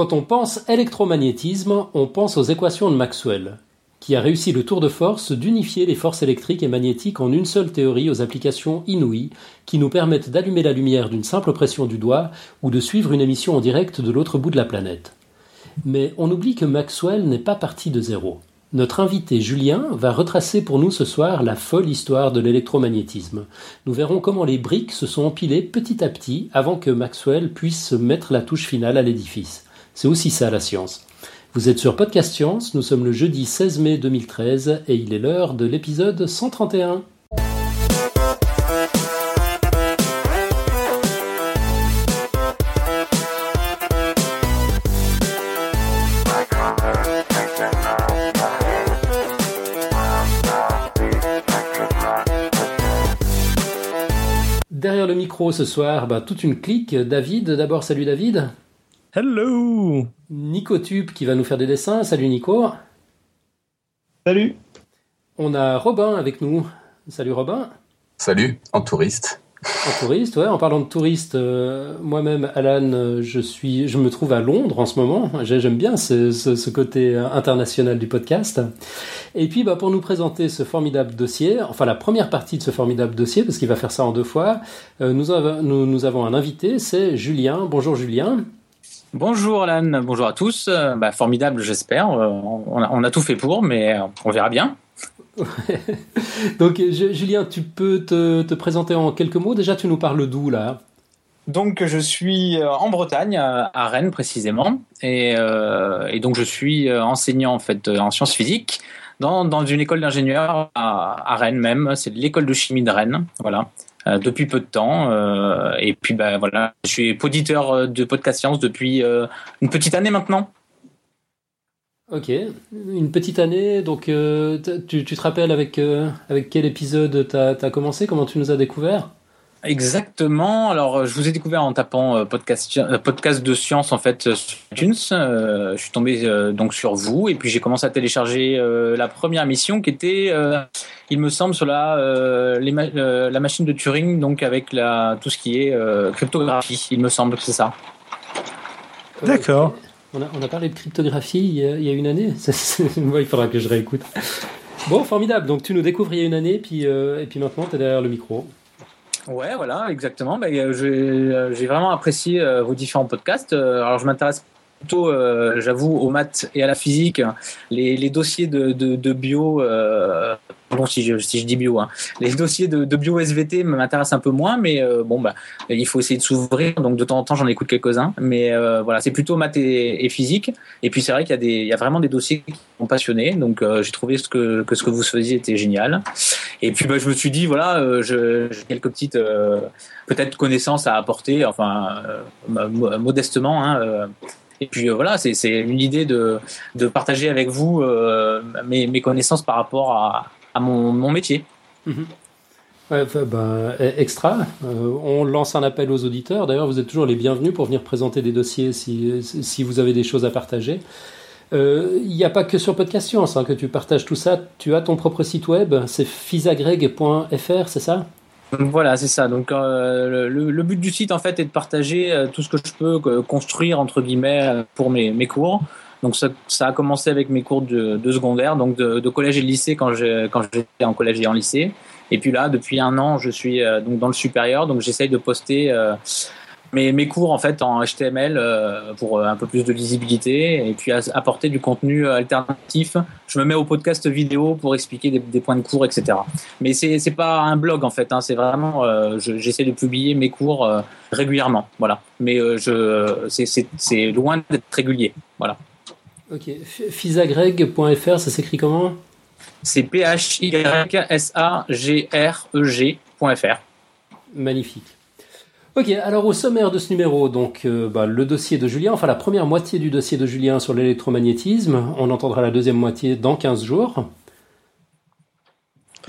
Quand on pense électromagnétisme, on pense aux équations de Maxwell, qui a réussi le tour de force d'unifier les forces électriques et magnétiques en une seule théorie aux applications inouïes, qui nous permettent d'allumer la lumière d'une simple pression du doigt ou de suivre une émission en direct de l'autre bout de la planète. Mais on oublie que Maxwell n'est pas parti de zéro. Notre invité Julien va retracer pour nous ce soir la folle histoire de l'électromagnétisme. Nous verrons comment les briques se sont empilées petit à petit avant que Maxwell puisse mettre la touche finale à l'édifice. C'est aussi ça la science. Vous êtes sur Podcast Science, nous sommes le jeudi 16 mai 2013 et il est l'heure de l'épisode 131. Derrière le micro ce soir, bah, toute une clique. David, d'abord, salut David. Hello Nico Tube qui va nous faire des dessins. Salut Nico. Salut On a Robin avec nous. Salut Robin. Salut, en touriste. En touriste, ouais. En parlant de touriste, euh, moi-même, Alan, euh, je suis, je me trouve à Londres en ce moment. J'aime bien ce, ce, côté international du podcast. Et puis, bah, pour nous présenter ce formidable dossier, enfin la première partie de ce formidable dossier, parce qu'il va faire ça en deux fois, euh, nous, avons, nous, nous avons un invité, c'est Julien. Bonjour Julien. Bonjour Alan, bonjour à tous. Bah, formidable, j'espère. On a, on a tout fait pour, mais on verra bien. Donc, Julien, tu peux te, présenter en quelques mots. Déjà, tu nous parles d'où là? Donc je suis euh, en Bretagne, à Rennes précisément, et, euh, donc je suis euh, enseignant en fait en sciences physiques dans, une école d'ingénieurs à, Rennes même. C'est l'école de chimie de Rennes, voilà, depuis peu de temps. et puis ben voilà, je suis poditeur de podcast science depuis une petite année maintenant. Ok, une petite année, donc euh, tu, te rappelles avec, euh, avec quel épisode tu as, commencé? Comment tu nous as découvert? Exactement. Alors, je vous ai découvert en tapant euh, podcast, podcast de science en fait sur iTunes. je suis tombé donc sur vous et puis j'ai commencé à télécharger la première mission qui était, il me semble, sur la, les la machine de Turing, donc avec la, tout ce qui est cryptographie. Il me semble que c'est ça. D'accord. On a, parlé de cryptographie il y a, une année. il faudra que je réécoute. Bon, formidable. Donc tu nous découvres il y a une année, puis, euh, et puis maintenant tu es derrière le micro. Ouais, voilà, exactement. Ben, euh, euh, j'ai vraiment apprécié vos différents podcasts. alors je m'intéresse plutôt, j'avoue, aux maths et à la physique. Les, dossiers de, bio, bon si je, si je dis bio, hein. les dossiers de, bio SVT m'intéressent un peu moins, mais bon, bah, il faut essayer de s'ouvrir. Donc de temps en temps, j'en écoute quelques-uns. Mais voilà, c'est plutôt maths et, physique. Et puis c'est vrai qu'il y, a des, il y a vraiment des dossiers qui m'ont passionné. Donc j'ai trouvé ce que, que ce que vous faisiez était génial. Et puis bah, je me suis dit, voilà, j'ai quelques petites peut-être connaissances à apporter, enfin modestement. Hein, et puis euh, voilà, c'est une idée de, de, partager avec vous euh, mes, mes, connaissances par rapport à, à mon, mon, métier. Mhm. Ouais, bah, e, extra. Euh, on lance un appel aux auditeurs. D'ailleurs, vous êtes toujours les bienvenus pour venir présenter des dossiers si, si vous avez des choses à partager. Il n'y a pas que sur Podcast Science hein, que tu partages tout ça. Tu as ton propre site web, c'est fisagreg.fr, c'est ça? Voilà, c'est ça. Donc euh, le, but du site en fait est de partager euh, tout ce que je peux euh, construire entre guillemets pour mes, mes cours. Donc ça, ça, a commencé avec mes cours de, de secondaire, donc de, de, collège et de lycée quand je quand j'étais en collège et en lycée. Et puis là, depuis un an, je suis donc dans le supérieur, donc j'essaye de poster mes, mes cours en fait en HTML euh, pour euh, un peu plus de lisibilité et puis apporter du contenu euh, alternatif. Je me mets au podcast vidéo pour expliquer des, points de cours, etc. Mais c'est c'est pas un blog en fait, hein, c'est vraiment j'essaie de publier mes cours régulièrement, voilà. Mais je c'est loin d'être régulier, voilà. Ok, fisagreg.fr, ça s'écrit comment? C'est p h y s a g r e g.fr. Magnifique. Ok, alors au sommaire de ce numéro, donc euh, bah, le dossier de Julien, enfin la première moitié du dossier de Julien sur l'électromagnétisme. On entendra la deuxième moitié dans 15 jours.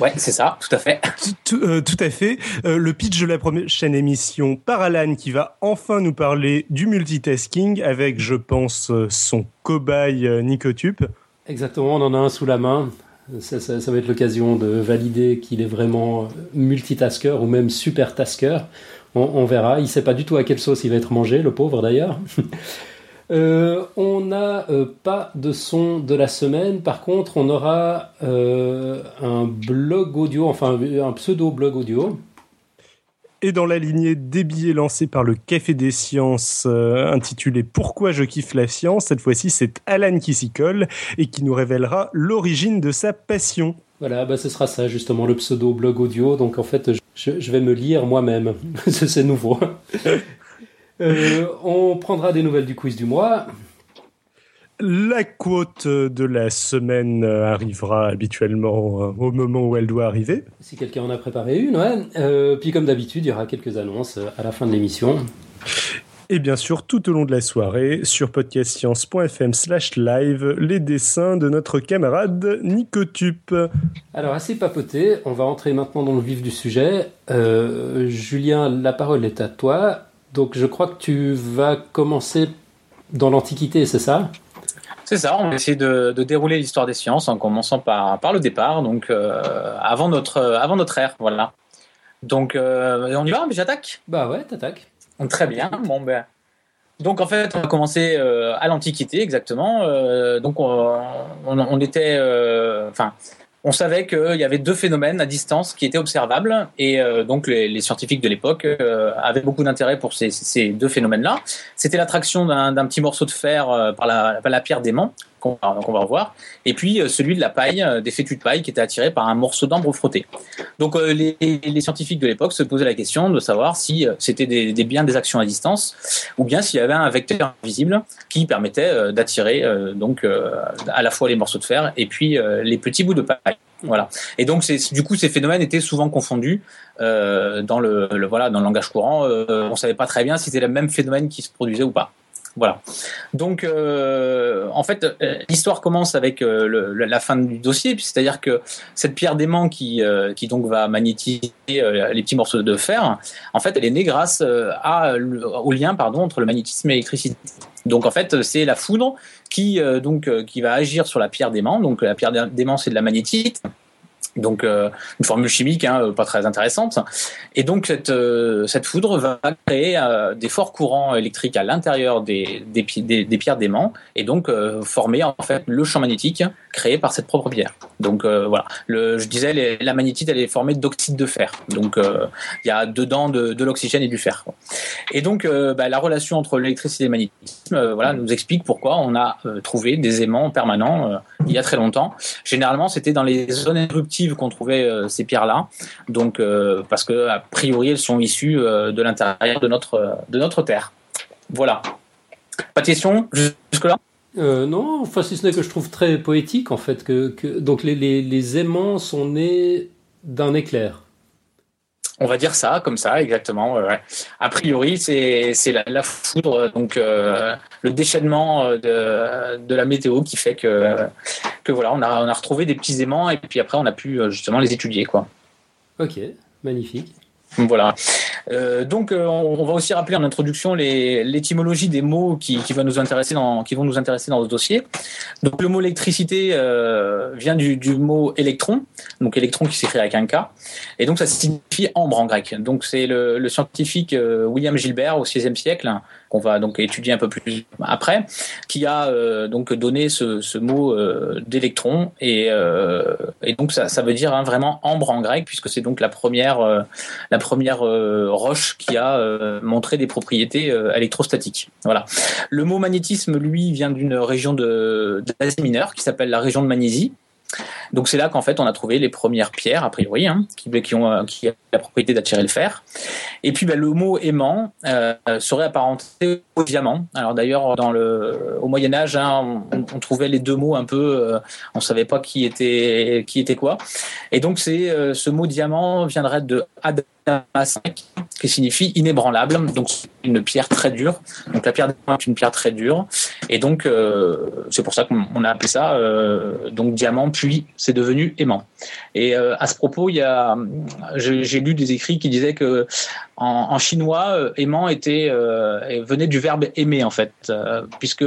Ouais, c'est ça, tout à fait. Tout, euh, à fait. Euh, le pitch de la prochaine émission par Alan qui va enfin nous parler du multitasking avec, je pense, son cobaye Nicotube. Exactement, on en a un sous la main. Ça, ça va être l'occasion de valider qu'il est vraiment multitasker ou même super tasker. On, verra. Il ne sait pas du tout à quelle sauce il va être mangé, le pauvre d'ailleurs. Euh, on n'a euh, pas de son de la semaine. Par contre, on aura euh, un blog audio, enfin un pseudo blog audio. Et dans la lignée des billets lancés par le Café des Sciences, intitulé Pourquoi je kiffe la science, cette fois-ci c'est Alan qui s'y colle et qui nous révélera l'origine de sa passion. Voilà, bah, ce sera ça justement, le pseudo blog audio. Donc en fait, je, je vais me lire moi-même. c'est nouveau. Euh, on prendra des nouvelles du quiz du mois. La quote de la semaine arrivera habituellement euh, au moment où elle doit arriver. Si quelqu'un en a préparé une, ouais. Euh, puis comme d'habitude, il y aura quelques annonces à la fin de l'émission. Et bien sûr, tout au long de la soirée, sur podcastscience.fm slash live, les dessins de notre camarade Nicotup. Alors, assez papoté, on va entrer maintenant dans le vif du sujet. Julien, la parole est à toi. Donc je crois que tu vas commencer dans l'Antiquité, c'est ça? C'est ça, on va essayer de, dérouler l'histoire des sciences en commençant par, par le départ, donc euh, avant, notre, avant notre ère, voilà. Donc euh, on y va, j'attaque? Bah ouais, t'attaques. Très bien, bon ben... Donc en fait, on va commencer euh, à l'Antiquité exactement. donc on, on était, enfin, on savait qu'il y avait deux phénomènes à distance qui étaient observables et euh, donc les, scientifiques de l'époque euh, avaient beaucoup d'intérêt pour ces, deux phénomènes-là. C'était l'attraction d'un petit morceau de fer euh, par la, par la pierre d'aimant qu'on va, revoir, et puis euh, celui de la paille, euh, des fétus de paille qui étaient attirés par un morceau d'ambre frotté. Donc euh, les, scientifiques de l'époque se posaient la question de savoir si c'était des, des, bien des actions à distance, ou bien s'il y avait un vecteur invisible qui permettait d'attirer donc à la fois les morceaux de fer et puis les petits bouts de paille. Voilà. Et donc, du coup, ces phénomènes étaient souvent confondus dans le, voilà dans le langage courant. on savait pas très bien si c'était le même phénomène qui se produisait ou pas. Voilà. Donc, euh, en fait, euh, l'histoire commence avec euh, la fin du dossier, c'est-à-dire que cette pierre d'aimant qui, donc va magnétiser les petits morceaux de fer, en fait, elle est née grâce au lien pardon, entre le magnétisme et l'électricité. Donc, en fait, c'est la foudre qui, donc, qui va agir sur la pierre d'aimant. Donc, la pierre d'aimant, c'est de la magnétite. Donc euh, une formule chimique hein, pas très intéressante. Et donc cette, euh, cette foudre va créer euh, des forts courants électriques à l'intérieur des, des, des, pierres d'aimant et donc former en fait le champ magnétique créé par cette propre pierre. Donc voilà, le, je disais la magnétite elle est formée d'oxyde de fer. Donc il y a dedans de, de l'oxygène et du fer. Et donc bah, la relation entre l'électricité et le magnétisme voilà, nous explique pourquoi on a trouvé des aimants permanents il y a très longtemps. Généralement c'était dans les zones éruptives qu'on trouvait euh, ces pierres-là. Donc, euh, parce que a priori, elles sont issues euh, de l'intérieur de notre de notre terre. Voilà. Pas de questions jusque là. non, enfin si ce n'est que je trouve très poétique en fait que, donc les, les, aimants sont nés d'un éclair. On va dire ça, comme ça, exactement. A priori, c'est la, foudre, donc le déchaînement de, de, la météo qui fait que que voilà, on a, on a retrouvé des petits aimants et puis après on a pu euh, justement les étudier quoi. Ok, magnifique. Voilà. Euh, donc, euh, on, va aussi rappeler en introduction l'étymologie des mots qui, qui, va nous intéresser dans, qui vont nous intéresser dans ce dossier. Donc, le mot électricité euh, vient du, du, mot électron, donc électron qui s'écrit avec un K, et donc ça signifie ambre en grec. Donc, c'est le, le, scientifique euh, William Gilbert au XVIe siècle qu'on va donc étudier un peu plus après, qui a euh, donc donné ce, mot euh, d'électron et, euh, et, donc ça, ça veut dire hein, vraiment ambre en grec puisque c'est donc la première la première roche qui a montré des propriétés électrostatiques. Voilà. Le mot magnétisme lui vient d'une région de d'Asie mineure qui s'appelle la région de Magnésie donc c'est là qu'en fait on a trouvé les premières pierres, a priori, hein, qui, qui, ont euh, qui la propriété d'attirer le fer. Et puis ben, le mot aimant euh, serait apparenté au diamant. Alors d'ailleurs dans le au Moyen Âge, hein, on, trouvait les deux mots un peu, euh, on savait pas qui était qui était quoi. Et donc c'est euh, ce mot diamant viendrait de Adam qui signifie inébranlable, donc une pierre très dure. Donc la pierre est une pierre très dure, et donc euh, c'est pour ça qu'on a appelé ça euh, donc diamant, puis c'est devenu aimant. Et euh, à ce propos, il y a, j'ai lu des écrits qui disaient que en, chinois, aimant était venait du verbe aimer en fait, puisque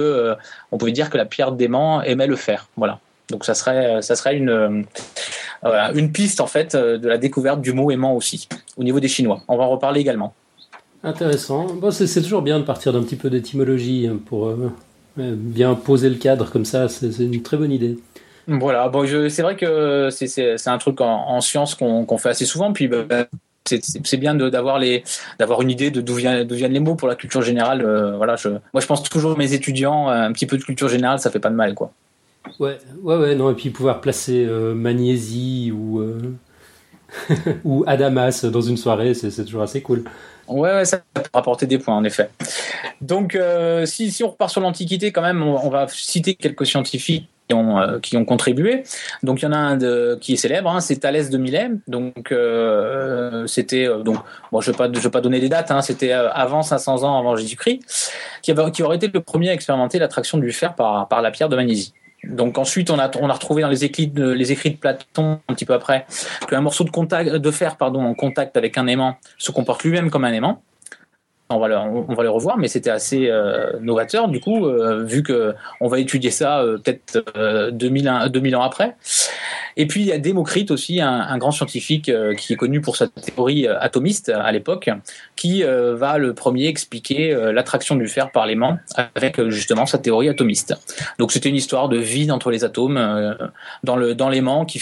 on pouvait dire que la pierre d'aimant aimait le fer. Voilà. Donc ça serait ça serait une une piste en fait euh, de la découverte du mot aimant aussi au niveau des Chinois. On va en reparler également. Intéressant. Bon, c'est toujours bien de partir d'un petit peu d'étymologie hein, pour, euh, Bien poser le cadre comme ça, c'est une très bonne idée. Voilà, bon, c'est vrai que c'est un truc en, science qu'on fait assez souvent. Puis bah, c'est bien d'avoir les d'avoir une idée de d'où viennent d'où viennent les mots pour la culture générale. Euh, voilà, je, moi je pense toujours à mes étudiants, un petit peu de culture générale, ça fait pas de mal, quoi. Ouais, ouais, ouais, non, et puis pouvoir placer euh, Magnésie ou euh, ou Adamas dans une soirée, c'est toujours assez cool. Ouais, ouais, ça peut rapporter des points en effet. Donc, si, si on repart sur l'Antiquité, quand même, on, va citer quelques scientifiques euh, qui ont contribué. Donc il y en a un qui est célèbre, hein, c'est Thalès de Milet. Donc euh, c'était euh, donc bon, je vais pas je vais pas donner les dates, hein, c'était avant 500 ans avant Jésus-Christ, qui, qui aurait été le premier à expérimenter l'attraction du fer par la pierre de magnésie. Donc ensuite, on a, on a retrouvé dans les écrits, de, Platon, un petit peu après, qu'un morceau de, contact, de fer en contact avec un aimant se comporte lui-même comme un aimant on va, le, les revoir, mais c'était assez euh, novateur du coup, euh, vu que on va étudier ça euh, peut-être 2000, 2000 ans après. Et puis il y a Démocrite aussi, un, grand scientifique qui est connu pour sa théorie atomiste à l'époque, qui va le premier expliquer l'attraction du fer par l'aimant avec justement sa théorie atomiste. Donc c'était une histoire de vide entre les atomes dans dans l'aimant qui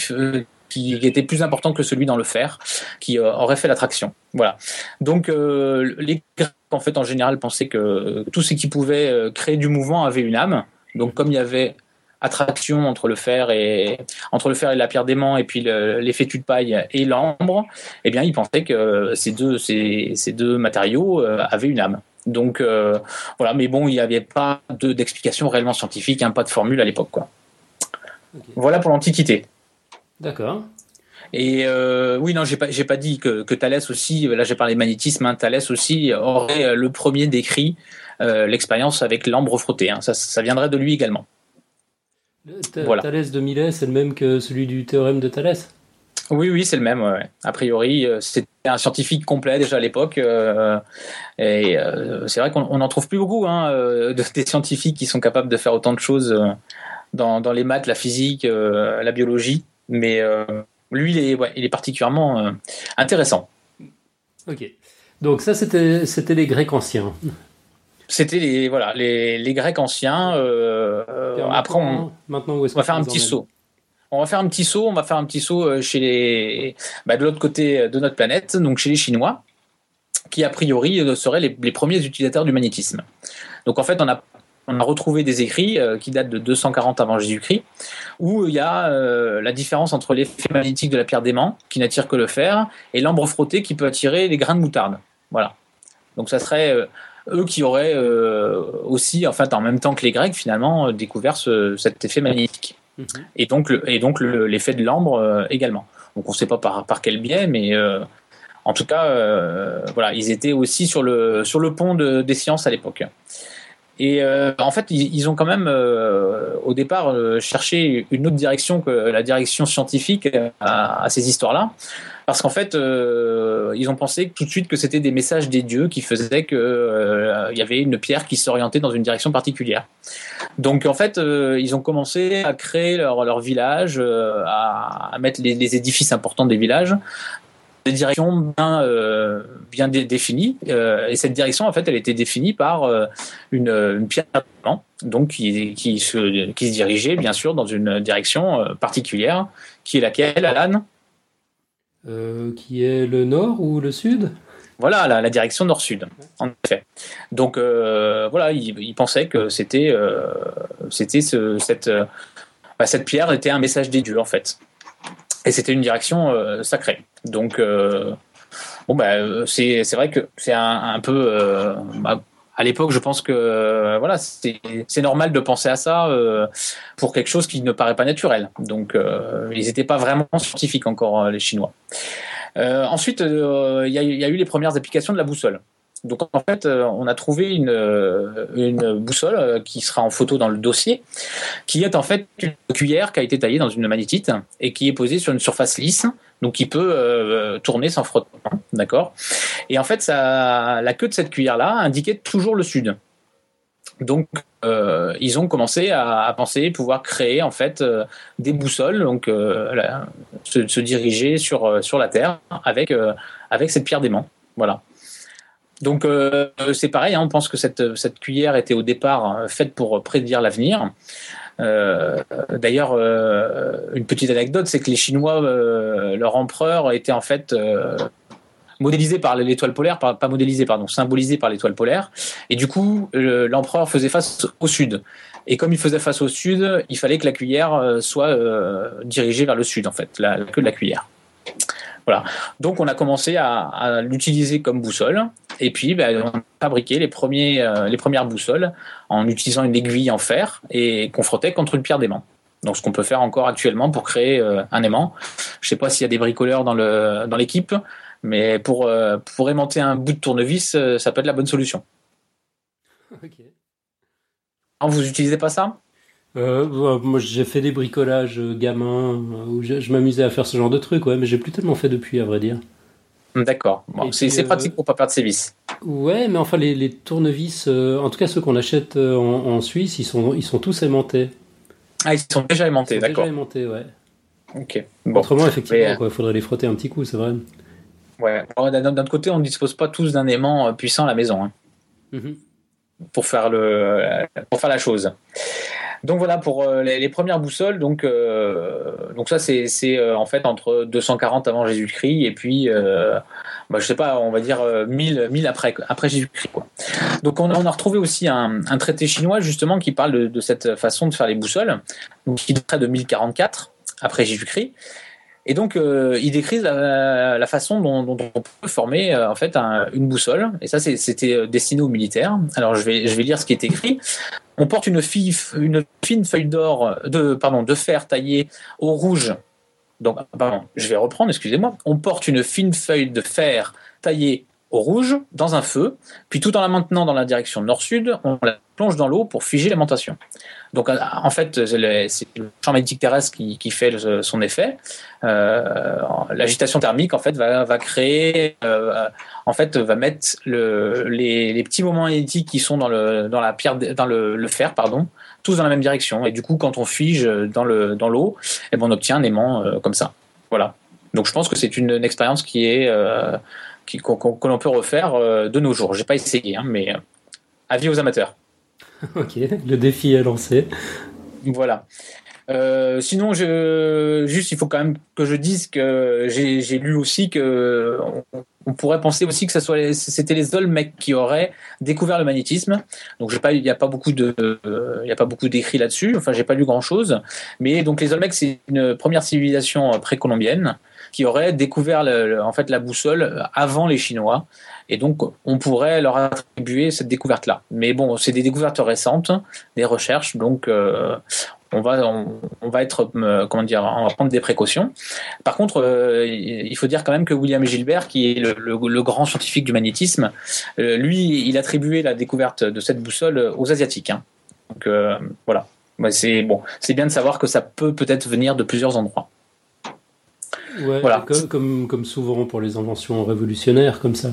qui était plus important que celui dans le fer, qui euh, aurait fait l'attraction. Voilà. Donc euh, les Grecs en fait en général pensaient que tout ce qui pouvait euh, créer du mouvement avait une âme. Donc comme il y avait attraction entre le fer et entre le fer et la pierre d'aimant et puis les fétus de paille et l'ambre, eh bien ils pensaient que ces deux ces, ces deux matériaux avaient une âme. Donc voilà, mais bon, il n'y avait pas d'explication réellement scientifique, hein, pas de formule à l'époque, quoi. Voilà pour l'Antiquité. D'accord. Et euh, oui, non, j'ai pas, j'ai pas dit que, que Thalès aussi, là j'ai parlé de magnétisme, hein, Thalès aussi aurait euh, le premier décrit euh, l'expérience avec l'ambre frotté. Hein. ça, ça viendrait de lui également. voilà. Thalès de Milet, c'est le même que celui du théorème de Thalès? Oui, oui, c'est le même. A priori, c'était un scientifique complet déjà à l'époque. et c'est vrai qu'on n'en trouve plus beaucoup, hein, des scientifiques qui sont capables de faire autant de choses dans, dans les maths, la physique, la biologie. Mais euh, lui, il est, il est particulièrement euh, intéressant. Ok. Donc ça, c'était, c'était les Grecs anciens. C'était les voilà les, les Grecs anciens. Euh, après, on, maintenant, on va faire un petit saut. On va faire un petit saut. On va faire un petit saut chez les bah, de l'autre côté de notre planète, donc chez les Chinois, qui a priori seraient les, les premiers utilisateurs du magnétisme. Donc en fait, on a on a retrouvé des écrits euh, qui datent de 240 avant Jésus-Christ, où il y a euh, la différence entre l'effet magnétique de la pierre d'aimant, qui n'attire que le fer, et l'ambre frotté qui peut attirer les grains de moutarde. Voilà. Donc ça serait euh, eux qui auraient aussi, en fait, en même temps que les Grecs, finalement, découvert cet effet magnétique. Mhm. Et donc, et donc l'effet de l'ambre également. Donc on ne sait pas par, par quel biais, mais en tout cas, voilà, ils étaient aussi sur le, sur le pont des sciences à l'époque. Et euh, en fait, ils, ont quand même, euh, au départ, euh, cherché une autre direction que la direction scientifique à, ces histoires-là. Parce qu'en fait, ils ont pensé tout de suite que c'était des messages des dieux qui faisaient qu'il il y avait une pierre qui s'orientait dans une direction particulière. Donc en fait, ils ont commencé à créer leur, village, à, mettre les, édifices importants des villages des directions bien, euh, bien définies. Euh, et cette direction, en fait, elle était définie par euh, une, une, pierre donc qui, qui, se, qui se dirigeait, bien sûr, dans une direction particulière, qui est laquelle, Alan? Qui est le nord ou le sud? Voilà, la, la direction nord-sud, en effet. Donc voilà, il, il, pensait que c'était c'était ce, cette, bah, cette pierre était un message des dieux, en fait. Et c'était une direction euh, sacrée. Donc, euh, bon, bah, c'est, c'est vrai que c'est un, peu. Euh, bah, à l'époque, je pense que voilà, c'est, normal de penser à ça pour quelque chose qui ne paraît pas naturel. Donc, ils n'étaient pas vraiment scientifiques encore, les Chinois. ensuite, il y, a eu les premières applications de la boussole. Donc en fait, euh, on a trouvé une, euh, boussole euh, qui sera en photo dans le dossier, qui est en fait une cuillère qui a été taillée dans une magnétite et qui est posée sur une surface lisse, donc qui peut tourner sans frottement, d'accord? Et en fait, la queue de cette cuillère-là indiquait toujours le sud. Donc, ils ont commencé à, penser pouvoir créer en fait des boussoles, donc se, se, diriger sur sur la Terre avec avec cette pierre d'aimant. Voilà. Donc c'est pareil, hein, on pense que cette, cuillère était au départ faite pour prédire l'avenir. D'ailleurs, une petite anecdote, c'est que les Chinois, leur empereur était en fait modélisé par l'étoile polaire, pas, modélisé, pardon, symbolisé par l'étoile polaire. Et du coup, l'empereur faisait face au sud. Et comme il faisait face au sud, il fallait que la cuillère euh, soit euh, dirigée vers le sud, en fait, la, queue de la cuillère. Voilà. Donc on a commencé à, l'utiliser comme boussole, et puis ben, on a fabriqué les, premiers, euh, les premières boussoles en utilisant une aiguille en fer et qu'on frottait contre une pierre d'aimant. Donc ce qu'on peut faire encore actuellement pour créer un aimant. Je ne sais pas s'il y a des bricoleurs dans l'équipe, dans mais pour, pour aimanter un bout de tournevis, ça peut être la bonne solution. vous n'utilisez pas ça? Euh, moi, j'ai fait des bricolages euh, gamin euh, où je, m'amusais à faire ce genre de trucs, ouais, mais j'ai plus tellement fait depuis, à vrai dire. D'accord. c'est pratique pour pas perdre ses vis. Ouais, mais enfin les, tournevis, en tout cas ceux qu'on achète en, Suisse, ils sont ils sont tous aimantés. Ah, ils sont déjà aimantés, d'accord. Déjà aimantés, ouais. Ok. Autrement, effectivement, il faudrait les frotter un petit coup, c'est vrai. Ouais. D'un autre côté, on ne dispose pas tous d'un aimant puissant à la maison. Hein. Mm-hmm pour faire le pour faire la chose. Donc voilà pour euh, les, premières boussoles. Donc euh, donc ça c'est euh, en fait entre 240 avant Jésus-Christ et puis bah, je sais pas on va dire 1000 1000 après Jésus-Christ. Donc on, a retrouvé aussi un, traité chinois justement qui parle de, cette façon de faire les boussoles qui daterait de 1044 après Jésus-Christ et donc, euh, il décrit la, façon dont, on peut former euh, en fait une boussole. Et ça, c'était euh, destiné aux militaires. Alors, je vais, je vais lire ce qui est écrit. On porte une, fine feuille d'or, de, pardon, de fer taillée au rouge. Donc, pardon, je vais reprendre, excusez-moi. On porte une fine feuille de fer taillée au rouge dans un feu, puis tout en la maintenant dans la direction nord-sud, on la plonge dans l'eau pour figer l'aimantation. Donc euh, en fait, c'est le champ magnétique terrestre qui, fait son effet. Euh, L'agitation thermique en fait va, créer, euh, en fait, va mettre le, les, petits moments magnétiques qui sont dans le dans la pierre, dans le, fer, pardon, tous dans la même direction. Et du coup, quand on fige dans le dans l'eau, eh ben, on obtient un aimant comme ça. Voilà. Donc je pense que c'est une, expérience qui est euh, qui, que l'on peut refaire de nos jours. J'ai pas essayé, hein, mais avis aux amateurs. ok, le défi est lancé. Voilà. Euh, sinon, je, juste, il faut quand même que je dise que j'ai lu aussi que on, pourrait penser aussi que ça soit c'était les Olmecs qui auraient découvert le magnétisme. Donc, j'ai pas, il n'y a pas beaucoup de, il y a pas beaucoup d'écrits là-dessus. Enfin, j'ai pas lu grand-chose. Mais donc, les Olmecs, c'est une première civilisation précolombienne qui aurait découvert en fait la boussole avant les Chinois. Et donc, on pourrait leur attribuer cette découverte-là. Mais bon, c'est des découvertes récentes, des recherches, donc euh, on va on, va être euh, comment dire, on va prendre des précautions. Par contre, euh, il faut dire quand même que William Gilbert, qui est le, grand scientifique du magnétisme, lui, il attribuait la découverte de cette boussole aux asiatiques. Hein. Donc voilà. C'est bon, c'est bien de savoir que ça peut peut-être venir de plusieurs endroits. Ouais, voilà. comme, comme, souvent pour les inventions révolutionnaires comme ça.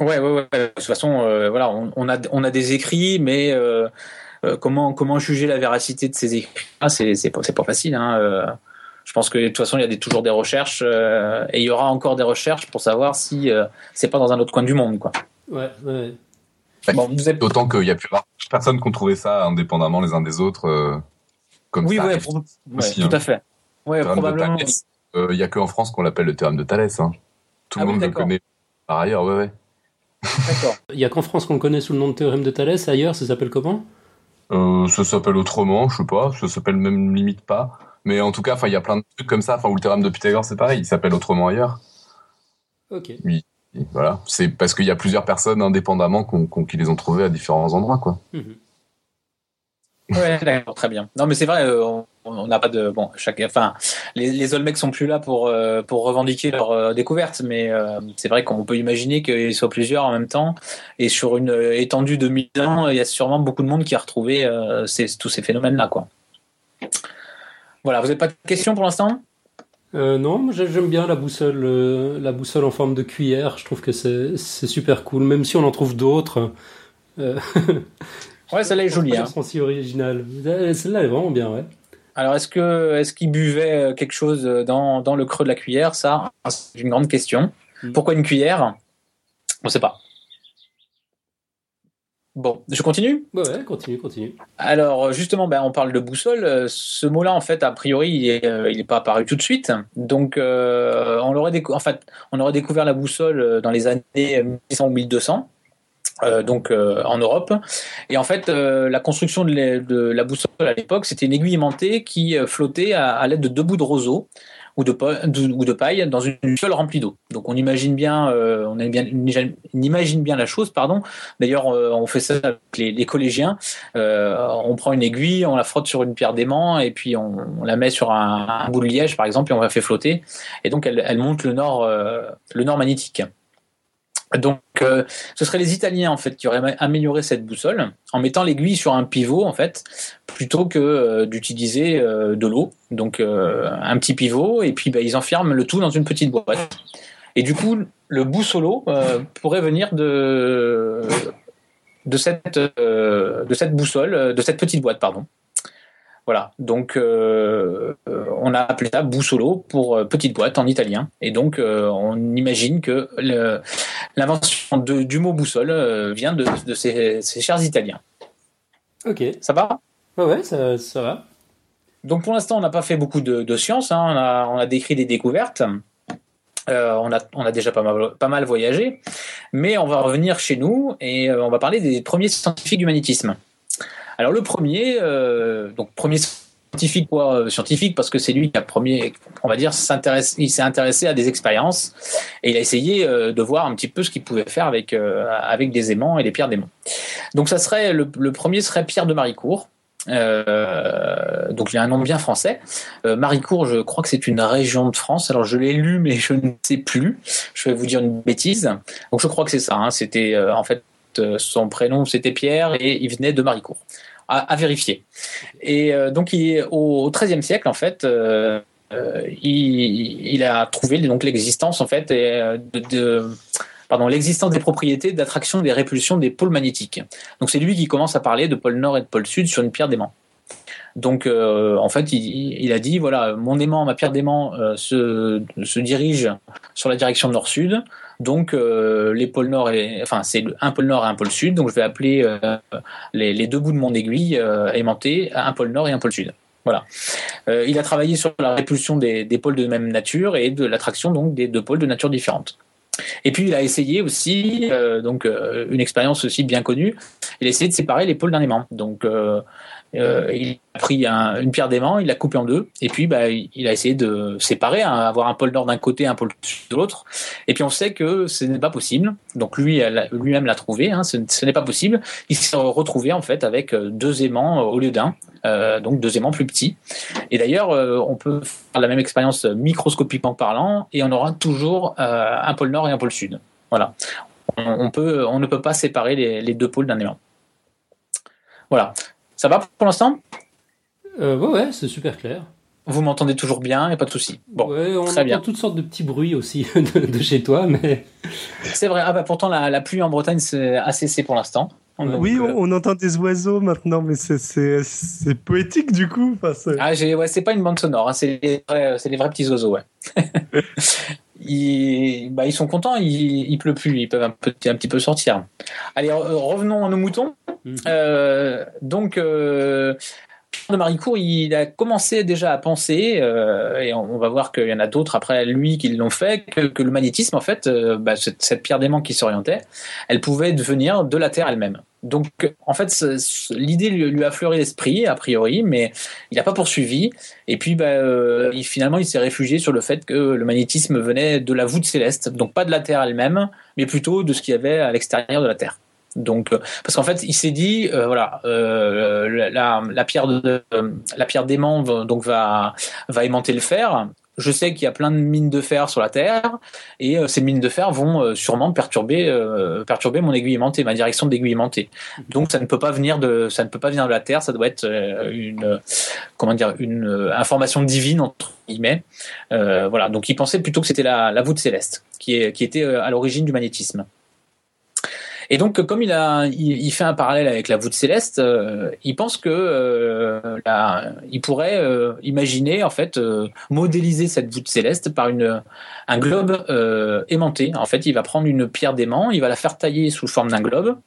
Ouais, ouais, ouais. De toute façon, euh, voilà, on, a, on a des écrits, mais euh, euh, comment, comment juger la véracité de ces écrits? Ah, c'est, pas, facile. Hein, je pense que de toute façon, il y a des, toujours des recherches, et il y aura encore des recherches pour savoir si c'est pas dans un autre coin du monde, quoi. Ouais, ouais. Bon, vous êtes... D'autant qu'il y a plus personne qui ont trouvé ça indépendamment les uns des autres. comme oui, ça ouais, tout à hein. fait. Ouais, probablement. Il n'y a qu'en France qu'on l'appelle le théorème de Thalès. Hein. Tout le ah monde le connaît par ailleurs, ouais, ouais. D'accord. Il n'y a qu'en France qu'on le connaît sous le nom de théorème de Thalès. Ailleurs, ça s'appelle comment? Euh, Ça s'appelle autrement, je sais pas. Ça s'appelle même limite pas. Mais en tout cas, il y a plein de trucs comme ça. Enfin, le théorème de Pythagore, c'est pareil. Il s'appelle autrement ailleurs. Ok. Oui. voilà. C'est parce qu'il y a plusieurs personnes indépendamment qui les ont trouvés à différents endroits, quoi. Mhm. Ouais, d'accord, très bien. Non, mais c'est vrai, euh, on n'a pas de bon, chaque, enfin, les, les Olmecs sont plus là pour euh, pour revendiquer leur euh, découverte, mais c'est vrai qu'on peut imaginer qu'ils soient plusieurs en même temps, et sur une étendue de 1000 ans, il y a sûrement beaucoup de monde qui a retrouvé tous ces phénomènes-là, quoi. Voilà, vous n'avez pas de questions pour l'instant? Non, j'aime bien la boussole, la boussole en forme de cuillère. Je trouve que c'est super cool, même si on en trouve d'autres. Ouais, celle-là est jolie. Hein. originale. Celle-là est vraiment bien, ouais. Alors, est-ce que est-ce qu'il buvait euh, quelque chose dans, dans, le creux de la cuillère? Ça, c'est une grande question. Hmm. Pourquoi une cuillère? On ne sait pas. Bon, je continue? Ouais, continue, continue. Alors justement, ben, on parle de boussole. Euh, Ce mot-là, en fait, a priori, il n'est euh, pas apparu tout de suite. Donc, euh, on, aurait décou- en fait, on aurait découvert la boussole euh, dans les années 1600 ou 1200. Euh, donc euh, en Europe et en fait euh, la construction de, la- boussole à l'époque c'était une aiguille aimantée qui euh, flottait à, l'aide de deux bouts de roseau ou de, paille dans une fiole remplie d'eau. Donc on imagine bien, euh, on, on imagine bien la chose, pardon. D'ailleurs, euh, on fait ça avec les, les collégiens. On prend une aiguille, on la frotte sur une pierre d'aimant et puis on, la met sur un, bout de liège, par exemple, et on la fait flotter. Et donc elle, elle monte le nord, le nord magnétique. Donc, euh, ce seraient les Italiens en fait qui auraient amélioré cette boussole en mettant l'aiguille sur un pivot en fait, plutôt que euh, d'utiliser euh, de l'eau. Donc, euh, un petit pivot et puis bah, ils enferment le tout dans une petite boîte. Et du coup, le boussolo pourrait venir de de cette de cette boussole, de cette petite boîte, pardon. Voilà, donc euh, on a appelé ça boussolo pour euh, petite boîte en italien. Et donc euh, on imagine que l'invention du mot boussole vient de, de ces, ces chers Italiens. Ok. Ça va? Ouais, ouais, ça, ça va. Donc pour l'instant on n'a pas fait beaucoup de, de science, hein. on, a, on a décrit des découvertes. Euh, on, a, on a déjà pas mal, pas mal voyagé, mais on va revenir chez nous et on va parler des premiers scientifiques du magnétisme. Alors le premier, euh, donc premier scientifique quoi, euh, scientifique parce que c'est lui qui a premier, on va dire, s'intéresse, il s'est intéressé à des expériences et il a essayé euh, de voir un petit peu ce qu'il pouvait faire avec avec des aimants et des pierres d'aimants. Donc ça serait le, premier serait Pierre de Maricourt. Donc il a un nom bien français. Maricourt, je crois que c'est une région de France. Alors je l'ai lu, mais je ne sais plus. Je vais vous dire une bêtise. Donc je crois que c'est ça. hein. C'était en fait son prénom, c'était Pierre et il venait de Maricourt. À, vérifier. Et euh, donc au XIIIe siècle en fait. euh, euh, il, a trouvé donc l'existence en fait et, pardon, l'existence des propriétés d'attraction des répulsions des pôles magnétiques. Donc c'est lui qui commence à parler de pôle nord et de pôle sud sur une pierre d'aimant. Donc en fait, il, a dit voilà, mon aimant, ma pierre d'aimant se, se dirige sur la direction nord-sud. Donc euh, les pôles nord et enfin c'est un pôle nord et un pôle sud. Donc je vais appeler euh, les, deux bouts de mon aiguille euh, aimantés un pôle nord et un pôle sud. Voilà. Euh, il a travaillé sur la répulsion des, pôles de même nature et de l'attraction donc des deux pôles de nature différente. Et puis il a essayé aussi, donc une expérience aussi bien connue, il a essayé de séparer les pôles d'un aimant. Donc il a pris un, une pierre d'aimant, il l'a coupée en deux, et puis bah, il a essayé de séparer, hein, avoir un pôle nord d'un côté, un pôle sud de l'autre. Et puis on sait que ce n'est pas possible. Donc lui lui-même l'a trouvé, hein, ce, n'est pas possible. Il s'est retrouvé en fait avec deux aimants au lieu d'un. Euh, donc deux aimants plus petits. Et d'ailleurs, euh, on peut faire la même expérience microscopiquement parlant, et on aura toujours euh, un pôle nord et un pôle sud. Voilà. On ne peut pas séparer les, les deux pôles d'un aimant. Voilà. Ça va pour l'instant? Euh, Ouais, ouais, c'est super clair. Vous m'entendez toujours bien et pas de souci. Bon, ouais, on très entend bien. toutes sortes de petits bruits aussi de, de chez toi, mais C'est vrai. Ah bah pourtant la, la pluie en Bretagne a cessé pour l'instant. Donc, oui, on, on, entend des oiseaux maintenant, mais c'est poétique du coup. Enfin, ah, ouais, c'est pas une bande sonore, hein, c'est les, les, vrais petits oiseaux, ouais. ils, bah, ils sont contents, il, il pleut plus, ils peuvent un, peu, un petit peu sortir. Allez, revenons à nos moutons. Mmh. Euh, donc, euh, de Maricourt, il a commencé déjà à penser, euh, et on, on, va voir qu'il y en a d'autres après lui qui l'ont fait, que, que, le magnétisme, en fait, bah, cette, cette, pierre d'aimant qui s'orientait, elle pouvait devenir de la Terre elle-même. Donc, en fait, l'idée lui, a fleuri l'esprit, a priori, mais il n'a pas poursuivi. Et puis, bah, euh, il, finalement, il s'est réfugié sur le fait que le magnétisme venait de la voûte céleste, donc pas de la Terre elle-même, mais plutôt de ce qu'il y avait à l'extérieur de la Terre. Donc, parce qu'en fait, il s'est dit, euh, voilà, euh, la, la, pierre de, la pierre d'aimant donc va va aimanter le fer. Je sais qu'il y a plein de mines de fer sur la Terre et euh, ces mines de fer vont euh, sûrement perturber euh, mon aiguille aimantée, ma direction d'aiguille aimantée. Donc ça ne peut pas venir de ça ne peut pas venir de la Terre, ça doit être une information divine entre guillemets. voilà. Donc il pensait plutôt que c'était la, la voûte céleste qui est qui était à l'origine du magnétisme. Et donc, comme il a, il, fait un parallèle avec la voûte céleste, euh, il pense que euh, il pourrait euh, imaginer en fait modéliser cette voûte céleste par une un globe aimanté. En fait, il va prendre une pierre d'aimant, il va la faire tailler sous forme d'un globe.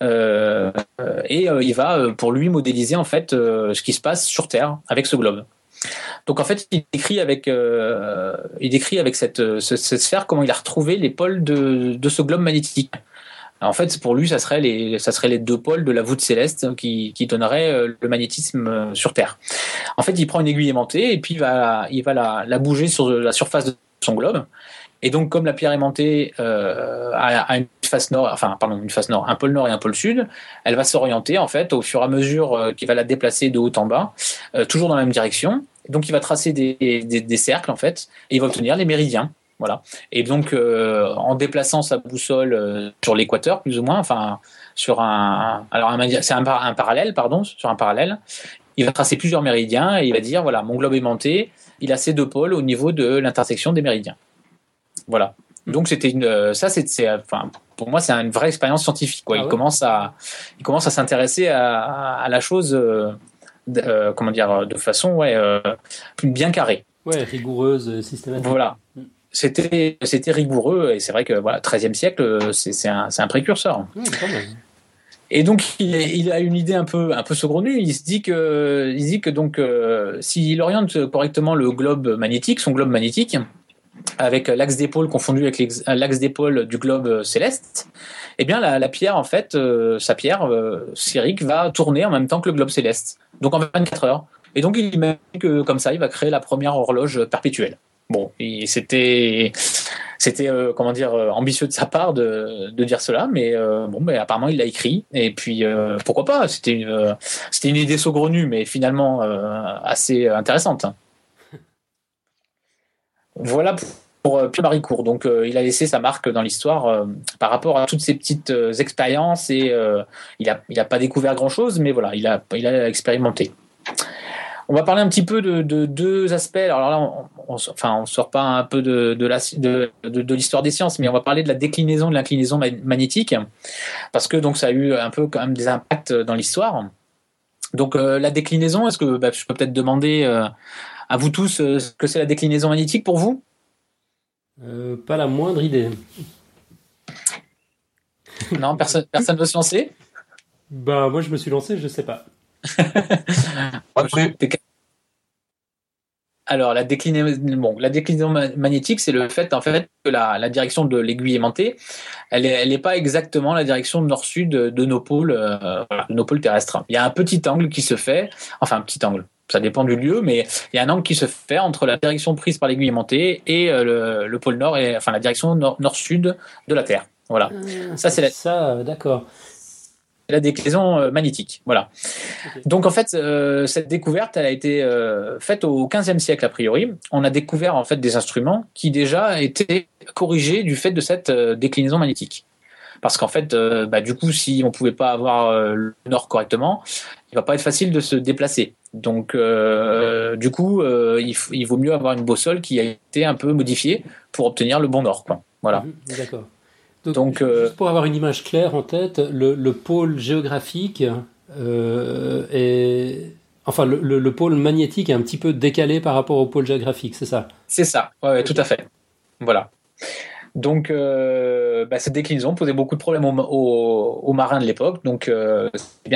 et il va pour lui modéliser en fait ce qui se passe sur Terre avec ce globe. Donc en fait, il décrit avec, il décrit avec cette, cette, sphère comment il a retrouvé les pôles de, de ce globe magnétique. En fait, pour lui, ça serait les, deux pôles de la voûte céleste qui, qui donneraient euh, le magnétisme euh, sur Terre. En fait, il prend une aiguille aimantée et puis il va, la, bouger sur la surface de son globe. Et donc, comme la pierre aimantée euh, a, une face nord, enfin, pardon, une face nord, un pôle nord et un pôle sud, elle va s'orienter en fait au fur et à mesure qu'il va la déplacer de haut en bas, toujours dans la même direction. Donc, il va tracer des, des, des cercles en fait, et il va obtenir les méridiens. Voilà. Et donc, euh, en déplaçant sa boussole euh, sur l'équateur, plus ou moins, enfin, sur un, alors c'est un, parallèle, pardon, sur un parallèle, il va tracer plusieurs méridiens et il va dire, voilà, mon globe aimanté, il a ces deux pôles au niveau de l'intersection des méridiens. Voilà. Donc c'était une, ça c'est, enfin, pour moi c'est une vraie expérience scientifique. Quoi. Ah il commence à, il commence à s'intéresser à, la chose, euh, comment dire, de façon ouais, bien carrée. Ouais, rigoureuse, systématique. Voilà. C'était c'était rigoureux et c'est vrai que voilà 13e siècle c'est un, un précurseur. et donc il, a une idée un peu un peu saugrenue. Il se dit que il dit que donc euh, s'il oriente correctement le globe magnétique, son globe magnétique, avec l'axe d'épaule confondu avec l'axe d'épaule du globe céleste, eh bien la, pierre en fait, euh, sa pierre euh, sphérique va tourner en même temps que le globe céleste, donc en 24 heures. Et donc il imagine que comme ça, il va créer la première horloge perpétuelle. Bon, c'était c'était euh, comment dire euh, ambitieux de sa part de, dire cela, mais euh, bon, apparemment il l'a écrit et puis pourquoi pas C'était une c'était une idée saugrenue, mais finalement assez intéressante. Voilà pour Pierre Maricourt. Donc, il a laissé sa marque dans l'histoire par rapport à toutes ces petites expériences et il a, il a pas découvert grand chose, mais voilà, il a, il a expérimenté. On va parler un petit peu de, deux aspects. Alors là, on, enfin, on sort pas un peu de, de l'histoire des sciences, mais on va parler de la déclinaison de l'inclinaison magnétique, parce que donc ça a eu un peu quand même des impacts dans l'histoire. Donc euh, la déclinaison, est-ce que bah, je peux peut-être demander euh, à vous tous euh, ce que c'est la déclinaison magnétique pour vous? Pas la moindre idée. Non, personne, personne veut se lancer? Bah moi je me suis lancé, je sais pas. Alors la déclinaison, bon, la déclinaison magnétique, c'est le fait en fait que la, direction de l'aiguille aimantée, elle n'est pas exactement la direction nord-sud de nos pôles, euh, nos pôles terrestres. Il y a un petit angle qui se fait, enfin un petit angle, ça dépend du lieu, mais il y a un angle qui se fait entre la direction prise par l'aiguille aimantée et euh, le, pôle nord, et enfin la direction nord-sud de la Terre. Voilà. Ah, ça c'est ça, d'accord la déclinaison euh, magnétique. Voilà. Donc en fait, euh, cette découverte, elle a été euh, faite au XVe siècle a priori. On a découvert en fait des instruments qui déjà étaient corrigés du fait de cette déclinaison magnétique. Parce qu'en fait, bah, du coup, si on pouvait pas avoir le nord correctement, il va pas être facile de se déplacer. Donc, du coup, il, vaut mieux avoir une boussole qui a été un peu modifiée pour obtenir le bon nord. Quoi. Voilà. Mhm, d'accord. Donc, euh, juste pour avoir une image claire en tête, le, pôle géographique euh, est, enfin le, pôle magnétique est un petit peu décalé par rapport au pôle géographique, c'est ça? C'est ça, ouais, tout à fait. Voilà. Donc, euh, bah, cette déclinaison posait beaucoup de problèmes aux, marins de l'époque. Donc,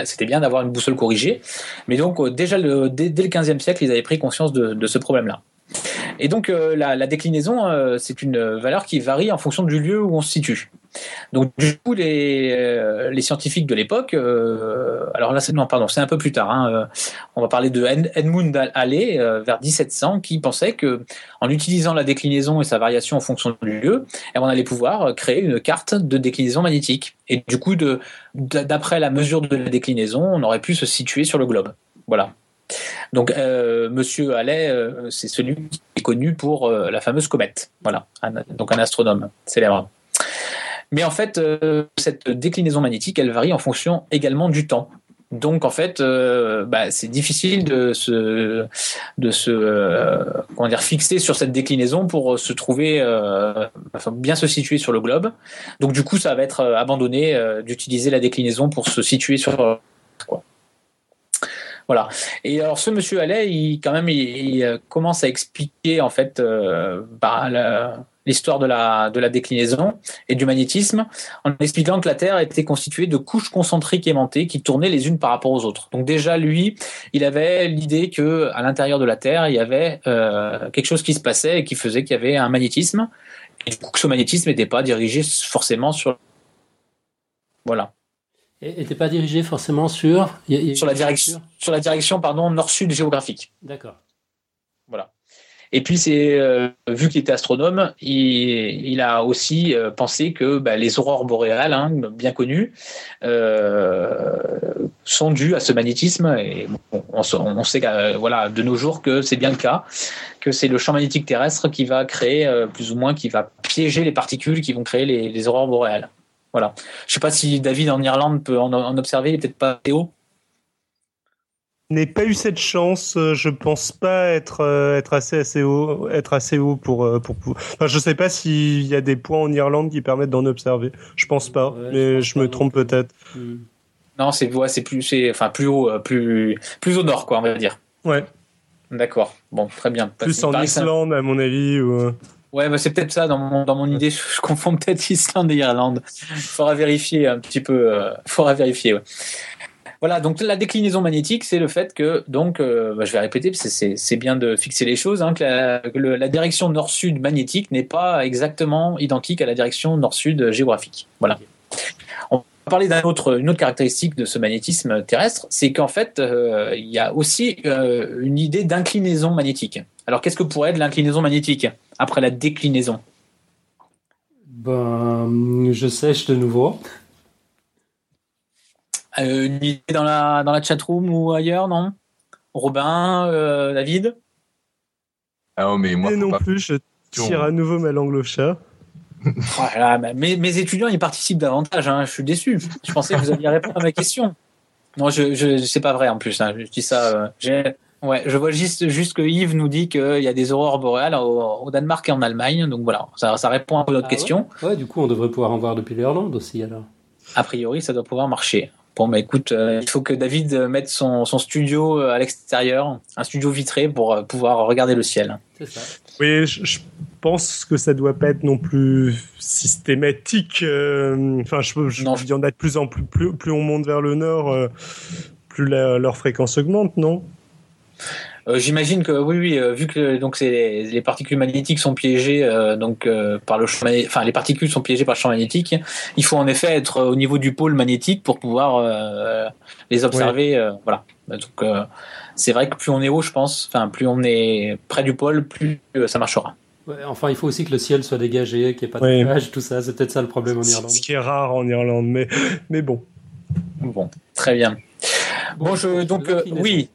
c'était bien, d'avoir une boussole corrigée. Mais donc, déjà dès, le 15e siècle, ils avaient pris conscience de ce problème-là. Et donc euh, la, déclinaison, euh, c'est une valeur qui varie en fonction du lieu où on se situe. Donc du coup, les, euh, les scientifiques de l'époque, alors là, non, pardon, c'est un peu plus tard. Hein, on va parler de Edmund Halley vers 1700, qui pensait que en utilisant la déclinaison et sa variation en fonction du lieu, eh on allait pouvoir créer une carte de déclinaison magnétique. Et du coup, d'après la mesure de la déclinaison, on aurait pu se situer sur le globe. Voilà. Donc, euh, Monsieur Halley, euh, c'est celui qui est connu pour euh, la fameuse comète. Voilà, donc un astronome célèbre. Mais en fait, cette déclinaison magnétique, elle varie en fonction également du temps. Donc en fait, bah, c'est difficile de se, fixer sur cette déclinaison pour se trouver, bien se situer sur le globe. Donc du coup, ça va être abandonné d'utiliser la déclinaison pour se situer sur quoi. Voilà. Et alors ce monsieur Allais, il quand même, il, il commence à expliquer en fait euh, bah, l'histoire de la, de la déclinaison et du magnétisme en expliquant que la Terre était constituée de couches concentriques aimantées qui tournaient les unes par rapport aux autres. Donc déjà, lui, il avait l'idée que à l'intérieur de la Terre, il y avait euh, quelque chose qui se passait et qui faisait qu'il y avait un magnétisme. Et du coup, que ce magnétisme n'était pas dirigé forcément sur... Voilà. Et n'était pas dirigé forcément sur... il y a- il y a- Sur la direction, sur la direction pardon, nord-sud géographique. D'accord. Voilà. Et puis c'est euh, vu qu'il était astronome, il, il a aussi euh, pensé que bah, les aurores boréales, hein, bien connues, euh, sont dues à ce magnétisme. Et bon, on, sait voilà de nos jours que c'est bien le cas, que c'est le champ magnétique terrestre qui va créer plus ou moins, qui va piéger les particules qui vont créer les, les aurores boréales. Voilà. Je sais pas si David en Irlande peut en, en observer, il est peut-être pas Théo. n'ai pas eu cette chance. euh, Je pense pas être euh, être assez assez haut, être assez haut pour euh, pour. Enfin, je sais pas s'il y a des points en Irlande qui permettent d'en observer. Je pense pas, Ouais, mais je, me trompe peut-être. Hmm. Non, c'est ouais, c'est plus, c'est enfin plus haut, euh, plus plus au nord, quoi, on va dire. Ouais, D'accord. Bon, très bien. Plus en Islande à mon avis. Ou... Ouais, bah, c'est peut-être ça dans mon, dans mon idée. Je, confonds peut-être Islande et Irlande. Faudra vérifier un petit peu. Euh, faudra vérifier. Voilà. Donc la déclinaison magnétique, c'est le fait que donc, euh, bah, je vais répéter c'est bien de fixer les choses. Hein, que la, direction nord-sud magnétique n'est pas exactement identique à la direction nord-sud géographique. Voilà. On va parler d'une autre, caractéristique de ce magnétisme terrestre, c'est qu'en fait, euh, il y a aussi une idée d'inclinaison magnétique. Alors, qu'est-ce que pourrait être l'inclinaison magnétique après la déclinaison? Ben, je sèche de nouveau. Euh, Une idée dans la, dans la chatroom ou ailleurs, non? Robin, euh, David? Ah non, mais moi, et non pas- plus, je tire à nouveau ma langue au chat. Voilà, mes, mes étudiants, ils participent davantage. Hein. Je suis déçu. Je pensais que vous alliez répondre à ma question. Non, je, je, c'est pas vrai en plus. Hein. Je dis ça. euh, ouais, je vois juste, juste que Yves nous dit qu'il y a des aurores boréales au, au Danemark et en Allemagne. Donc voilà, ça, ça répond un peu à notre Ah question. Ouais, du coup, on devrait pouvoir en voir depuis l'Irlande aussi, alors. A priori, ça doit pouvoir marcher. Bon, bah écoute, euh, il faut que David euh, mette son, son studio euh, à l'extérieur, un studio vitré pour pouvoir regarder le ciel. C'est ça. Oui, je, je pense que ça doit pas être non plus systématique. euh, Enfin, je, je, Non. il y en a de plus en plus. Plus, plus on monte vers le nord, euh, plus la- leur fréquence augmente, non? Euh, J'imagine que oui, oui, euh, vu que donc c'est les, les particules magnétiques sont piégées euh, donc euh, par le champ, enfin les particules sont piégées par le champ magnétique. Il faut en effet être au niveau du pôle magnétique pour pouvoir euh, les observer. euh, voilà. Donc euh, c'est vrai que plus on est haut, je pense, enfin plus on est près du pôle, plus euh, ça marchera. Ouais, enfin, il faut aussi que le ciel soit dégagé, qu'il n'y ait pas de nuages, tout ça. C'est peut-être ça le problème en Irlande. ce qui est rare en Irlande, mais, mais bon. Bon, très bien. Bon, je, donc euh, oui,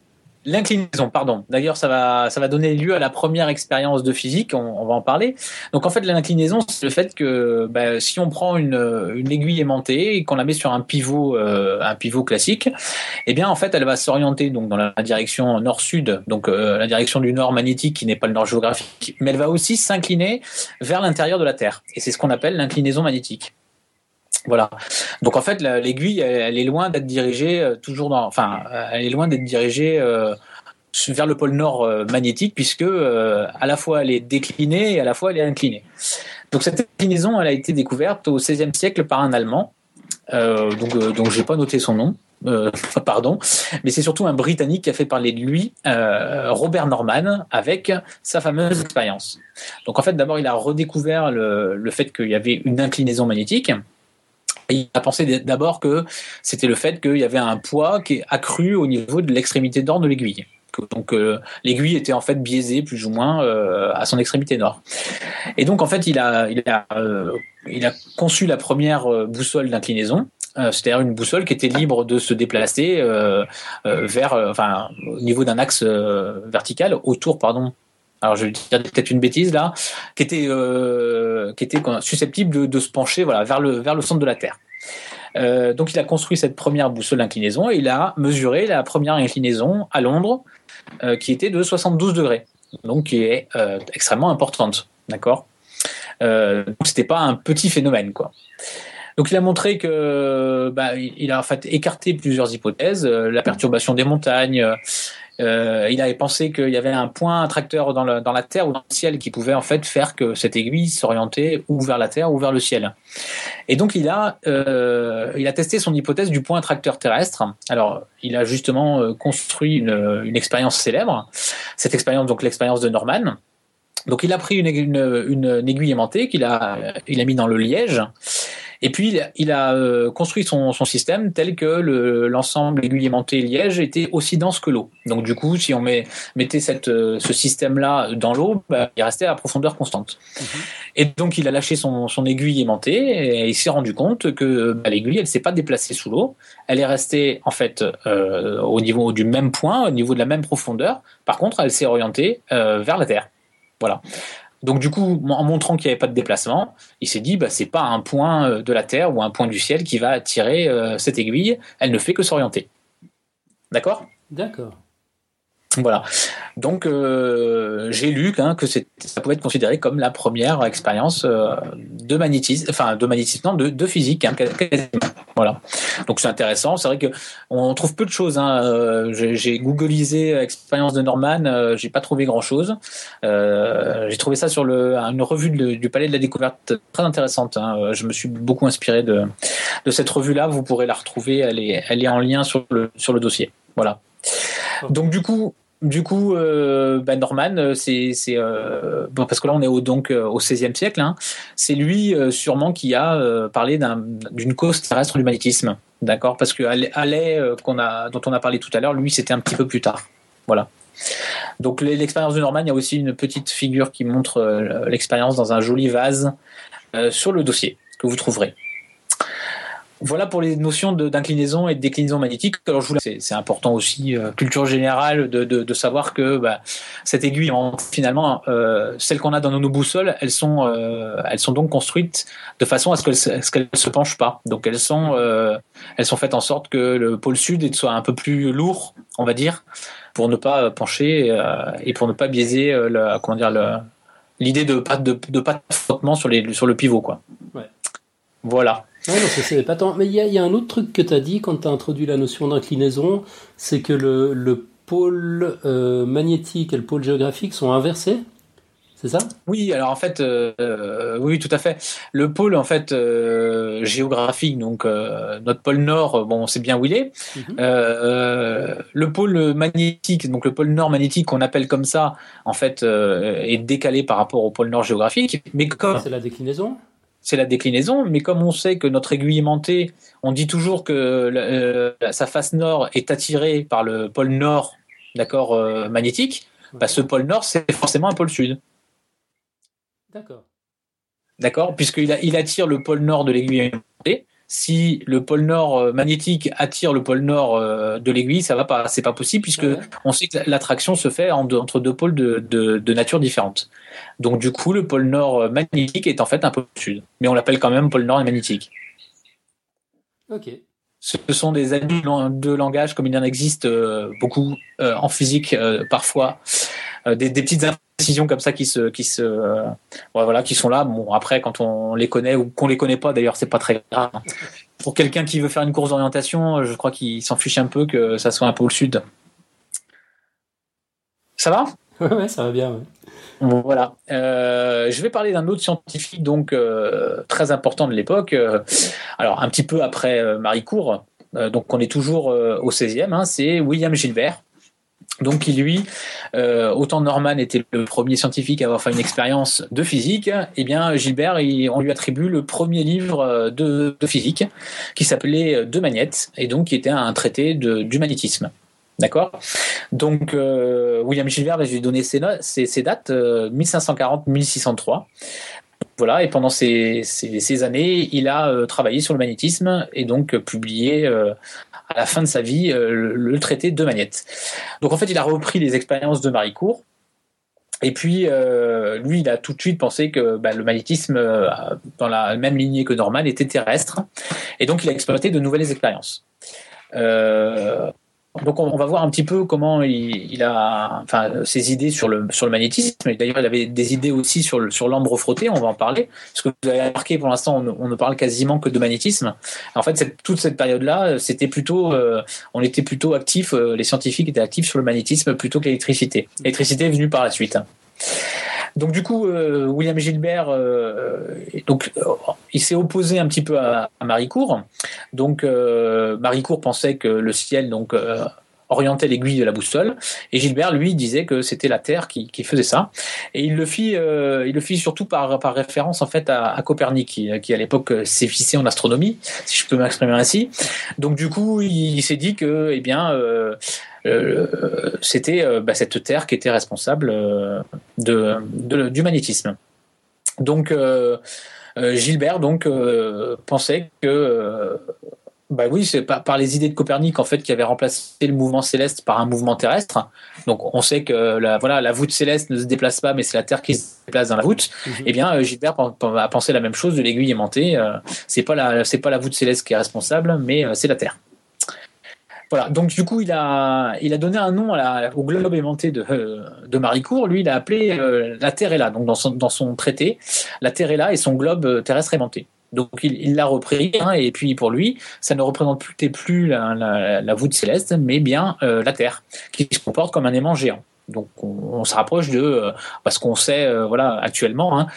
l'inclinaison, pardon. D'ailleurs, ça va, ça va donner lieu à la première expérience de physique. On, on va en parler. Donc, en fait, l'inclinaison, c'est le fait que bah, si on prend une, une aiguille aimantée et qu'on la met sur un pivot, euh, un pivot classique, eh bien, en fait, elle va s'orienter donc dans la direction nord-sud, donc euh, la direction du nord magnétique qui n'est pas le nord géographique, mais elle va aussi s'incliner vers l'intérieur de la Terre. Et c'est ce qu'on appelle l'inclinaison magnétique. Voilà. Donc en fait, la- l'aiguille, elle, est loin d'être dirigée euh, toujours dans, enfin, euh, elle est loin d'être dirigée euh, vers le pôle nord magnétique, puisque à la fois elle est déclinée et à la fois elle est inclinée. Donc cette inclinaison, elle a été découverte au XVIe siècle par un Allemand. Donc, donc j'ai pas noté son nom. Pardon, mais c'est surtout un Britannique qui a fait parler de lui, Robert Norman, avec sa fameuse expérience. Donc en fait, d'abord, il a redécouvert le, le fait qu'il y avait une inclinaison magnétique. Il a pensé d'abord que c'était le fait qu'il y avait un poids qui est accru au niveau de l'extrémité nord de l'aiguille. Donc euh, l'aiguille était en fait biaisée plus ou moins euh, à son extrémité nord. Et donc en fait il a euh, conçu la première boussole d'inclinaison. C'est-à-dire une boussole qui était libre de se déplacer vers, au niveau d'un axe vertical, autour, pardon. Alors je vais dire peut-être une bêtise là, qui était, susceptible de, se pencher, vers le centre de la Terre. Euh, donc il a construit cette première boussole d'inclinaison et il a mesuré la première inclinaison à Londres euh, qui était de 72 degrés, donc qui est euh, extrêmement importante, d'accord? Donc c'était pas un petit phénomène quoi. Donc il a montré que bah, il a en fait écarté plusieurs hypothèses, la perturbation des montagnes, euh, il avait pensé qu'il y avait un point attracteur dans, dans, la Terre ou dans le ciel qui pouvait en fait faire que cette aiguille s'orientait ou vers la Terre ou vers le ciel. Et donc il a, euh, il a testé son hypothèse du point attracteur terrestre. Alors il a justement euh, construit une, une expérience célèbre. Cette expérience, donc l'expérience de Norman. Donc il a pris une, une, une aiguille aimantée qu'il a, il a mis dans le liège et puis, il a euh, construit son, son, système tel que l'ensemble aiguille aimantée liège était aussi dense que l'eau. Donc, du coup, si on met, mettait cette, euh, ce système-là dans l'eau, bah, il restait à profondeur constante. Mhm. Et donc, il a lâché son, son aiguille aimantée et il s'est rendu compte que bah, l'aiguille, elle s'est pas déplacée sous l'eau. Elle est restée, en fait, euh, au niveau du même point, au niveau de la même profondeur. Par contre, elle s'est orientée euh, vers la Terre. Voilà. Donc du coup, en montrant qu'il n'y avait pas de déplacement, il s'est dit bah c'est pas un point euh, de la Terre ou un point du ciel qui va attirer euh, cette aiguille, elle ne fait que s'orienter. D'accord? D'accord. Voilà. Donc euh, j'ai lu hein, que ça pouvait être considéré comme la première expérience euh, de magnétisme, enfin de magnétisme, non, de, de physique. Hein, voilà. Donc c'est intéressant. C'est vrai que on trouve peu de choses. Hein. Euh, j'ai googlisé expérience de Norman, euh, j'ai pas trouvé grand chose. Euh, j'ai trouvé ça sur le, une revue du Palais de la Découverte très intéressante. Hein. Je me suis beaucoup inspiré de, de cette revue-là. Vous pourrez la retrouver. Elle est, elle est en lien sur le, sur le dossier. Voilà. Donc du coup, du coup, euh, ben Norman, euh, c'est euh, bon, parce que là on est au donc au XVIe siècle. Hein, c'est lui sûrement qui a parlé d'une cause terrestre du magnétisme, d'accord? Parce que Halley, qu'on dont on a parlé tout à l'heure, lui c'était un petit peu plus tard. Voilà. Donc l'expérience de Norman, il y a aussi une petite figure qui montre l'expérience dans un joli vase sur le dossier que vous trouverez. Voilà pour les notions d'inclinaison et de déclinaison magnétique. Alors je vous c'est important aussi euh, culture générale de, de, de savoir que bah, cette aiguille, finalement, euh, celles qu'on a dans nos boussoles, elles sont euh, elles sont donc construites de façon à ce qu'elles qu se penchent pas. Donc elles sont euh, elles sont faites en sorte que le pôle sud soit un peu plus lourd, on va dire, pour ne pas pencher euh, et pour ne pas biaiser le, comment dire l'idée de pas de, de pas de frottement sur les sur le pivot quoi. Ouais. Voilà. Ouais, non, c'est pas tant. Mais il y a, y a, un autre truc que tu as dit quand tu as introduit la notion d'inclinaison, c'est que le, le pôle euh, magnétique et le pôle géographique sont inversés. C'est ça? Oui, alors en fait, euh, oui, tout à fait. Le pôle en fait euh, géographique, donc euh, notre pôle nord, bon, on sait bien où il est. Mm -hmm. le pôle magnétique, donc le pôle nord magnétique, qu'on appelle comme ça, en fait, est décalé par rapport au pôle nord géographique. Mais comme c'est la déclinaison? C'est la déclinaison, mais comme on sait que notre aiguille aimantée, on dit toujours que euh, sa face nord est attirée par le pôle nord, d'accord, euh, magnétique, bah, ce pôle nord, c'est forcément un pôle sud. D'accord. D'accord, puisqu'il il attire le pôle nord de l'aiguille aimantée. Si le pôle nord euh, magnétique attire le pôle nord euh, de l'aiguille, ça va pas, c'est pas possible puisque ouais. on sait que l'attraction se fait entre deux pôles de, de, de, nature différente. Donc du coup, le pôle nord magnétique est en fait un pôle sud, mais on l'appelle quand même pôle nord magnétique. Ok. Ce sont des abus de langage, comme il en existe euh, beaucoup euh, en physique euh, parfois, des, des, petites précisions comme ça qui se, qui se, voilà, qui sont là. Bon, après, quand on les connaît ou qu'on les connaît pas, d'ailleurs, c'est pas très grave. Pour quelqu'un qui veut faire une course d'orientation, je crois qu'il s'en fiche un peu que ça soit un pôle sud. Ça va? Ouais, ça va bien. Ouais. Voilà. Euh, je vais parler d'un autre scientifique donc euh, très important de l'époque. Euh, alors un petit peu après euh, Marie Cour. donc on est toujours au 16e. Hein, c'est William Gilbert. Donc lui, autant Norman était le premier scientifique à avoir fait une expérience de physique, eh bien Gilbert, il, on lui attribue le premier livre de, de physique qui s'appelait De Magnettes et donc qui était un traité de, du magnétisme. D'accord? Donc, euh, William Gilbert, je lui donner ses, ses, dates, euh, 1540-1603. Voilà, et pendant ces, années, il a euh, travaillé sur le magnétisme et donc publié euh, à la fin de sa vie le, le, traité de Magnette. Donc, en fait, il a repris les expériences de Marie Cour Et puis, euh, lui, il a tout de suite pensé que bah, le magnétisme, euh, dans la même lignée que Norman, était terrestre. Et donc, il a exploité de nouvelles expériences. Euh, donc on, va voir un petit peu comment il, a, enfin, ses idées sur le sur le magnétisme. D'ailleurs, il avait des idées aussi sur le, sur l'ambre frotté. On va en parler. Parce que vous avez remarqué, pour l'instant, on, ne parle quasiment que de magnétisme. En fait, toute cette période-là, c'était plutôt, euh, on était plutôt actifs. Euh, les scientifiques étaient actifs sur le magnétisme plutôt que l'électricité. L'électricité est venue par la suite. Donc du coup, euh, William Gilbert, euh, donc euh, il s'est opposé un petit peu à, à Maricourt. Donc Maricourt pensait que le ciel donc orientait l'aiguille de la boussole. Et Gilbert, lui, disait que c'était la Terre qui, faisait ça. Et il le fit, il le fit surtout par, par référence en fait à, Copernic, qui, à l'époque s'effiçait en astronomie, si je peux m'exprimer ainsi. Donc du coup, il, s'est dit que, eh bien, c'était euh, bah, cette Terre qui était responsable euh, de, de, du magnétisme. Donc Gilbert donc pensait que bah oui, c'est par, par, les idées de Copernic en fait qui avait remplacé le mouvement céleste par un mouvement terrestre. Donc on sait que la voilà la voûte céleste ne se déplace pas, mais c'est la Terre qui se déplace dans la voûte. Mhm. Eh bien, Gilbert a pensé la même chose de l'aiguille aimantée. c'est pas la c'est pas la voûte céleste qui est responsable, mais c'est la Terre. Voilà, donc du coup, il a, il a donné un nom à au globe aimanté de, de Maricourt. Lui, il a appelé euh, la Terre est là. Donc dans son, dans son traité, la Terre est là et son globe euh, terrestre aimanté. Donc il l'a repris, hein, et puis pour lui, ça ne représente plus, plus la, la, la, voûte céleste, mais bien euh, la Terre, qui se comporte comme un aimant géant. Donc on, on se rapproche de euh, parce qu'on sait euh, voilà actuellement hein,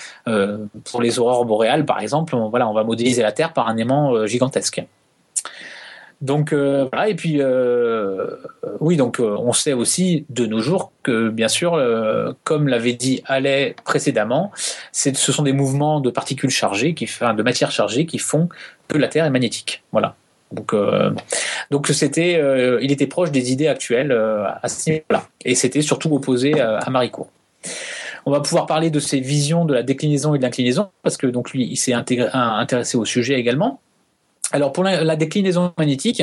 pour les aurores boréales par exemple, voilà on va modéliser la Terre par un aimant gigantesque. Donc euh, voilà, et puis euh, oui, donc euh, on sait aussi de nos jours que bien sûr, comme l'avait dit Allais précédemment, ce sont des mouvements de particules chargées, qui, enfin, de matière chargée, qui font que la Terre est magnétique. Voilà. Donc, donc c'était, il était proche des idées actuelles à ce niveau-là, et c'était surtout opposé à Maricourt. On va pouvoir parler de ses visions de la déclinaison et de l'inclinaison, parce que donc lui, il s'est intéressé au sujet également. Alors pour la, déclinaison magnétique,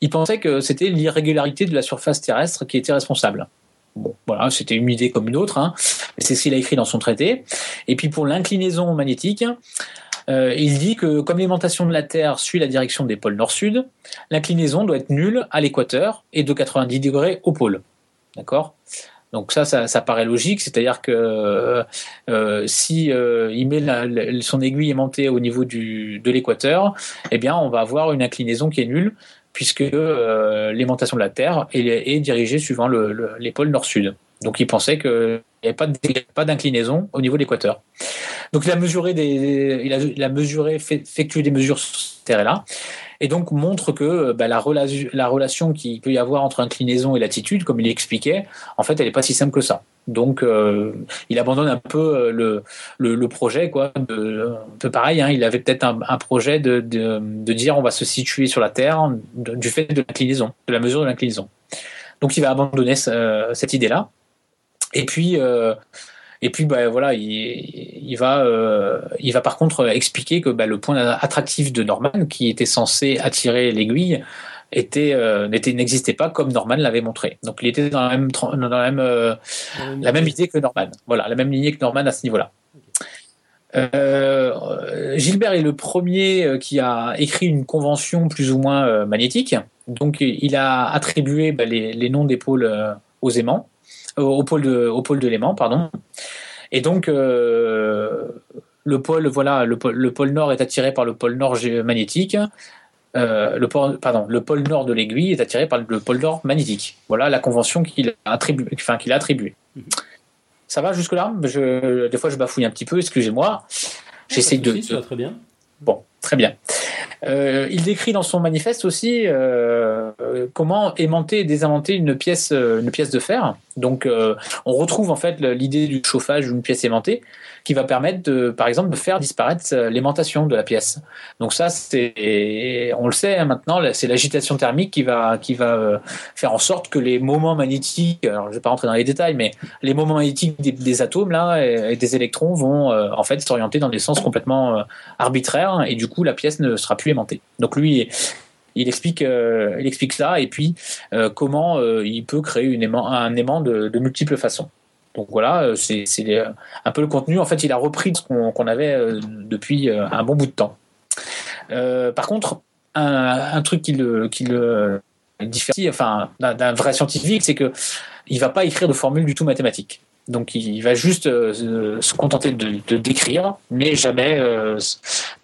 il pensait que c'était l'irrégularité de la surface terrestre qui était responsable. Bon, voilà, c'était une idée comme une autre, hein, c'est ce qu'il a écrit dans son traité. Et puis pour l'inclinaison magnétique, euh, il dit que comme l'aimantation de la Terre suit la direction des pôles nord-sud, l'inclinaison doit être nulle à l'équateur et de 90 degrés au pôle. D'accord? Donc ça, ça, paraît logique, c'est-à-dire que euh, euh, si euh, il met son aiguille aimantée au niveau du, de l'équateur, eh bien, on va avoir une inclinaison qui est nulle puisque l'aimantation de la Terre est, dirigée suivant le, les pôles nord-sud. Donc il pensait qu'il n'y avait pas d'inclinaison au niveau de l'équateur. Donc il a mesuré des, il a, il mesuré, effectué des mesures sur cette terre-là, et donc montre que bah, la, la relation qu'il peut y avoir entre inclinaison et latitude, comme il expliquait, en fait, elle n'est pas si simple que ça. Donc, euh, il abandonne un peu euh, le, projet, quoi. De, un peu pareil, hein, il avait peut-être un, projet de, de, dire on va se situer sur la Terre du fait de l'inclinaison, de la mesure de l'inclinaison. Donc, il va abandonner cette idée-là. Et puis, euh, et puis, bah, voilà, il, il va, euh, il va par contre expliquer que bah, le point attractif de Norman, qui était censé attirer l'aiguille, était euh, n'était n'existait pas comme Norman l'avait montré. Donc, il était dans la même dans la même euh, la même idée que Norman. Voilà, la même lignée que Norman à ce niveau-là. Euh, Gilbert est le premier qui a écrit une convention plus ou moins magnétique. Donc, il a attribué bah, les, les, noms des pôles aux aimants au pôle de, au pôle de l'aimant, pardon. Et donc, euh, le pôle, voilà, le pôle, le pôle, nord est attiré par le pôle nord magnétique. Euh, le, pôle, pardon, le pôle nord de l'aiguille est attiré par le pôle nord magnétique. Voilà la convention qu'il a attribuée. Enfin, qu'il a attribué. Ça va jusque-là? Des fois, je bafouille un petit peu, excusez-moi. J'essaie de, de... Très bien. Bon, très bien. Euh, il décrit dans son manifeste aussi euh, comment aimanter et désamenter une pièce, euh, une pièce de fer. Donc, on retrouve en fait l'idée du chauffage d'une pièce aimantée qui va permettre, de, par exemple, de faire disparaître euh, l'aimantation de la pièce. Donc ça, c'est, on le sait hein, maintenant, c'est l'agitation thermique qui va, qui va faire en sorte que les moments magnétiques, alors je vais pas rentrer dans les détails, mais les moments magnétiques des, atomes là et, des électrons vont en fait s'orienter dans des sens complètement arbitraires et du coup la pièce ne sera plus donc lui, il explique, euh, il explique ça et puis euh, comment euh, il peut créer un aimant de, multiples façons. Donc voilà, c'est un peu le contenu. En fait, il a repris ce qu'on avait depuis un bon bout de temps. par contre, un, truc qui le, qui le différencie enfin, d'un vrai scientifique, c'est que il va pas écrire de formule du tout mathématique. Donc il va juste euh, se contenter de, d'écrire, mais jamais, euh,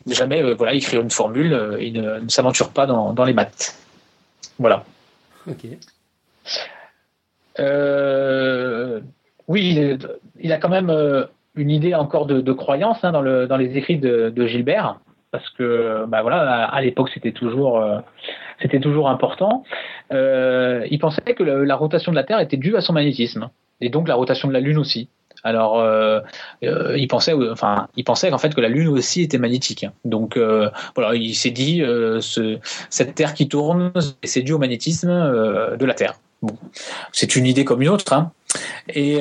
jamais euh, voilà, écrire une formule. il ne, s'aventure pas dans, dans, les maths. Voilà. Ok. Oui, il, a quand même une idée encore de, croyance hein, dans, le, dans les écrits de, Gilbert, parce que bah voilà, à, l'époque c'était toujours, c'était toujours important. il pensait que la rotation de la Terre était due à son magnétisme et donc la rotation de la Lune aussi. Alors, euh, euh, il pensait, enfin, il pensait qu'en fait que la Lune aussi était magnétique. Donc, euh, voilà, il s'est dit, ce, cette Terre qui tourne, c'est dû au magnétisme de la Terre. C'est une idée comme une autre. Hein. Et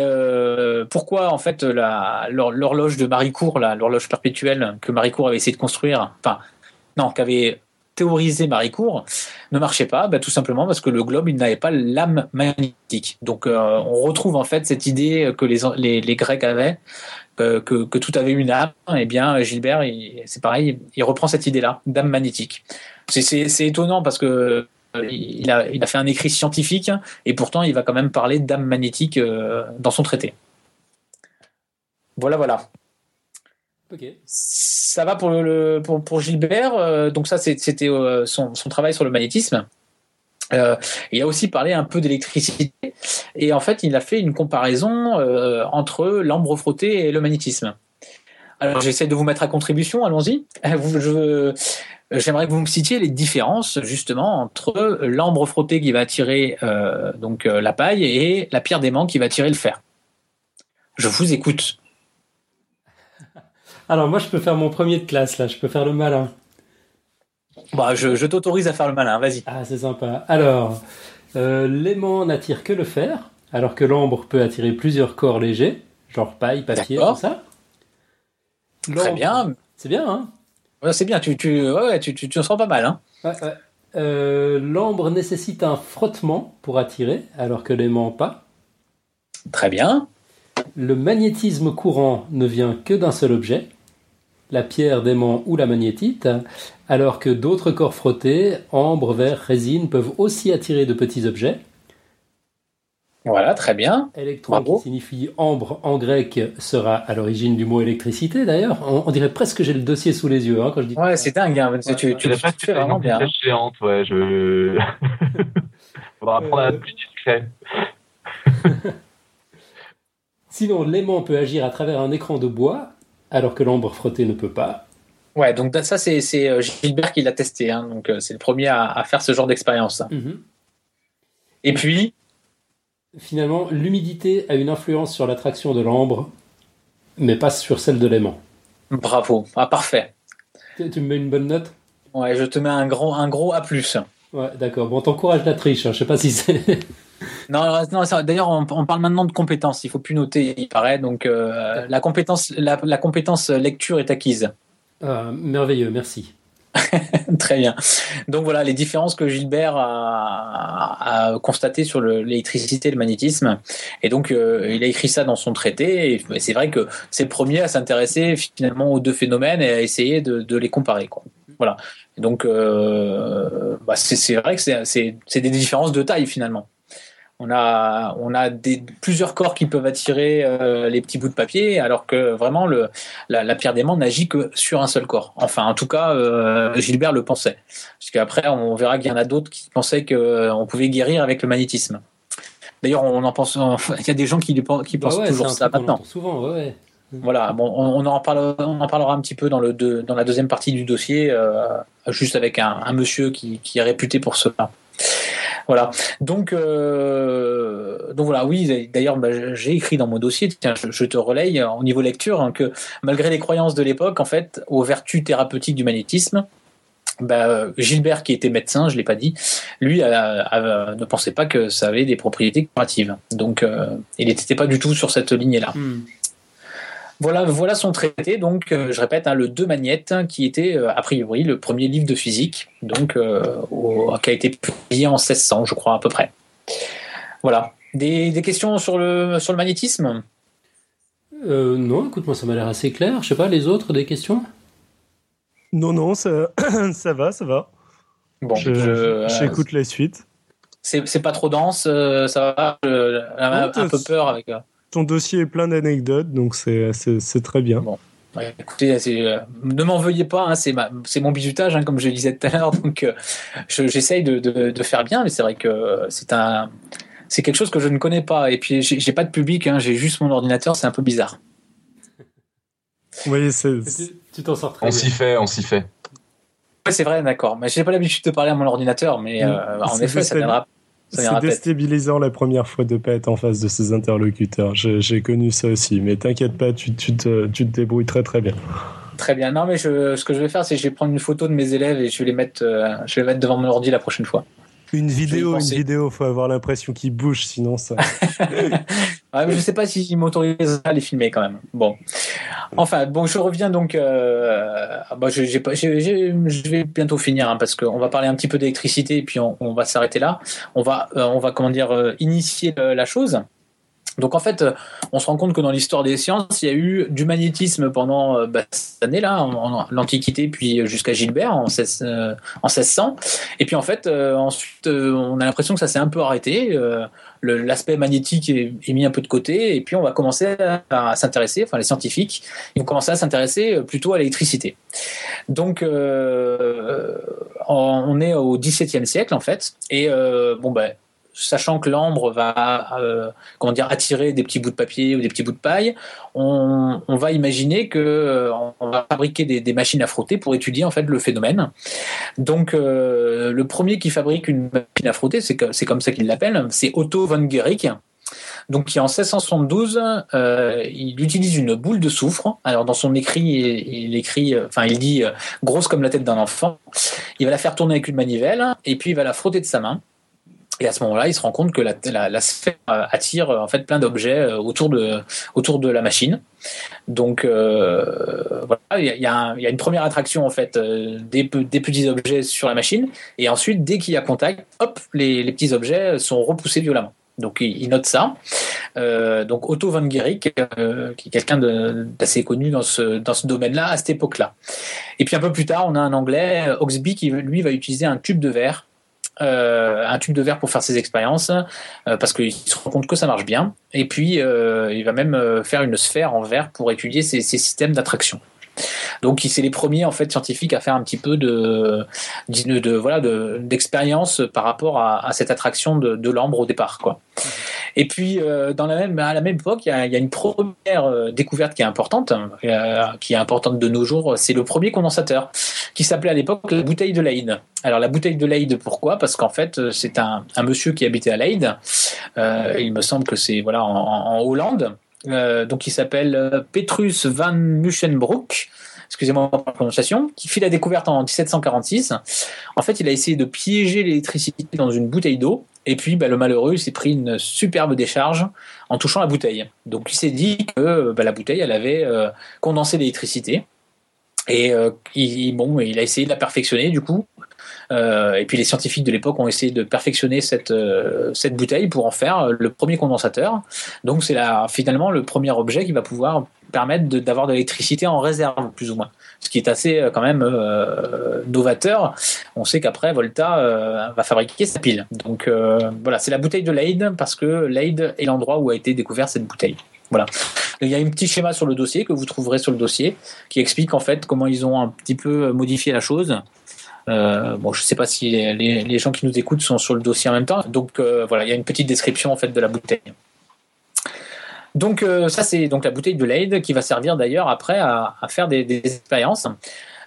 pourquoi en fait l'horloge de Maricourt, l'horloge perpétuelle que Maricourt avait essayé de construire, enfin, non, qu'avait théorisé Maricourt ne marchait pas, bah, tout simplement parce que le globe il n'avait pas l'âme magnétique. Donc euh, on retrouve en fait cette idée que les, Grecs avaient que, que, tout avait une âme. Et eh bien Gilbert, c'est pareil, il reprend cette idée-là d'âme magnétique. C'est étonnant parce que euh, il a, il a fait un écrit scientifique et pourtant il va quand même parler d'âme magnétique euh, dans son traité. Voilà, voilà. Ça va pour, le, pour, Gilbert. Euh, donc ça, c'était euh, son, travail sur le magnétisme. Euh, il a aussi parlé un peu d'électricité et en fait, il a fait une comparaison entre l'ambre frotté et le magnétisme. Alors, j'essaie de vous mettre à contribution. Allons-y. J'aimerais que vous me citiez les différences justement entre l'ambre frotté qui va attirer donc la paille et la pierre d'aimant qui va attirer le fer. Je vous écoute. Alors moi, je peux faire mon premier de classe là. Je peux faire le malin. Bah, je, t'autorise à faire le malin. Vas-y. Ah, c'est sympa. Alors, euh, l'aimant n'attire que le fer, alors que l'ambre peut attirer plusieurs corps légers, genre paille, papier, tout ça. Très bien. C'est bien, hein ouais, C'est bien. Tu, tu, ouais, tu, tu, tu, sens pas mal, hein euh, L'ambre nécessite un frottement pour attirer, alors que l'aimant pas. Très bien. Le magnétisme courant ne vient que d'un seul objet, la pierre d'aimant ou la magnétite, alors que d'autres corps frottés, ambre, verre, résine, peuvent aussi attirer de petits objets. Voilà, très bien. Électron, qui signifie ambre en grec, sera à l'origine du mot électricité d'ailleurs. On, dirait presque que j'ai le dossier sous les yeux hein, quand je dis. Ouais, c'est dingue. Hein. tu, tu, tu, tu fais vraiment bien. Géante, ouais. Je... Faudra apprendre à être plus discret. Sinon, l'aimant peut agir à travers un écran de bois alors que l'ambre frottée ne peut pas. Ouais, donc ça c'est euh, Gilbert qui l'a testé, hein, donc euh, c'est le premier à, faire ce genre d'expérience. Mhm. Et puis Finalement, l'humidité a une influence sur l'attraction de l'ambre, mais pas sur celle de l'aimant. Bravo, ah parfait. Tu, me mets une bonne note? Ouais, je te mets un, gros, un gros A+. Ouais, d'accord. Bon, t'encourages la triche, hein. je sais pas si c'est... Non, non d'ailleurs, on, parle maintenant de compétences. Il faut plus noter, il paraît. Donc, euh, la compétence, la, compétence lecture est acquise. Ah, merveilleux, merci. Très bien. Donc voilà les différences que Gilbert a, constatées sur l'électricité et le magnétisme. Et donc euh, il a écrit ça dans son traité. Et c'est vrai que c'est le premier à s'intéresser finalement aux deux phénomènes et à essayer de, les comparer. Quoi. Voilà. donc euh, bah, c'est vrai que c'est des différences de taille finalement. On a, on a des, plusieurs corps qui peuvent attirer euh, les petits bouts de papier, alors que vraiment le, la, pierre d'aimant n'agit que sur un seul corps. Enfin, en tout cas, euh, Gilbert le pensait. Parce qu'après, on verra qu'il y en a d'autres qui pensaient qu'on euh, pouvait guérir avec le magnétisme. D'ailleurs, on en pense. Il y a des gens qui, qui bah pensent toujours ça maintenant. Souvent, ouais. Voilà, bon, on, en on en parlera un petit peu dans, le dans la deuxième partie du dossier, juste avec un, un monsieur qui, qui, est réputé pour cela. Voilà. Donc, euh, donc voilà, oui, d'ailleurs, bah, j'ai écrit dans mon dossier, tiens, je, te relaye au niveau lecture, hein, que malgré les croyances de l'époque, en fait, aux vertus thérapeutiques du magnétisme, bah, Gilbert, qui était médecin, je l'ai pas dit, lui ne pensait pas que ça avait des propriétés curatives. Donc, euh, il n'était pas du tout sur cette lignée-là. Hmm. Voilà, voilà son traité, donc euh, je répète, hein, le deux magnettes, qui était euh, a priori le premier livre de physique, donc euh, qui a été publié en 1600, je crois à peu près. Voilà. Des, questions sur le, sur le magnétisme? Euh, non, écoute, moi ça m'a l'air assez clair. Je sais pas, les autres, des questions? Non, non, ça, ça va, ça va. Bon, Je- je- J'écoute la suite. c'est c'est pas trop dense, euh, ça va. J'avais un, peu peur avec. Ton dossier est plein d'anecdotes, donc c'est très bien. Ouais, écoutez, c'est, euh, ne m'en veuillez pas, hein, c'est mon bizutage, hein, comme je le disais tout à l'heure, donc euh, je- j'essaye de, de- de faire bien, mais c'est vrai que euh, c'est un, c'est quelque chose que je ne connais pas, et puis j'ai pas de public, hein, j'ai juste mon ordinateur, c'est un peu bizarre. Oui, c'est Tu tu t'en sors très On bien. s'y fait, on s'y fait. Ouais, c'est vrai, d'accord, mais j'ai pas l'habitude de parler à mon ordinateur, mais euh, en effet, ça viendra, c'est déstabilisant la première fois de pas être en face de ses interlocuteurs. J'ai j'ai connu ça aussi, mais t'inquiète pas, tu, tu, te, tu te débrouilles très très bien. Très bien. Non, mais je, ce que je vais faire, c'est que je vais prendre une photo de mes élèves et je vais les mettre, euh, je vais les mettre devant mon ordi la prochaine fois. Une vidéo, une vidéo, faut avoir l'impression qu'il bouge, sinon ça. Ouais, mais je sais pas s'ils m'autorisent à les filmer quand même. Bon. Enfin, bon, je reviens donc. Euh, ah bah, j'ai- j'ai pas- j'ai- j'ai- je vais bientôt finir hein, parce qu'on va parler un petit peu d'électricité et puis on, on va s'arrêter là. On va, euh, on va comment dire, euh, initier la chose. Donc en fait, euh, on se rend compte que dans l'histoire des sciences, il y a eu du magnétisme pendant euh, bah, cette année-là, l'Antiquité, puis jusqu'à Gilbert en, 16, euh, 1600. Et puis en fait, ensuite, on a l'impression que ça s'est un peu arrêté. L'aspect magnétique est, mis un peu de côté, et puis on va commencer à, s'intéresser, enfin les scientifiques, ils vont commencer à s'intéresser plutôt à l'électricité. Donc on est au XVIIe siècle en fait, et bon ben sachant que l'ambre va euh, comment dire attirer des petits bouts de papier ou des petits bouts de paille, on, va imaginer que euh, on va fabriquer des, machines à frotter pour étudier en fait le phénomène. Donc euh, le premier qui fabrique une machine à frotter, c'est comme ça qu'il l'appelle, c'est Otto von Guericke. Donc qui en 1672, euh, il utilise une boule de soufre. Alors dans son écrit, il, écrit, enfin il dit grosse comme la tête d'un enfant. Il va la faire tourner avec une manivelle et puis il va la frotter de sa main. Et à ce moment-là, il se rend compte que la, sphère euh, attire euh, en fait plein d'objets euh, autour de autour de la machine. Donc voilà, il y, a- une première attraction en fait des, pe- des petits objets sur la machine, et ensuite dès qu'il y a contact, hop, les, petits objets sont repoussés violemment. Donc il, note ça. Donc Otto von Guericke, qui est quelqu'un d'assez connu dans ce dans ce domaine-là à cette époque-là. Et puis un peu plus tard, on a un Anglais, Oxby, qui lui va utiliser un tube de verre euh, un tube de verre pour faire ses expériences euh, parce qu'il se rend compte que ça marche bien. Et puis euh, il va même faire une sphère en verre pour étudier ces, ces systèmes d'attraction. Donc c'est les premiers en fait scientifiques à faire un petit peu de, de, voilà de- d'expérience par rapport à, cette attraction de, l'ambre au départ quoi. Et puis euh, à la même époque il y a, une première euh, découverte qui est importante euh, qui est importante de nos jours c'est le premier condensateur qui s'appelait à l'époque la bouteille de Leyde. Alors la bouteille de Leyde, pourquoi? Parce qu'en fait, c'est un, monsieur qui habitait à Leyde. Il me semble que c'est voilà en Hollande. Euh, donc il s'appelle euh, Petrus van Muschenbroek. Excusez-moi la prononciation, qui fit la découverte en 1746. En fait, il a essayé de piéger l'électricité dans une bouteille d'eau, et puis bah, le malheureux s'est pris une superbe décharge en touchant la bouteille. Donc il s'est dit que bah, la bouteille, elle avait euh, condensé l'électricité. Et il, bon, il a essayé de la perfectionner du coup. Euh, et puis les scientifiques de l'époque ont essayé de perfectionner cette, euh, cette bouteille pour en faire euh, le premier condensateur. Donc c'est finalement le premier objet qui va pouvoir permettre d'avoir de, l'électricité en réserve plus ou moins. Ce qui est assez quand même novateur. On sait qu'après Volta va fabriquer sa pile. Donc voilà, c'est la bouteille de Leyde parce que Leyde est l'endroit où a été découvert cette bouteille. Voilà. Il y a un petit schéma sur le dossier que vous trouverez sur le dossier qui explique en fait comment ils ont un petit peu modifié la chose. Euh, je sais pas si les, gens qui nous écoutent sont sur le dossier en même temps. Donc euh, voilà, il y a une petite description en fait de la bouteille. Donc euh, ça c'est donc la bouteille de Leyde qui va servir d'ailleurs après à, faire des expériences.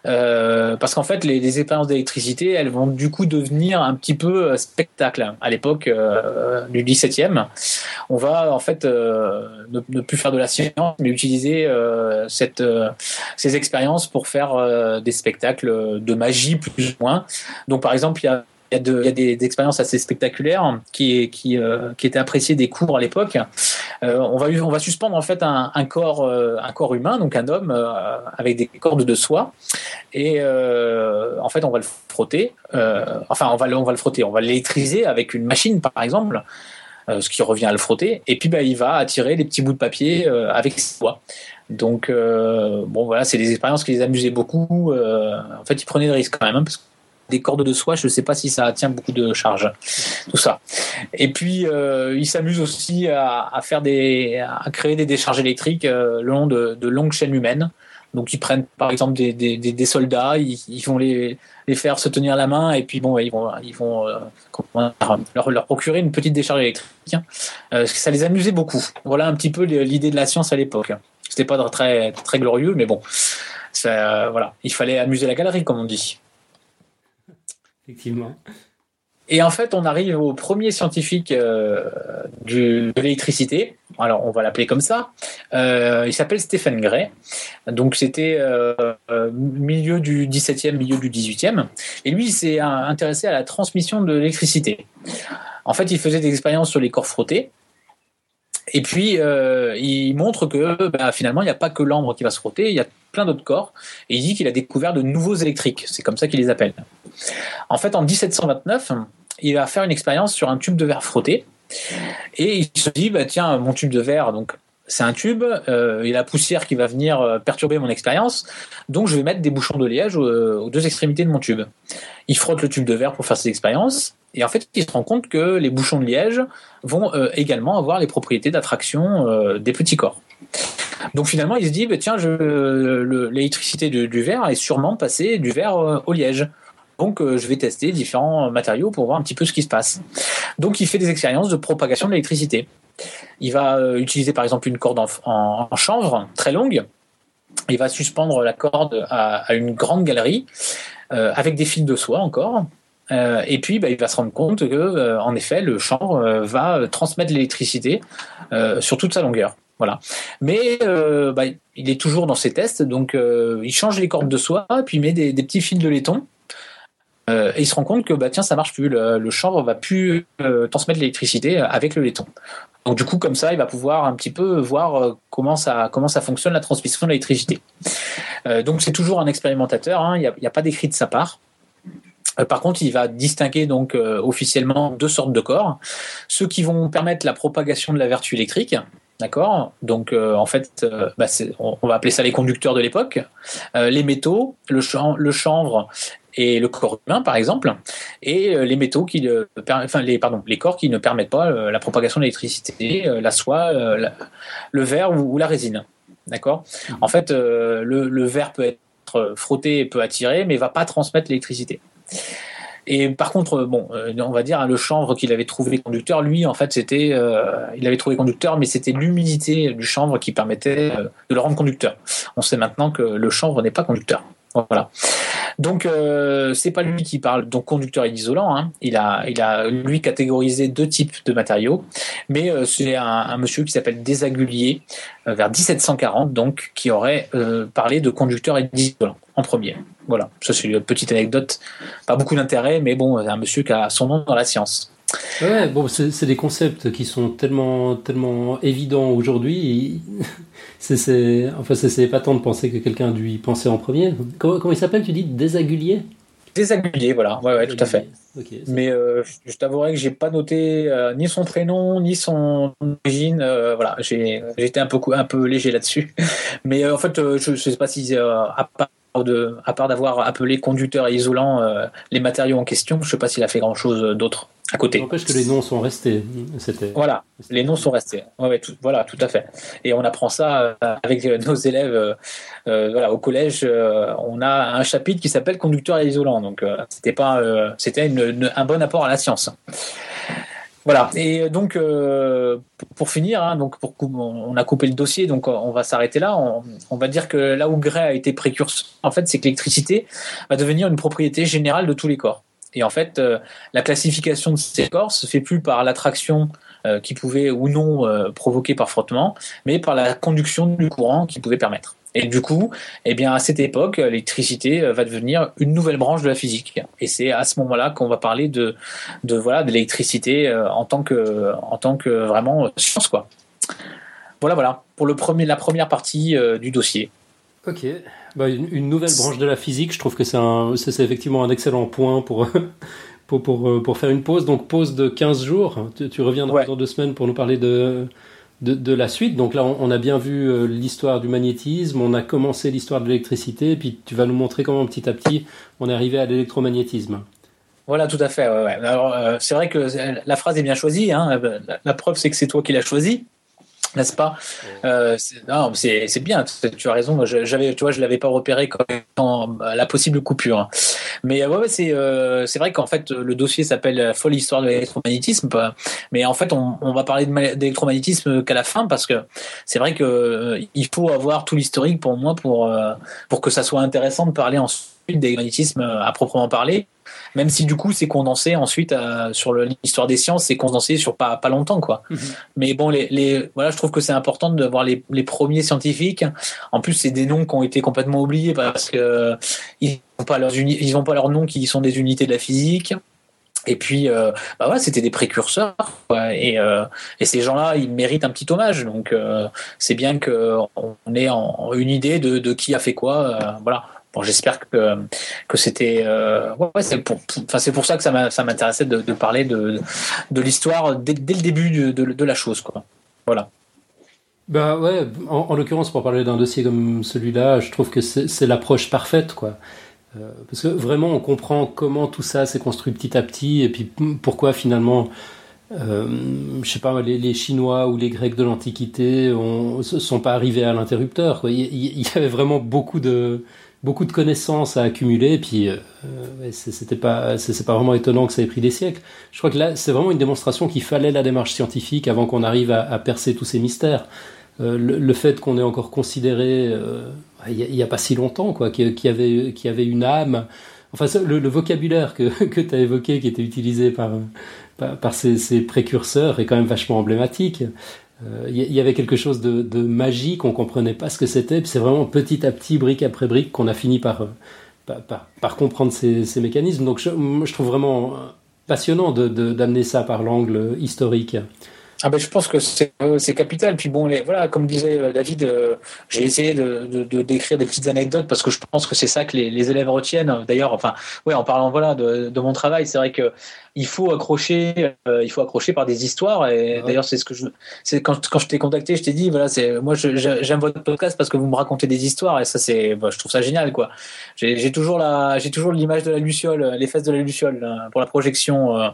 Euh, parce qu'en fait, les, expériences d'électricité, elles vont du coup devenir un petit peu euh, spectacle. À l'époque euh, du 17e, on va en fait ne, plus faire de la science, mais utiliser ces expériences pour faire des spectacles de magie plus ou moins. Donc par exemple, il y a il y a, des, expériences assez spectaculaires euh, qui étaient appréciées des cours à l'époque. Euh, on, va, suspendre en fait un, euh, corps humain, donc un homme avec des cordes de soie, et en fait on va le frotter. enfin, on va, on le frotter, on va l'électriser avec une machine par exemple. ce qui revient à le frotter. Et puis bah, il va attirer les petits bouts de papier avec ses. Donc bon voilà, c'est des expériences qui les amusaient beaucoup. en fait, ils prenaient des risques quand même, hein, des cordes de soie, je ne sais pas si ça tient beaucoup de charge, tout ça. Et puis, euh, ils s'amusent aussi à, faire des, à créer des décharges électriques euh, le long de, longues chaînes humaines. Donc, ils prennent par exemple des, soldats, ils, vont les, faire se tenir la main, et puis bon, ils vont, ils vont euh, leur, leur, procurer une petite décharge électrique. Euh, ça les amusait beaucoup. Voilà un petit peu l'idée de la science à l'époque. C'était pas très très glorieux, mais bon, ça, voilà, il fallait amuser la galerie, comme on dit. Effectivement. Et en fait, on arrive au premier scientifique euh, de l'électricité. Alors, on va l'appeler comme ça. Euh, il s'appelle Stephen Gray. Donc, c'était euh, milieu du 17e, milieu du 18e. Et lui, il s'est intéressé à la transmission de l'électricité. En fait, il faisait des expériences sur les corps frottés. Et puis, il montre que bah, finalement, il n'y a pas que l'ambre qui va se frotter, il y a plein d'autres corps. Et il dit qu'il a découvert de nouveaux électriques. C'est comme ça qu'il les appelle. En fait, en 1729, il va faire une expérience sur un tube de verre frotté. Et il se dit, bah, tiens, mon tube de verre, donc c'est un tube, euh, il y a la poussière qui va venir euh, perturber mon expérience, donc je vais mettre des bouchons de liège euh, aux, deux extrémités de mon tube. Il frotte le tube de verre pour faire ses expériences, et en fait il se rend compte que les bouchons de liège vont également avoir les propriétés d'attraction des petits corps. Donc finalement il se dit, bah, tiens, l'électricité du verre est sûrement passée du verre au liège. Donc, euh, je vais tester différents matériaux pour voir un petit peu ce qui se passe. Donc, il fait des expériences de propagation de l'électricité. Il va euh, utiliser par exemple une corde en, chanvre très longue. Il va suspendre la corde à, une grande galerie euh, avec des fils de soie encore. Et puis, bah, il va se rendre compte que, en effet, le chanvre va transmettre l'électricité sur toute sa longueur. Voilà. Mais bah, il est toujours dans ses tests, donc il change les cordes de soie, puis il met des petits fils de laiton euh, et il se rend compte que bah tiens ça marche plus, le, le chanvre va plus euh, transmettre l'électricité avec le laiton. Donc du coup comme ça il va pouvoir un petit peu voir euh, comment ça comment ça fonctionne la transmission de l'électricité. donc c'est toujours un expérimentateur, hein, il n'y a, pas d'écrit de sa part. Par contre, il va distinguer donc officiellement deux sortes de corps, ceux qui vont permettre la propagation de la vertu électrique, D'accord? Donc, en fait, bah, on, va appeler ça les conducteurs de l'époque. les métaux, le, le chanvre et le corps humain par exemple, et euh, les métaux qui, enfin les pardon, les corps qui ne permettent pas euh, la propagation de l'électricité, euh, la soie, le verre ou, la résine. D'accord? Mmh. En fait, le, verre peut être frotté et peut attirer, mais va pas transmettre l'électricité. Et par contre, bon, on va dire hein, le chanvre qu'il avait trouvé conducteur, lui, en fait, c'était, il avait trouvé conducteur, mais c'était l'humidité du chanvre qui permettait de le rendre conducteur. On sait maintenant que le chanvre n'est pas conducteur. Voilà. Donc euh, c'est pas lui qui parle donc conducteur et isolant. Hein. Il a lui catégorisé deux types de matériaux, mais euh, c'est un, monsieur qui s'appelle Desaguliers euh, vers 1740 donc qui aurait euh, parlé de conducteur et d'isolant en premier. Voilà, ça c'est une petite anecdote, pas beaucoup d'intérêt, mais bon, un monsieur qui a son nom dans la science. Ouais, bon, c'est des concepts qui sont tellement, tellement évidents aujourd'hui. C'est, enfin, c'est épatant de penser que quelqu'un a dû y penser en premier. Comment, comment il s'appelle, tu dis Désagulier Désagulier, voilà, ouais, ouais, tout à fait. Mais euh, je t'avouerai que j'ai pas noté euh, ni son prénom ni son origine. Euh, voilà, j'ai été un peu un peu léger là-dessus. Mais en fait, je, ne sais pas si à part de, à part d'avoir appelé conducteur et isolant les matériaux en question, je sais pas s'il a fait grand chose d'autre à côté. N'empêche que les noms sont restés. Voilà, les noms sont restés. Ouais, tout, voilà, tout à fait. Et on apprend ça euh, avec euh, nos élèves. Euh, voilà, au collège, on a un chapitre qui s'appelle conducteur et isolant. Donc, c'était pas, c'était un bon apport à la science. Voilà. Et donc, pour finir, hein, donc on a coupé le dossier, donc on va s'arrêter là. On, va dire que là où Gray a été précurseur, en fait, c'est que l'électricité va devenir une propriété générale de tous les corps. Et en fait, euh, la classification de ces corps se fait plus par l'attraction euh, qui pouvait ou non euh, provoquer par frottement, mais par la conduction du courant qui pouvait permettre. Et du coup, eh bien, à cette époque, l'électricité va devenir une nouvelle branche de la physique. Et c'est à ce moment-là qu'on va parler de, de voilà, de l'électricité en tant que, en tant que vraiment science, quoi. Voilà, voilà, pour le premier, la première partie du dossier. Ok. Bah, une, nouvelle branche de la physique, je trouve que c'est effectivement un excellent point pour, pour, pour, pour, faire une pause. Donc pause de 15 jours. Tu, tu reviendras dans deux semaines pour nous parler de, de, la suite. Donc là, on, a bien vu l'histoire du magnétisme, on a commencé l'histoire de l'électricité, puis tu vas nous montrer comment petit à petit on est arrivé à l'électromagnétisme. Voilà, tout à fait. Alors, c'est vrai que la phrase est bien choisie. Hein. La, preuve, c'est que c'est toi qui l'as choisie n'est-ce pas? Euh, c'est bien tu as raison. J'avais tu vois je l'avais pas repéré comme la possible coupure mais ouais, c'est euh, c'est vrai qu'en fait le dossier s'appelle folle histoire de l'électromagnétisme mais en fait on, on va parler d'électromagnétisme qu'à la fin parce que c'est vrai que euh, il faut avoir tout l'historique pour moi pour euh, pour que ça soit intéressant de parler ensuite d'électromagnétisme à proprement parler même si du coup c'est condensé ensuite euh, sur l'histoire des sciences, c'est condensé sur pas pas longtemps quoi. Mhm. Mais bon, les, les, voilà, je trouve que c'est important de voir les, les premiers scientifiques. En plus, c'est des noms qui ont été complètement oubliés parce que ils n'ont pas leurs ils ont pas leurs noms qui sont des unités de la physique. Et puis, euh, bah ouais, c'était des précurseurs. Et, euh, et, ces gens-là, ils méritent un petit hommage. Donc, euh, c'est bien qu'on ait en, une idée de, de, qui a fait quoi. Voilà. Bon, j'espère que que c'était euh, c'est pour enfin c'est pour ça que ça m'intéressait de, parler de de l'histoire dès, le début de, de, la chose quoi. Voilà. Bah ouais, en, en l'occurrence pour parler d'un dossier comme celui-là, je trouve que c'est l'approche parfaite quoi. Euh, parce que vraiment on comprend comment tout ça s'est construit petit à petit et puis pourquoi finalement euh, je sais pas, les, les, Chinois ou les Grecs de l'Antiquité ne sont pas arrivés à l'interrupteur. Il, il, y avait vraiment beaucoup de, beaucoup de connaissances à accumuler, et puis euh, c'était pas, c'est pas vraiment étonnant que ça ait pris des siècles. Je crois que là, c'est vraiment une démonstration qu'il fallait la démarche scientifique avant qu'on arrive à, percer tous ces mystères. Euh, le, fait qu'on ait encore considéré, euh, il n'y a, pas si longtemps, quoi, qu'il y avait, avait une âme. Enfin, le, le vocabulaire que, que tu as évoqué, qui était utilisé par, par, ces, précurseurs, est quand même vachement emblématique il euh, y, avait quelque chose de, magique, on comprenait pas ce que c'était, c'est vraiment petit à petit, brique après brique, qu'on a fini par, euh, par, comprendre ces, mécanismes. Donc je, trouve vraiment passionnant d'amener de, ça par l'angle historique. Ah ben, je pense que c'est capital. Puis bon, voilà, comme disait David, j'ai essayé de, d'écrire des petites anecdotes parce que je pense que c'est ça que les, les élèves retiennent. D'ailleurs, enfin, ouais, en parlant voilà de, de mon travail, c'est vrai que il faut accrocher, euh, il faut accrocher par des histoires. Et d'ailleurs, c'est ce que je, c'est quand, quand je t'ai contacté, je t'ai dit, voilà, c'est moi, j'aime votre podcast parce que vous me racontez des histoires et ça, c'est, bah, je trouve ça génial, quoi. J'ai toujours la, j'ai toujours l'image de la luciole, les fesses de la luciole pour la projection. Euh,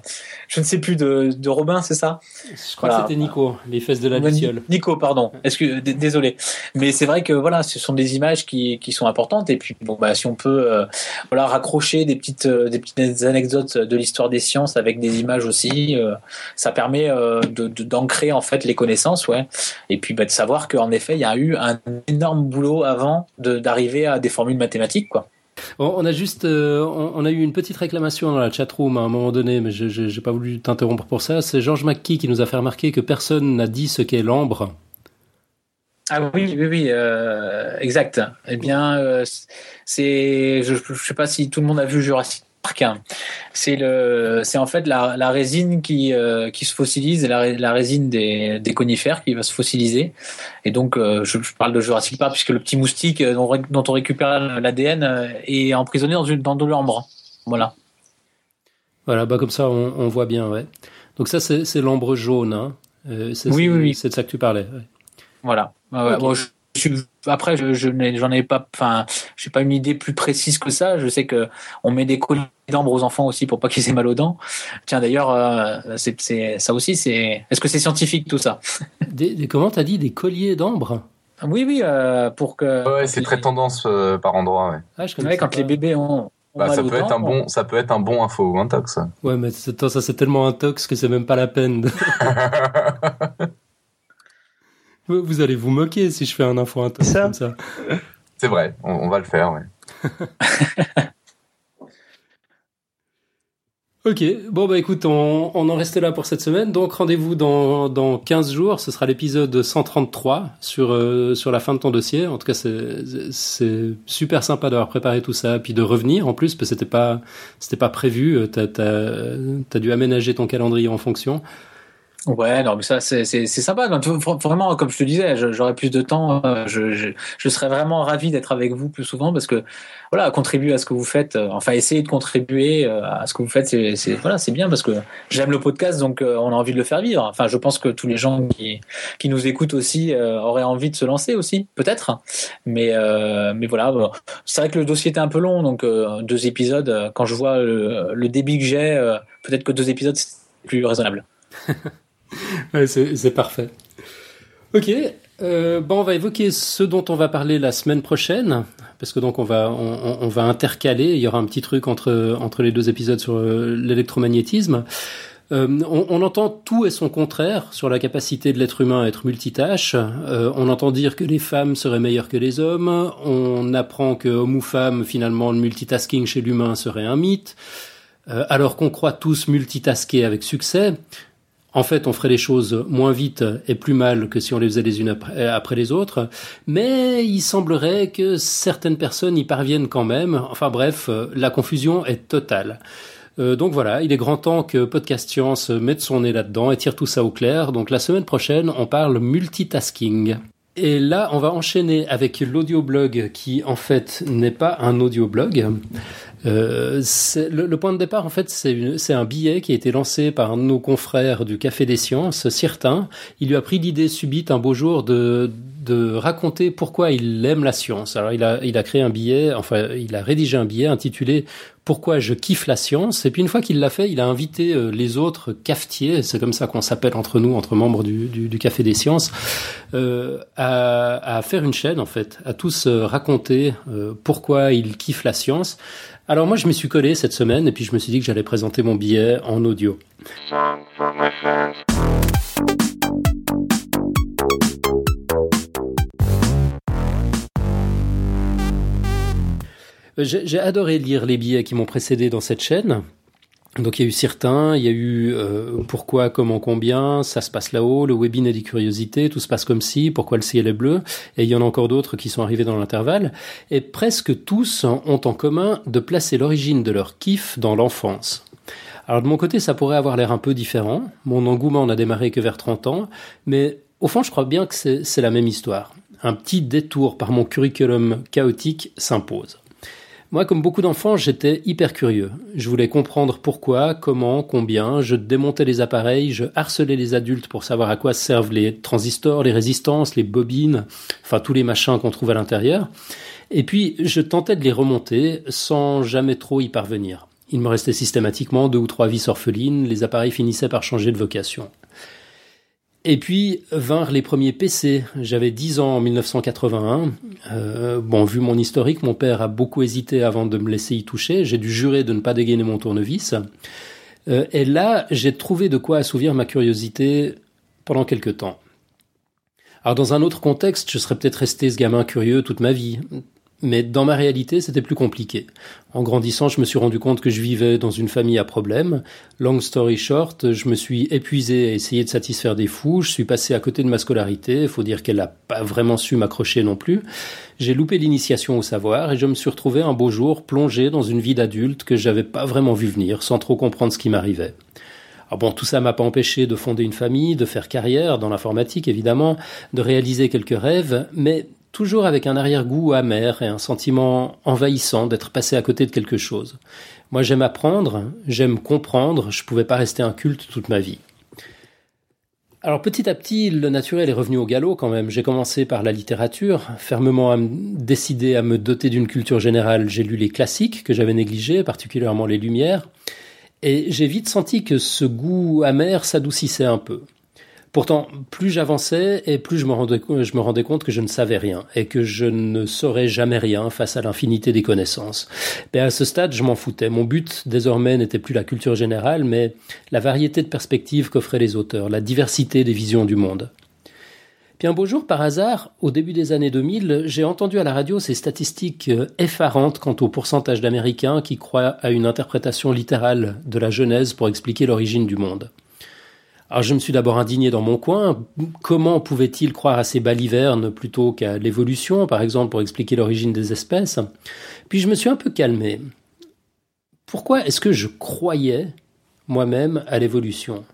je ne sais plus de, de Robin, c'est ça? Je crois que c'était Nico, les fesses de la luciole. Nico, pardon. Est-ce que désolé, mais c'est vrai que voilà, ce sont des images qui, qui sont importantes et puis bon, bah, si on peut, euh, voilà, raccrocher des petites, des petites anecdotes de l'histoire des sciences avec des images aussi. Euh, ça permet euh, d'ancrer en fait les connaissances, ouais. Et puis bah, de savoir qu'en effet, il y a eu un énorme boulot avant d'arriver à des formules mathématiques, quoi. On a juste, euh, on, a eu une petite réclamation dans la chatroom à un moment donné, mais je n'ai pas voulu t'interrompre pour ça. C'est Georges McKee qui nous a fait remarquer que personne n'a dit ce qu'est l'ambre. Ah oui, oui, oui, exact. Eh bien, c'est, je ne sais pas si tout le monde a vu Jurassic c'est le, c'est en fait la, la résine qui, euh, qui se fossilise, la, la résine des, des, conifères qui va se fossiliser. Et donc, euh, je, je, parle de Jurassic Park puisque le petit moustique euh, dont, dont on récupère l'ADN est emprisonné dans, une, dans de l'ambre. Voilà. Voilà, bah comme ça on, on voit bien, ouais. Donc ça c'est l'ambre jaune, hein. oui, oui, oui. C'est de ça que tu parlais. Ouais. Voilà. Okay. Bon, je, après, je, j'en ai pas, enfin, j'ai pas une idée plus précise que ça. Je sais que on met des colliers d'ambre aux enfants aussi pour pas qu'ils aient mal aux dents. Tiens, d'ailleurs, euh, c'est, c'est, ça aussi, c'est. Est-ce que c'est scientifique tout ça? Des, des, Comment t'as dit des colliers d'ambre? Oui, oui, euh, pour que. Ouais, c'est très tendance euh, par endroit. Ouais. Ah, je ouais, quand pas. les bébés ont. Bah, ça peut être un bon, ça peut être un bon info ou un tox. Ouais, mais ça c'est tellement un tox que c'est même pas la peine. De... Vous allez vous moquer si je fais un info comme ça. C'est vrai, on, on, va le faire, ouais. ok, bon bah écoute, on, on, en reste là pour cette semaine. Donc rendez-vous dans, dans 15 jours, ce sera l'épisode 133 sur, euh, sur la fin de ton dossier. En tout cas, c'est super sympa d'avoir préparé tout ça, puis de revenir en plus, parce que c'était pas, c'était pas prévu, t'as as, as, dû aménager ton calendrier en fonction. Ouais, non, mais ça, c'est sympa. Vraiment, comme je te disais, j'aurais plus de temps. Euh, je, je, je serais vraiment ravi d'être avec vous plus souvent parce que, voilà, contribuer à ce que vous faites, euh, enfin, essayer de contribuer euh, à ce que vous faites, c'est voilà, c'est bien parce que j'aime le podcast, donc on a envie de le faire vivre. Enfin, je pense que tous les gens qui, qui nous écoutent aussi auraient envie de se lancer aussi, peut-être. Mais, mais voilà, c'est vrai que le dossier était un peu long, donc deux épisodes, quand je vois le, le débit que j'ai, peut-être que deux épisodes, c'est plus raisonnable. c'est parfait. Ok, euh, on va évoquer ce dont on va parler la semaine prochaine, parce que donc on va on, va intercaler. Il y aura un petit truc entre entre les deux épisodes sur euh, l'électromagnétisme. Euh, on, entend tout et son contraire sur la capacité de l'être humain à être multitâche. on entend dire que les femmes seraient meilleures que les hommes. On apprend que homme ou femme, finalement, le multitasking chez l'humain serait un mythe. alors qu'on croit tous multitasker avec succès. En fait, on ferait les choses moins vite et plus mal que si on les faisait les unes après, les autres, mais il semblerait que certaines personnes y parviennent quand même. Enfin bref, la confusion est totale. Euh, donc voilà, il est grand temps que Podcast Science mette son nez là-dedans et tire tout ça au clair. Donc la semaine prochaine, on parle multitasking. Et là, on va enchaîner avec l'audioblog qui en fait n'est pas un audioblog. Euh, le, point de départ, en fait, c'est un billet qui a été lancé par nos confrères du Café des Sciences, Certain. Il lui a pris l'idée subite un beau jour de raconter pourquoi il aime la science. Alors, il a, il a créé un billet, enfin, il a rédigé un billet intitulé pourquoi je kiffe la science? Et puis une fois qu'il l'a fait, il a invité euh, les autres cafetiers, c'est comme ça qu'on s'appelle entre nous, entre membres du, du, du Café des Sciences, euh, à, à, faire une chaîne en fait, à tous euh, raconter euh, pourquoi ils kiffent la science. Alors moi je m'y suis collé cette semaine et puis je me suis dit que j'allais présenter mon billet en audio. J'ai adoré lire les billets qui m'ont précédé dans cette chaîne. Donc il y a eu certains, il y a eu euh, pourquoi, comment, combien, ça se passe là-haut, le webinaire des curiosités, tout se passe comme si, pourquoi le ciel est bleu, et il y en a encore d'autres qui sont arrivés dans l'intervalle, et presque tous ont en commun de placer l'origine de leur kiff dans l'enfance. Alors de mon côté, ça pourrait avoir l'air un peu différent, mon engouement n'a démarré que vers 30 ans, mais au fond je crois bien que c'est la même histoire. Un petit détour par mon curriculum chaotique s'impose. Moi, comme beaucoup d'enfants, j'étais hyper curieux. Je voulais comprendre pourquoi, comment, combien. Je démontais les appareils, je harcelais les adultes pour savoir à quoi servent les transistors, les résistances, les bobines, enfin tous les machins qu'on trouve à l'intérieur. Et puis, je tentais de les remonter sans jamais trop y parvenir. Il me restait systématiquement deux ou trois vis orphelines, les appareils finissaient par changer de vocation. Et puis vinrent les premiers PC. J'avais 10 ans en 1981. Euh, bon, vu mon historique, mon père a beaucoup hésité avant de me laisser y toucher. J'ai dû jurer de ne pas dégainer mon tournevis. Euh, et là, j'ai trouvé de quoi assouvir ma curiosité pendant quelque temps. Alors dans un autre contexte, je serais peut-être resté ce gamin curieux toute ma vie. Mais dans ma réalité, c'était plus compliqué. En grandissant, je me suis rendu compte que je vivais dans une famille à problème. Long story short, je me suis épuisé à essayer de satisfaire des fous. Je suis passé à côté de ma scolarité. Faut dire qu'elle n'a pas vraiment su m'accrocher non plus. J'ai loupé l'initiation au savoir et je me suis retrouvé un beau jour plongé dans une vie d'adulte que j'avais pas vraiment vu venir, sans trop comprendre ce qui m'arrivait. Alors bon, tout ça m'a pas empêché de fonder une famille, de faire carrière dans l'informatique évidemment, de réaliser quelques rêves, mais toujours avec un arrière-goût amer et un sentiment envahissant d'être passé à côté de quelque chose. Moi j'aime apprendre, j'aime comprendre, je pouvais pas rester un culte toute ma vie. Alors petit à petit, le naturel est revenu au galop quand même. J'ai commencé par la littérature, fermement décidé à me doter d'une culture générale. J'ai lu les classiques que j'avais négligés, particulièrement les Lumières, et j'ai vite senti que ce goût amer s'adoucissait un peu. Pourtant, plus j'avançais et plus je me, rendais, compte que je ne savais rien et que je ne saurais jamais rien face à l'infinité des connaissances. Mais à ce stade, je m'en foutais. Mon but désormais n'était plus la culture générale, mais la variété de perspectives qu'offraient les auteurs, la diversité des visions du monde. Puis un beau jour, par hasard, au début des années 2000, j'ai entendu à la radio ces statistiques euh, effarantes quant au pourcentage d'Américains qui croient à une interprétation littérale de la Genèse pour expliquer l'origine du monde. Alors je me suis d'abord indigné dans mon coin. Comment pouvait-il croire à ces balivernes plutôt qu'à l'évolution, par exemple, pour expliquer l'origine des espèces? Puis je me suis un peu calmé. Pourquoi est-ce que je croyais moi-même à l'évolution?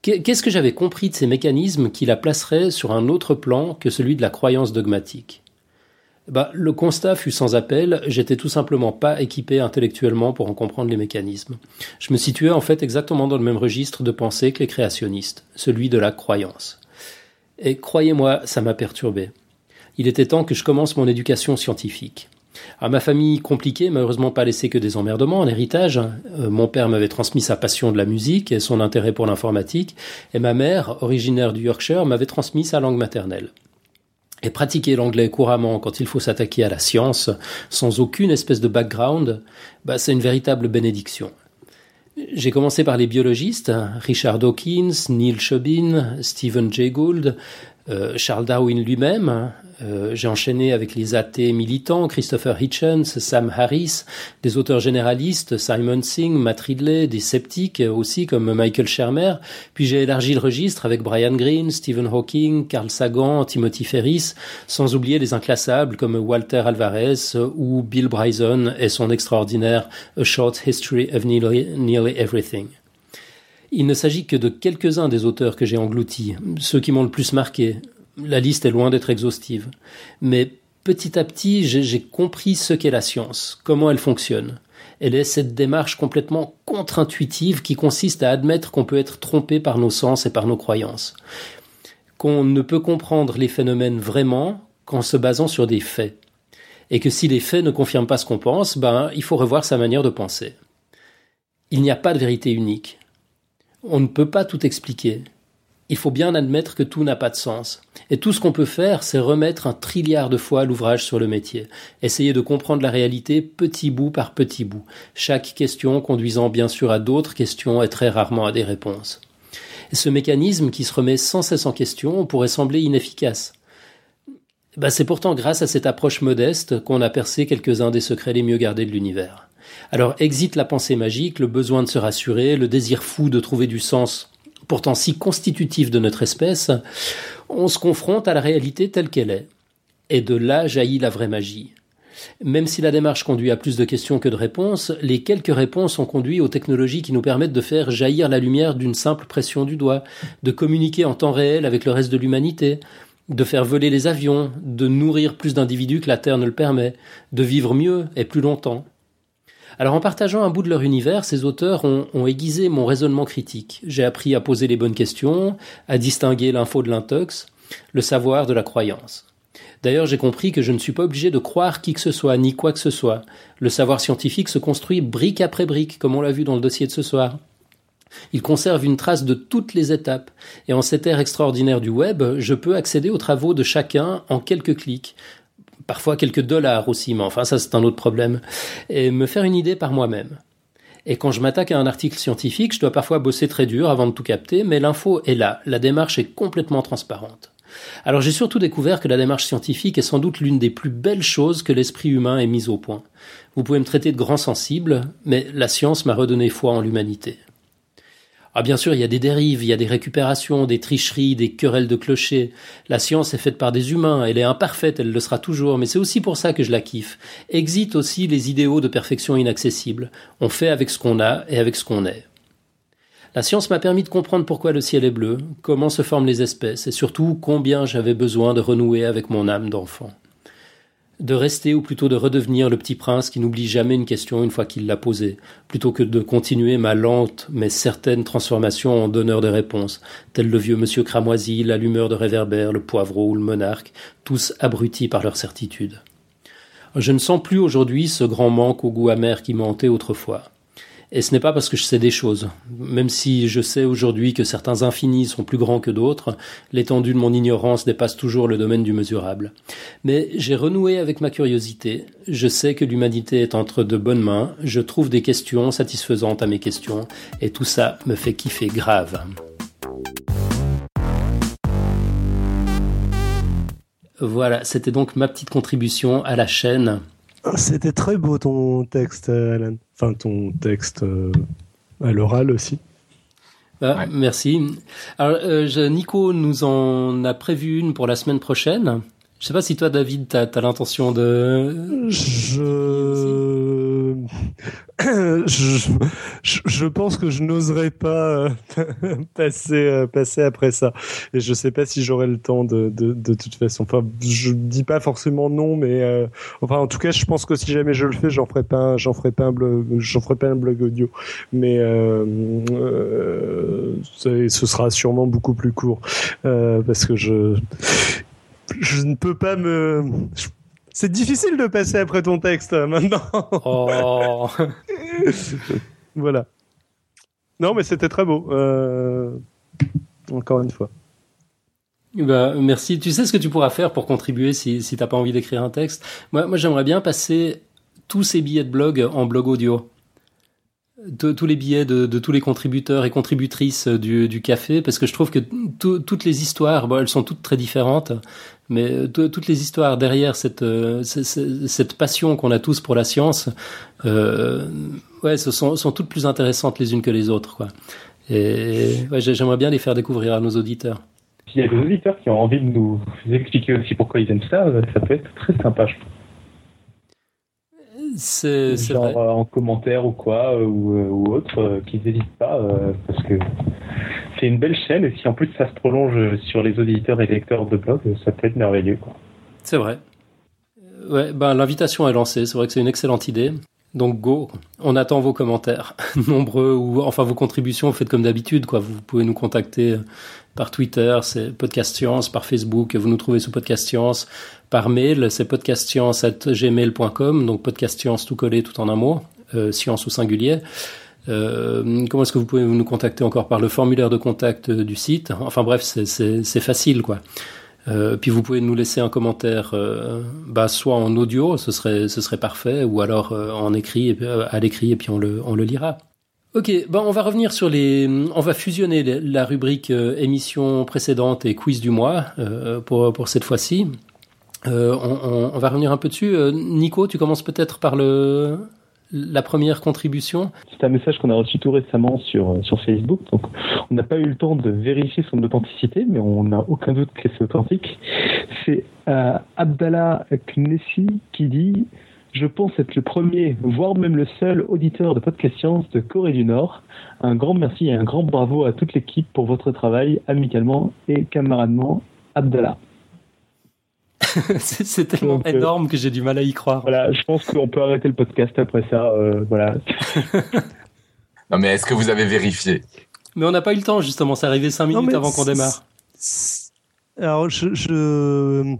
Qu'est-ce que j'avais compris de ces mécanismes qui la placeraient sur un autre plan que celui de la croyance dogmatique? Bah, Le constat fut sans appel, j'étais tout simplement pas équipé intellectuellement pour en comprendre les mécanismes. Je me situais en fait exactement dans le même registre de pensée que les créationnistes, celui de la croyance. Et croyez-moi, ça m'a perturbé. Il était temps que je commence mon éducation scientifique. À ma famille compliquée m'a heureusement pas laissé que des emmerdements en héritage. Euh, mon père m'avait transmis sa passion de la musique et son intérêt pour l'informatique, et ma mère, originaire du Yorkshire, m'avait transmis sa langue maternelle. Et pratiquer l'anglais couramment quand il faut s'attaquer à la science, sans aucune espèce de background, bah, c'est une véritable bénédiction. J'ai commencé par les biologistes, Richard Dawkins, Neil Shobin, Stephen Jay Gould, euh, Charles Darwin lui-même. Euh, j'ai enchaîné avec les athées militants, Christopher Hitchens, Sam Harris, des auteurs généralistes, Simon Singh, Matt Ridley, des sceptiques aussi comme Michael Shermer. Puis j'ai élargi le registre avec Brian Greene, Stephen Hawking, Carl Sagan, Timothy Ferris, sans oublier les inclassables comme Walter Alvarez ou Bill Bryson et son extraordinaire A Short History of Nearly Everything. Il ne s'agit que de quelques-uns des auteurs que j'ai engloutis, ceux qui m'ont le plus marqué. La liste est loin d'être exhaustive. Mais petit à petit, j'ai compris ce qu'est la science, comment elle fonctionne. Elle est cette démarche complètement contre-intuitive qui consiste à admettre qu'on peut être trompé par nos sens et par nos croyances. Qu'on ne peut comprendre les phénomènes vraiment qu'en se basant sur des faits. Et que si les faits ne confirment pas ce qu'on pense, ben, il faut revoir sa manière de penser. Il n'y a pas de vérité unique. On ne peut pas tout expliquer. Il faut bien admettre que tout n'a pas de sens. Et tout ce qu'on peut faire, c'est remettre un trilliard de fois l'ouvrage sur le métier. Essayer de comprendre la réalité petit bout par petit bout. Chaque question conduisant bien sûr à d'autres questions et très rarement à des réponses. Et ce mécanisme qui se remet sans cesse en question pourrait sembler inefficace. Ben, c'est pourtant grâce à cette approche modeste qu'on a percé quelques-uns des secrets les mieux gardés de l'univers. Alors exit la pensée magique, le besoin de se rassurer, le désir fou de trouver du sens, pourtant si constitutif de notre espèce, on se confronte à la réalité telle qu'elle est. Et de là jaillit la vraie magie. Même si la démarche conduit à plus de questions que de réponses, les quelques réponses ont conduit aux technologies qui nous permettent de faire jaillir la lumière d'une simple pression du doigt, de communiquer en temps réel avec le reste de l'humanité, de faire voler les avions, de nourrir plus d'individus que la Terre ne le permet, de vivre mieux et plus longtemps. Alors en partageant un bout de leur univers, ces auteurs ont, aiguisé mon raisonnement critique. J'ai appris à poser les bonnes questions, à distinguer l'info de l'intox, le savoir de la croyance. D'ailleurs, j'ai compris que je ne suis pas obligé de croire qui que ce soit, ni quoi que ce soit. Le savoir scientifique se construit brique après brique, comme on l'a vu dans le dossier de ce soir. Il conserve une trace de toutes les étapes, et en cette ère extraordinaire du web, je peux accéder aux travaux de chacun en quelques clics, parfois quelques dollars aussi, mais enfin ça c'est un autre problème, et me faire une idée par moi-même. Et quand je m'attaque à un article scientifique, je dois parfois bosser très dur avant de tout capter, mais l'info est là, la démarche est complètement transparente. Alors j'ai surtout découvert que la démarche scientifique est sans doute l'une des plus belles choses que l'esprit humain ait mise au point. Vous pouvez me traiter de grand sensible, mais la science m'a redonné foi en l'humanité. Ah bien sûr, il y a des dérives, il y a des récupérations, des tricheries, des querelles de clochers. La science est faite par des humains, elle est imparfaite, elle le sera toujours, mais c'est aussi pour ça que je la kiffe. Exit aussi les idéaux de perfection inaccessibles. On fait avec ce qu'on a et avec ce qu'on est. La science m'a permis de comprendre pourquoi le ciel est bleu, comment se forment les espèces, et surtout combien j'avais besoin de renouer avec mon âme d'enfant de rester ou plutôt de redevenir le petit prince qui n'oublie jamais une question une fois qu'il l'a posée, plutôt que de continuer ma lente mais certaine transformation en donneur de réponses, tel le vieux monsieur cramoisi, l'allumeur de réverbère, le poivreau ou le monarque, tous abrutis par leur certitude. Je ne sens plus aujourd'hui ce grand manque au goût amer qui hanté autrefois. Et ce n'est pas parce que je sais des choses. Même si je sais aujourd'hui que certains infinis sont plus grands que d'autres, l'étendue de mon ignorance dépasse toujours le domaine du mesurable. Mais j'ai renoué avec ma curiosité. Je sais que l'humanité est entre de bonnes mains. Je trouve des questions satisfaisantes à mes questions. Et tout ça me fait kiffer grave. Voilà, c'était donc ma petite contribution à la chaîne. C'était très beau ton texte, Alan. Enfin, ton texte euh, à l'oral aussi. Ah, merci. Alors, euh, Nico nous en a prévu une pour la semaine prochaine. Je sais pas si toi, David, tu as, l'intention de... Je... je, je, pense que je n'oserais pas euh, passer, euh, passer après ça. Et je sais pas si j'aurai le temps de, de, de, toute façon. Enfin, je dis pas forcément non, mais euh, enfin, en tout cas, je pense que si jamais je le fais, j'en ferai pas, j'en ferai pas un blog, j'en ferai pas un blog audio. Mais ce sera sûrement beaucoup plus court parce que je, je ne peux pas me, c'est difficile de passer après ton texte euh, maintenant. Oh. voilà. Non, mais c'était très beau. Euh, encore une fois. Bah, merci. Tu sais ce que tu pourras faire pour contribuer si, si t'as pas envie d'écrire un texte? Moi, moi j'aimerais bien passer tous ces billets de blog en blog audio tous les billets de, tous les contributeurs et contributrices du, café, parce que je trouve que toutes les histoires, bon, elles sont toutes très différentes, mais toutes les histoires derrière cette, euh, cette, passion qu'on a tous pour la science, euh, ouais, sont, toutes plus intéressantes les unes que les autres, quoi. Et j'aimerais bien les faire découvrir à nos auditeurs. S'il y a des auditeurs qui ont envie de nous expliquer aussi pourquoi ils aiment ça, euh, ça peut être très sympa, je c'est genre vrai. en commentaire ou quoi euh, ou, euh, ou autre euh, qu'ils n'hésitent pas parce que c'est une belle chaîne et si en plus ça se prolonge sur les auditeurs et lecteurs de blog ça peut être merveilleux quoi. C'est vrai. Ouais, ben l'invitation est lancée, c'est vrai que c'est une excellente idée. Donc go, on attend vos commentaires, nombreux ou enfin vos contributions. Faites comme d'habitude, quoi. Vous pouvez nous contacter par Twitter, c'est Podcast Science, par Facebook, vous nous trouvez sous Podcast Science, par mail, c'est podcastscience@gmail.com, donc Podcast Science tout collé, tout en un mot, euh, science au singulier. Euh, comment est-ce que vous pouvez nous contacter encore par le formulaire de contact du site? Enfin bref, c'est facile, quoi. Euh, puis vous pouvez nous laisser un commentaire, euh, bah, soit en audio, ce serait, ce serait parfait, ou alors euh, en écrit, et, à l'écrit, et puis on le, on le lira. Ok, bon, on va revenir sur les, on va fusionner la rubrique émission précédente et quiz du mois pour pour cette fois-ci. On, on, on, va revenir un peu dessus. Nico, tu commences peut-être par le la première contribution? C'est un message qu'on a reçu tout récemment sur, euh, sur Facebook. Donc, on n'a pas eu le temps de vérifier son authenticité, mais on n'a aucun doute que c'est authentique. C'est euh, Abdallah Knessi qui dit Je pense être le premier, voire même le seul auditeur de Podcast Science de Corée du Nord. Un grand merci et un grand bravo à toute l'équipe pour votre travail, amicalement et camaradement. Abdallah. c'est tellement euh, énorme que j'ai du mal à y croire. Voilà, je pense qu'on peut arrêter le podcast après ça. Euh, voilà. non, mais est-ce que vous avez vérifié? Mais on n'a pas eu le temps, justement. C'est arrivé 5 minutes avant qu'on démarre. Alors, je, je,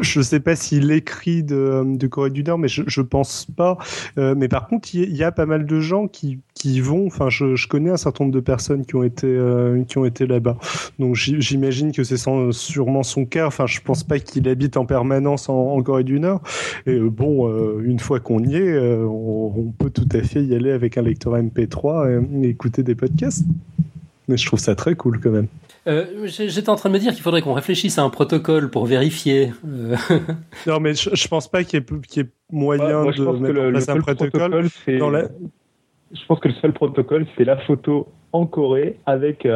je sais pas s'il écrit de, Corée du Nord, mais je, je pense pas. Euh, mais par contre, il y, a pas mal de gens qui, qui vont. Enfin, je, connais un certain nombre de personnes qui ont été euh, été là-bas. Donc, j'imagine que c'est sûrement son cas. Enfin, je pense pas qu'il habite en permanence en, Corée du Nord. Et euh, bon, une fois qu'on y est, on, peut tout à fait y aller avec un lecteur MP3 et écouter des podcasts. Mais je trouve ça très cool quand même. Euh, j'étais en train de me dire qu'il faudrait qu'on réfléchisse à un protocole pour vérifier. Euh. non, mais je, je pense pas qu'il y, ait moyen de mettre en place un protocole. Je pense que le seul protocole, c'est la photo en Corée avec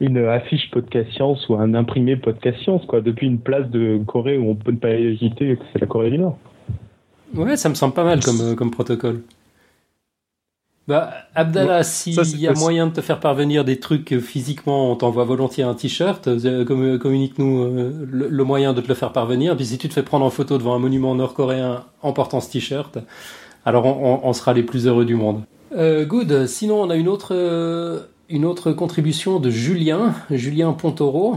une affiche podcast science ou un imprimé podcast science, quoi, depuis une place de Corée où on peut ne pas hésiter que c'est la Corée du Nord. Ouais, ça me semble pas mal comme, comme protocole. Bah, Abdallah, s'il y a moyen de te faire parvenir des trucs physiquement, on t'envoie volontiers un t-shirt. Euh, communique-nous euh, le, moyen de te le faire parvenir. Puis si tu te fais prendre en photo devant un monument nord-coréen en portant ce t-shirt, alors on, sera les plus heureux du monde. Euh, good. Sinon, on a une autre une autre contribution de Julien, Julien Pontoro.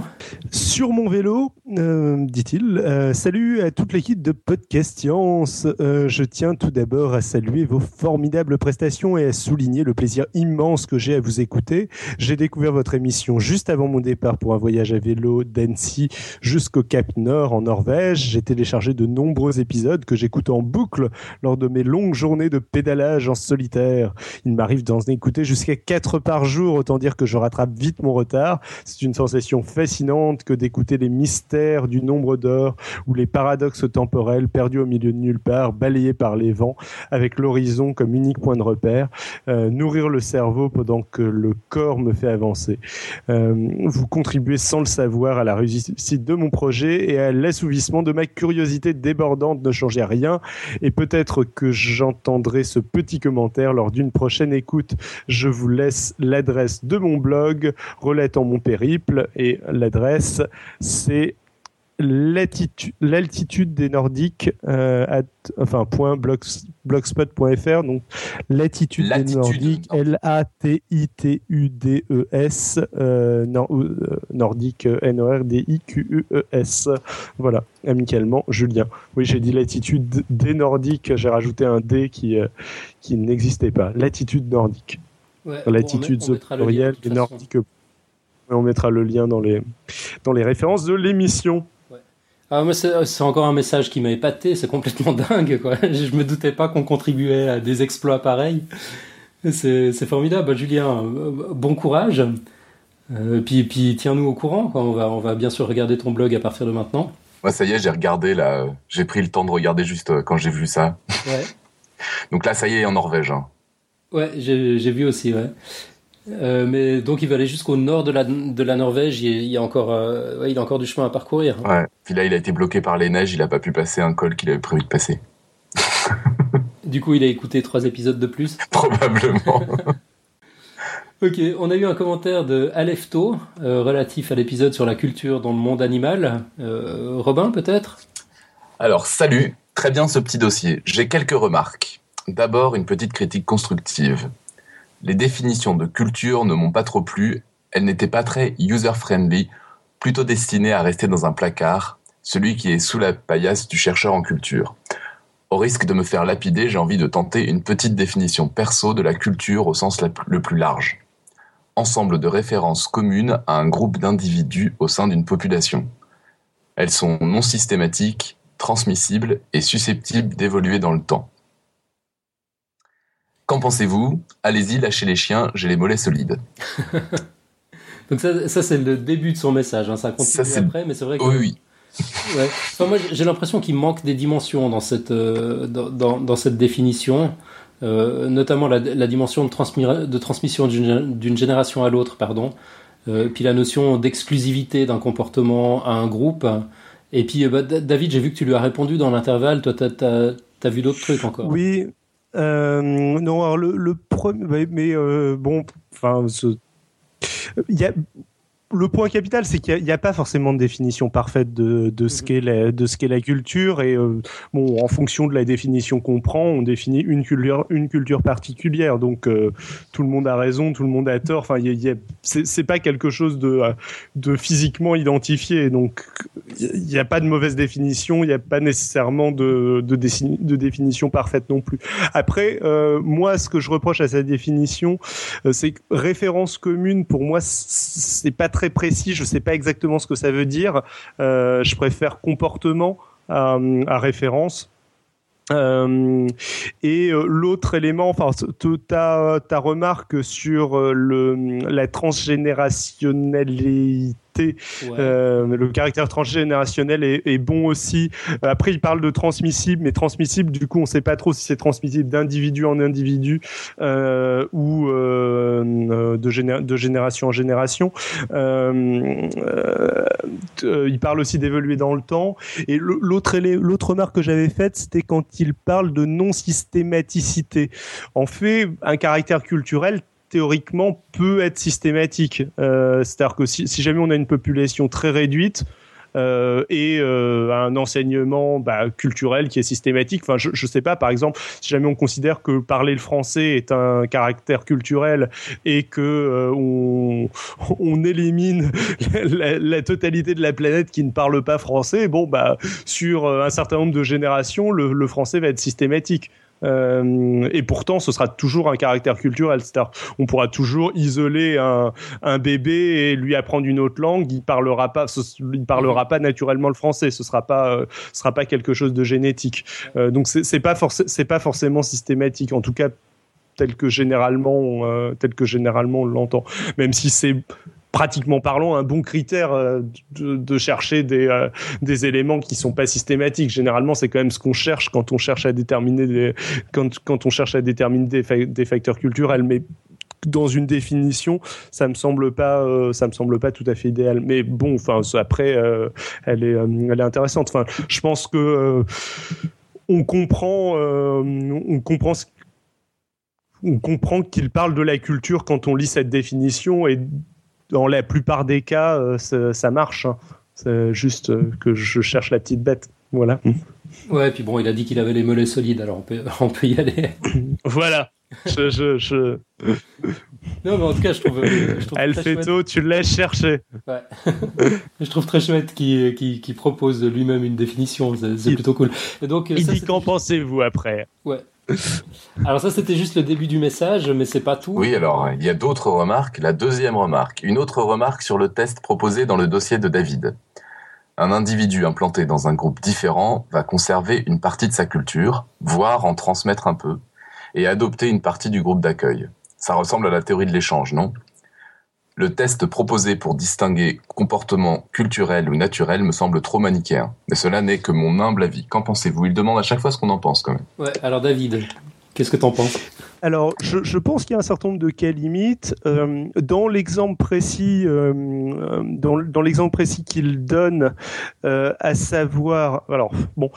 Sur mon vélo, euh, dit-il, euh, salut à toute l'équipe de Podcast Science. Euh, je tiens tout d'abord à saluer vos formidables prestations et à souligner le plaisir immense que j'ai à vous écouter. J'ai découvert votre émission juste avant mon départ pour un voyage à vélo d'Annecy jusqu'au Cap Nord en Norvège. J'ai téléchargé de nombreux épisodes que j'écoute en boucle lors de mes longues journées de pédalage en solitaire. Il m'arrive d'en écouter jusqu'à 4 par jour autant dire que je rattrape vite mon retard. C'est une sensation fascinante que d'écouter les mystères du nombre d'heures ou les paradoxes temporels perdus au milieu de nulle part, balayés par les vents, avec l'horizon comme unique point de repère. Euh, nourrir le cerveau pendant que le corps me fait avancer. Euh, vous contribuez sans le savoir à la réussite de mon projet et à l'assouvissement de ma curiosité débordante. Ne changez rien et peut-être que j'entendrai ce petit commentaire lors d'une prochaine écoute. Je vous laisse l'adresse de mon blog relatant mon périple et l'adresse c'est l'altitude des Nordiques, euh, enfin point blogspot.fr, donc latitude des Nordiques, L-A-T-I-T-U-D-E-S, euh, euh, Nordique, N-O-R-D-I-Q-U-E-S. Voilà, amicalement, Julien. Oui, j'ai dit latitude des Nordiques, j'ai rajouté un D qui, qui n'existait pas. Latitude nordique. Ouais, latitude pluriel des Nordiques. On mettra le lien dans les, dans les références de l'émission. Ah, c'est encore un message qui m'a épaté, c'est complètement dingue. Quoi. Je me doutais pas qu'on contribuait à des exploits pareils. C'est formidable. Bah, Julien, euh, bon courage. Euh, puis, puis tiens-nous au courant. Quoi. On, va, on va bien sûr regarder ton blog à partir de maintenant. Ouais, ça y est, j'ai regardé là. J'ai pris le temps de regarder juste euh, quand j'ai vu ça. Ouais. Donc là, ça y est, en Norvège. Hein. Ouais, j'ai vu aussi. Ouais. Euh, mais donc il va aller jusqu'au nord de la, de la Norvège, il, y a encore, euh, ouais, il a encore du chemin à parcourir. Ouais, puis là il a été bloqué par les neiges, il n'a pas pu passer un col qu'il avait prévu de passer. du coup il a écouté trois épisodes de plus Probablement. ok, on a eu un commentaire de Alefto euh, relatif à l'épisode sur la culture dans le monde animal. Robin peut-être? Alors salut, très bien ce petit dossier. J'ai quelques remarques. D'abord une petite critique constructive. Les définitions de culture ne m'ont pas trop plu, elles n'étaient pas très user-friendly, plutôt destinées à rester dans un placard, celui qui est sous la paillasse du chercheur en culture. Au risque de me faire lapider, j'ai envie de tenter une petite définition perso de la culture au sens le plus large. Ensemble de références communes à un groupe d'individus au sein d'une population. Elles sont non systématiques, transmissibles et susceptibles d'évoluer dans le temps. Qu'en pensez-vous? Allez-y, lâchez les chiens, j'ai les mollets solides. Donc ça, ça c'est le début de son message, hein. ça continue après, mais c'est vrai que... Oui, oui. Ouais. moi, j'ai l'impression qu'il manque des dimensions dans cette, euh, dans, dans, cette définition, euh, notamment la, la, dimension de, de transmission d'une génération à l'autre, pardon, euh, puis la notion d'exclusivité d'un comportement à un groupe. Et puis, bah, David, j'ai vu que tu lui as répondu dans l'intervalle, toi, tu as, as, vu d'autres trucs encore? Oui, euh, non, alors le, le premier, mais euh, bon, enfin, il y a le point capital, c'est qu'il n'y a, pas forcément de définition parfaite de, de ce mhm. qu'est la, culture. Et euh, bon, en fonction de la définition qu'on prend, on définit une culture, une culture particulière. Donc euh, tout le monde a raison, tout le monde a tort. Enfin, y a, c'est pas quelque chose de, de physiquement identifié. Donc il n'y a pas de mauvaise définition, il n'y a pas nécessairement de, de, de, définition parfaite non plus. Après, euh, moi, ce que je reproche à cette définition, c'est que référence commune, pour moi, c'est pas très précis, je sais pas exactement ce que ça veut dire. Euh, je préfère comportement à, référence. Euh, et euh, l'autre élément, enfin, ta, ta remarque sur le, la transgénérationnalité euh, le caractère transgénérationnel est, bon aussi. Euh, après, il parle de transmissible, mais transmissible, du coup, on ne sait pas trop si c'est transmissible d'individu en individu euh, ou de, de, génération en génération. il parle aussi d'évoluer dans le temps. Et l'autre l'autre remarque que j'avais faite, c'était quand il parle de non systématicité. En fait, un caractère culturel théoriquement peut être systématique. Euh, c'est-à-dire que si, jamais on a une population très réduite, euh, et euh, un enseignement bah, culturel qui est systématique. Enfin, je ne sais pas, par exemple, si jamais on considère que parler le français est un caractère culturel et que on, élimine la, totalité de la planète qui ne parle pas français, bon, bah, sur un certain nombre de générations, le français va être systématique. Euh, et pourtant, ce sera toujours un caractère culturel. On pourra toujours isoler un, bébé et lui apprendre une autre langue. Il parlera pas, il parlera pas naturellement le français. Ce sera pas, euh, sera pas quelque chose de génétique. Euh, donc c'est pas pas forcément systématique. En tout cas, tel que généralement, tel que généralement on l'entend. Même si c'est pratiquement parlant un bon critère de, chercher des, des éléments qui sont pas systématiques. Généralement, c'est quand même ce qu'on cherche quand on cherche à déterminer des, quand, quand on cherche à déterminer des, facteurs culturels. Mais dans une définition, ça me semble pas, euh, ça me semble pas tout à fait idéal. Mais bon, enfin après, euh, elle est, euh, elle est intéressante. Enfin, je pense que on comprend, on comprend on comprend qu'il parle de la culture quand on lit cette définition et dans la plupart des cas, ça, marche. Hein. C'est juste que je cherche la petite bête. Voilà. Ouais, puis bon, il a dit qu'il avait les mollets solides, alors on peut, on peut y aller. voilà je, je, Non, mais en tout cas, je trouve. Je Elle fait tôt, tu le laisses chercher. Ouais. je trouve très chouette qu'il qui, propose lui-même une définition. C'est plutôt cool. Et donc, Il dit qu'en pensez-vous après? Ouais. Alors ça c'était juste le début du message, mais c'est pas tout. Oui, alors il y a d'autres remarques. La deuxième remarque, une autre remarque sur le test proposé dans le dossier de David. Un individu implanté dans un groupe différent va conserver une partie de sa culture, voire en transmettre un peu, et adopter une partie du groupe d'accueil. Ça ressemble à la théorie de l'échange, non? Le test proposé pour distinguer comportement culturel ou naturel me semble trop manichéen. Mais cela n'est que mon humble avis. Qu'en pensez-vous? Il demande à chaque fois ce qu'on en pense quand même. Ouais, alors David, qu'est-ce que tu en penses? Alors, je, pense qu'il y a un certain nombre de cas limites. Euh, dans l'exemple précis, euh, dans, dans l'exemple précis qu'il donne, euh, à savoir, alors bon,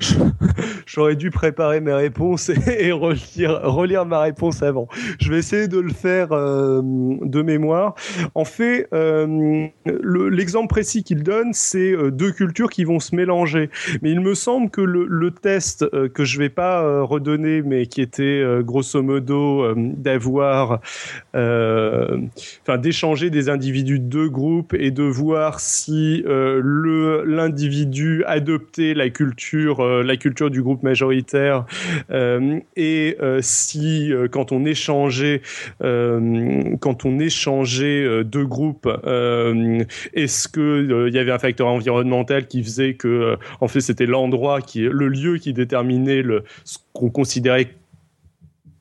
J'aurais dû préparer mes réponses et, relire, ma réponse avant. Je vais essayer de le faire euh, de mémoire. En fait, euh, l'exemple précis qu'il donne, c'est euh, deux cultures qui vont se mélanger. Mais il me semble que le, test que je vais pas redonner, mais qui était grosso modo d'avoir, enfin d'échanger des individus de deux groupes et de voir si l'individu adoptait la culture la culture du groupe majoritaire. Euh, et euh, si quand on échangeait quand on échangeait deux groupes est-ce que il y avait un facteur environnemental qui faisait que en fait c'était l'endroit qui le lieu qui déterminait ce qu'on considérait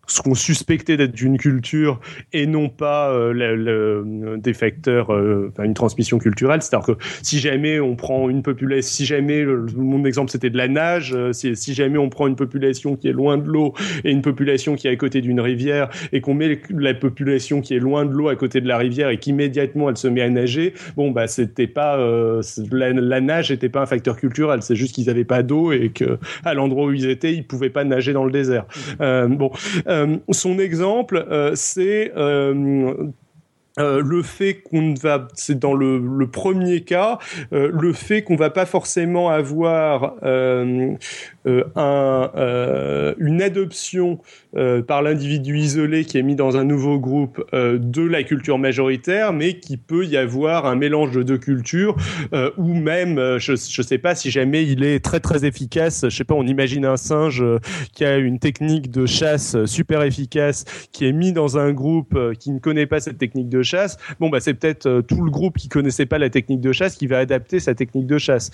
ce qu'on suspectait d'être d'une culture et non pas euh, des facteurs, euh, une transmission culturelle. C'est-à-dire que si jamais on prend une population, si jamais mon exemple c'était de la nage, euh, si, jamais on prend une population qui est loin de l'eau et une population qui est à côté d'une rivière et qu'on met la population qui est loin de l'eau à côté de la rivière et qu'immédiatement elle se met à nager, bon bah c'était pas la, la, nage n'était pas un facteur culturel, c'est juste qu'ils n'avaient pas d'eau et que à l'endroit où ils étaient ils pouvaient pas nager dans le désert. bon. Euh, son exemple, euh, c'est euh, le fait qu'on va, c'est dans le, premier cas, le fait qu'on va pas forcément avoir un, une adoption euh, par l'individu isolé qui est mis dans un nouveau groupe euh, de la culture majoritaire, mais qui peut y avoir un mélange de deux cultures, euh, ou même, je ne sais pas si jamais il est très très efficace, je sais pas, on imagine un singe qui a une technique de chasse super efficace, qui est mis dans un groupe qui ne connaît pas cette technique de chasse, bon bah c'est peut-être tout le groupe qui connaissait pas la technique de chasse qui va adapter sa technique de chasse,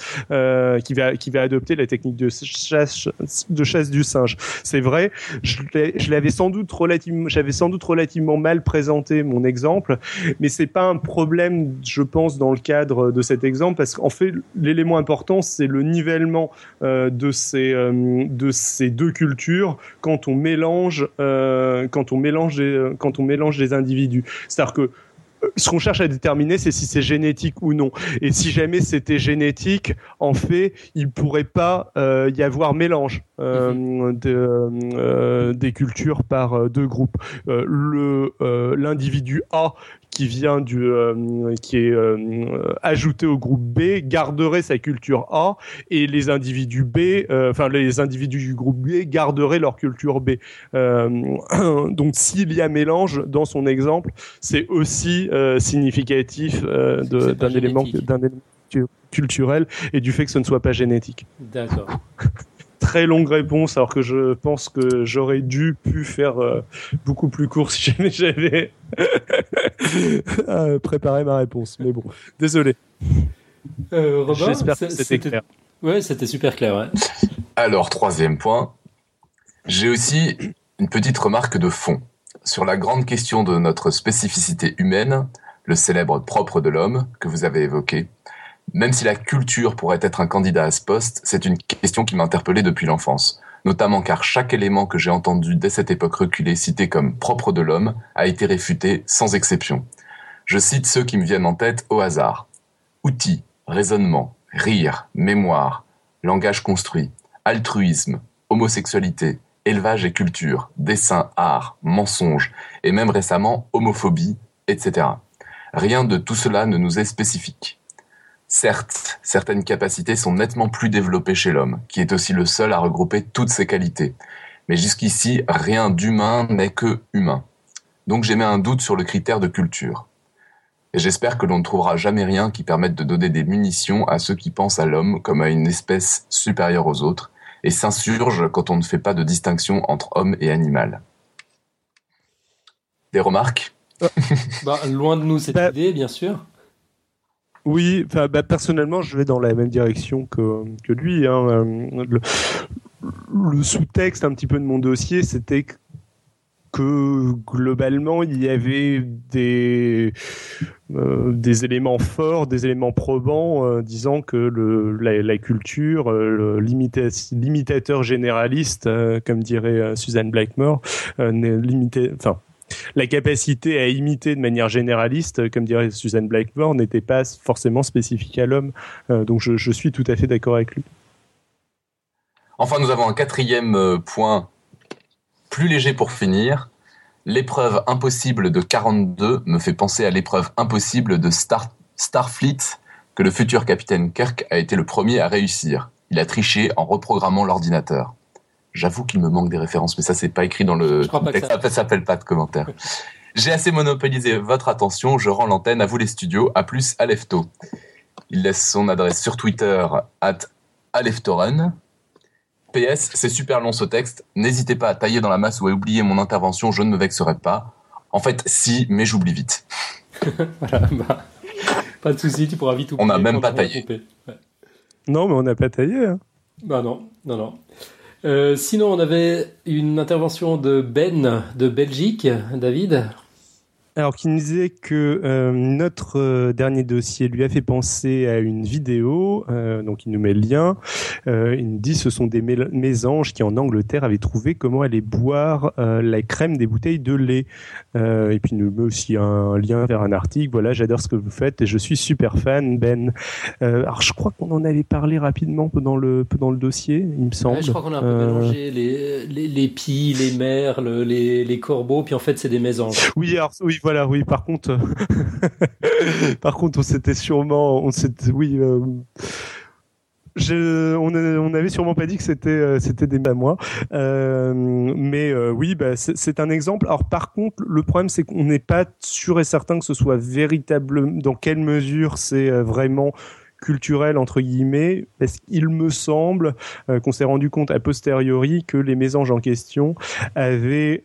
qui va qui va adopter la technique de chasse de chasse du singe. C'est vrai, je je l'avais sans doute relativement, j'avais sans doute relativement mal présenté mon exemple, mais c'est pas un problème, je pense, dans le cadre de cet exemple, parce qu'en fait, l'élément important, c'est le nivellement euh, de ces euh, de ces deux cultures quand on mélange euh, des, quand on mélange des individus. C'est-à-dire que ce qu'on cherche à déterminer, c'est si c'est génétique ou non. Et si jamais c'était génétique, en fait, il pourrait pas euh, y avoir mélange euh, mhm. de, euh, des cultures par deux groupes. le l'individu A qui vient du euh, qui est euh, ajouté au groupe B garderait sa culture A et les individus B euh, enfin les individus du groupe B garderaient leur culture B donc s'il y a mélange dans son exemple c'est aussi significatif d'un élément d'un élément culturel et du fait que ce ne soit pas génétique. D'accord. très longue réponse, alors que je pense que j'aurais dû pu faire euh, beaucoup plus court si jamais j'avais euh, préparé ma réponse. Mais bon, désolé. Euh, J'espère que c'était clair. Ouais, c'était super clair. Alors, troisième point. J'ai aussi une petite remarque de fond. Sur la grande question de notre spécificité humaine, le célèbre propre de l'homme que vous avez évoqué, même si la culture pourrait être un candidat à ce poste, c'est une question qui m'a interpellé depuis l'enfance, notamment car chaque élément que j'ai entendu dès cette époque reculée cité comme propre de l'homme a été réfuté sans exception. Je cite ceux qui me viennent en tête au hasard. Outils, raisonnement, rire, mémoire, langage construit, altruisme, homosexualité, élevage et culture, dessin, art, mensonge, et même récemment homophobie, etc. Rien de tout cela ne nous est spécifique. Certes, certaines capacités sont nettement plus développées chez l'homme, qui est aussi le seul à regrouper toutes ces qualités. Mais jusqu'ici, rien d'humain n'est que humain. Donc j'émets un doute sur le critère de culture. Et j'espère que l'on ne trouvera jamais rien qui permette de donner des munitions à ceux qui pensent à l'homme comme à une espèce supérieure aux autres, et s'insurgent quand on ne fait pas de distinction entre homme et animal. Des remarques? Bah, Loin de nous cette bah, idée, bien sûr. Oui, bah, personnellement, je vais dans la même direction que, lui. Hein. Euh, le, sous-texte un petit peu de mon dossier, c'était que globalement, il y avait des, euh, des éléments forts, des éléments probants, euh, disant que la, culture, l'imitateur généraliste, comme dirait Suzanne Blackmore, limité, enfin, la capacité à imiter de manière généraliste, comme dirait Suzanne Blackmore, n'était pas forcément spécifique à l'homme. Euh, donc je, suis tout à fait d'accord avec lui. Enfin, nous avons un quatrième euh, point plus léger pour finir. L'épreuve impossible de 42 me fait penser à l'épreuve impossible de Starfleet que le futur capitaine Kirk a été le premier à réussir. Il a triché en reprogrammant l'ordinateur. J'avoue qu'il me manque des références, mais ça, c'est pas écrit dans le texte. Ça s'appelle pas de commentaire. J'ai assez monopolisé votre attention. Je rends l'antenne à vous les studios. À plus, Alefto. Il laisse son adresse sur Twitter, at Aleftoren. PS, c'est super long ce texte. N'hésitez pas à tailler dans la masse ou à oublier mon intervention, je ne me vexerai pas. En fait, si, mais j'oublie vite. voilà, bah, pas de souci, tu pourras vite oublier. On n'a même pas taillé. Non, mais on n'a pas taillé. Hein. Bah non, non, non. Euh, sinon, on avait une intervention de Ben de Belgique, David. Alors, qui nous disait que euh, notre euh, dernier dossier lui a fait penser à une vidéo, euh, donc il nous met le lien. il nous dit ce sont des mésanges qui en Angleterre avaient trouvé comment aller boire la crème des bouteilles de lait. et puis il nous met aussi un lien vers un article. Voilà, j'adore ce que vous faites et je suis super fan, Ben. alors je crois qu'on en avait parlé rapidement pendant le pendant le dossier, il me semble. je crois qu'on a un peu mélangé les, les, les pies, les merles, les, les corbeaux, puis en fait c'est des mésanges. Oui, alors, oui voilà, oui. Par contre, par contre, on s'était sûrement, on s'était, oui. Euh, on, avait sûrement pas dit que c'était euh, des moi, euh, mais oui, bah, c'est un exemple. Alors par contre, le problème c'est qu'on n'est pas sûr et certain que ce soit véritable. Dans quelle mesure c'est vraiment culturel entre guillemets parce qu'il me semble qu'on s'est rendu compte a posteriori que les mésanges en question avaient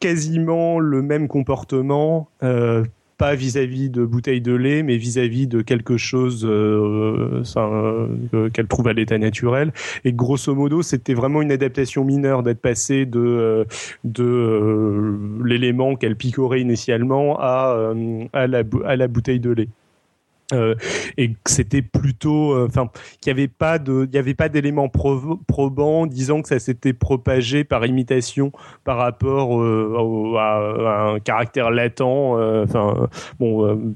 quasiment le même comportement, euh, pas vis-à-vis de bouteilles de lait, mais vis-à-vis de quelque chose euh, euh, qu'elle trouve à l'état naturel. Et grosso modo, c'était vraiment une adaptation mineure d'être passé de, de l'élément qu'elle picorait initialement à, à, la, à la bouteille de lait. Euh, et que c'était plutôt, euh, enfin, qu'il n'y avait pas de, il y avait pas d'éléments probants disant que ça s'était propagé par imitation par rapport euh, à, un caractère latent, enfin, bon,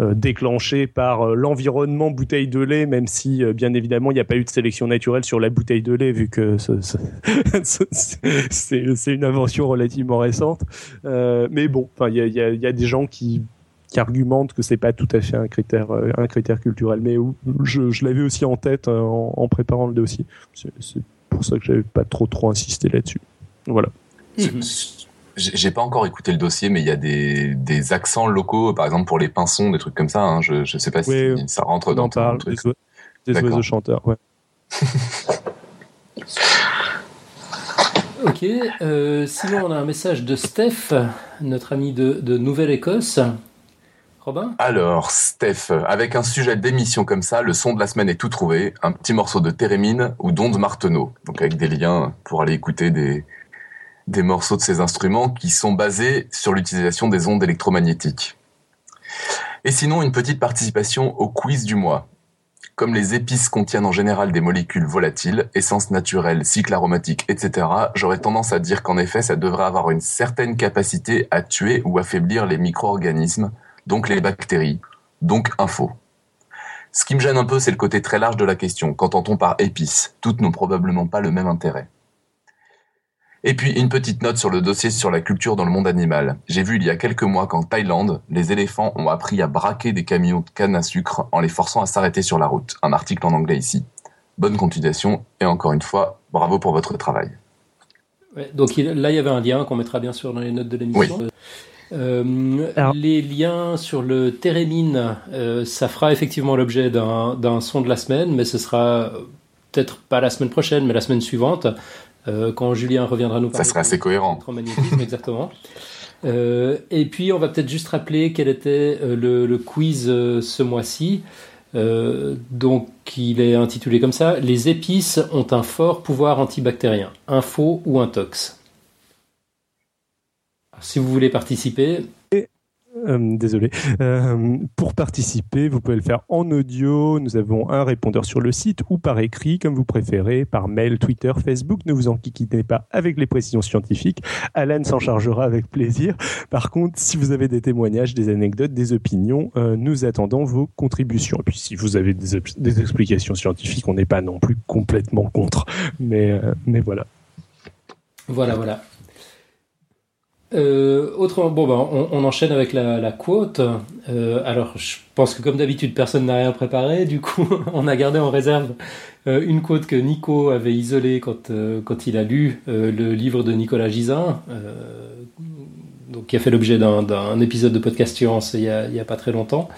déclenché par l'environnement bouteille de lait, même si bien évidemment il n'y a pas eu de sélection naturelle sur la bouteille de lait vu que c'est une invention relativement récente. mais bon, enfin, il y a, y a des gens qui qui argumente que c'est pas tout à fait un critère, euh, un critère culturel. Mais je, je l'avais aussi en tête euh, en, préparant le dossier. C'est pour ça que j'avais pas trop trop insisté là-dessus. Voilà. Mhm. J'ai pas encore écouté le dossier, mais il y a des, des, accents locaux, par exemple pour les pinsons, des trucs comme ça. Hein. Je, je sais pas si ça rentre dans ton truc. Des, des oiseaux chanteurs, ouais. ok. Euh, sinon, on a un message de Steph, notre ami de, de Nouvelle-Écosse. Alors, Steph, avec un sujet d'émission comme ça, le son de la semaine est tout trouvé. Un petit morceau de Térémine ou d'Onde Marteneau. Donc avec des liens pour aller écouter des, des morceaux de ces instruments qui sont basés sur l'utilisation des ondes électromagnétiques. Et sinon, une petite participation au quiz du mois. Comme les épices contiennent en général des molécules volatiles, essences naturelles, cycles aromatiques, etc., j'aurais tendance à dire qu'en effet, ça devrait avoir une certaine capacité à tuer ou affaiblir les micro-organismes, donc les bactéries, donc info. Ce qui me gêne un peu, c'est le côté très large de la question. Qu'entend-on par épices? Toutes n'ont probablement pas le même intérêt. Et puis une petite note sur le dossier sur la culture dans le monde animal. J'ai vu il y a quelques mois qu'en Thaïlande, les éléphants ont appris à braquer des camions de canne à sucre en les forçant à s'arrêter sur la route. Un article en anglais ici. Bonne continuation et encore une fois, bravo pour votre travail. donc là, il y avait un lien qu'on mettra bien sûr dans les notes de l'émission. Euh, les liens sur le térémine, euh, ça fera effectivement l'objet d'un son de la semaine, mais ce sera peut-être pas la semaine prochaine, mais la semaine suivante. Euh, quand Julien reviendra nous parler. Ça sera assez cohérent. exactement. Euh, et puis, on va peut-être juste rappeler quel était euh, le, quiz ce mois-ci. donc, il est intitulé comme ça Les épices ont un fort pouvoir antibactérien. Info ou un tox Si vous voulez participer, euh, désolé. Euh, pour participer, vous pouvez le faire en audio. Nous avons un répondeur sur le site ou par écrit, comme vous préférez, par mail, Twitter, Facebook. Ne vous enquiquinez pas avec les précisions scientifiques. Alan s'en chargera avec plaisir. Par contre, si vous avez des témoignages, des anecdotes, des opinions, euh, nous attendons vos contributions. Et puis, si vous avez des, des explications scientifiques, on n'est pas non plus complètement contre. Mais, mais voilà. Voilà, voilà. Euh, autrement, bon, ben, on, enchaîne avec la, la quote. Euh, alors, je pense que comme d'habitude, personne n'a rien préparé. Du coup, on a gardé en réserve euh, une quote que Nico avait isolée quand, euh, quand il a lu euh, le livre de Nicolas Gisin, donc qui a fait l'objet d'un épisode de podcast science il y, a, a pas très longtemps.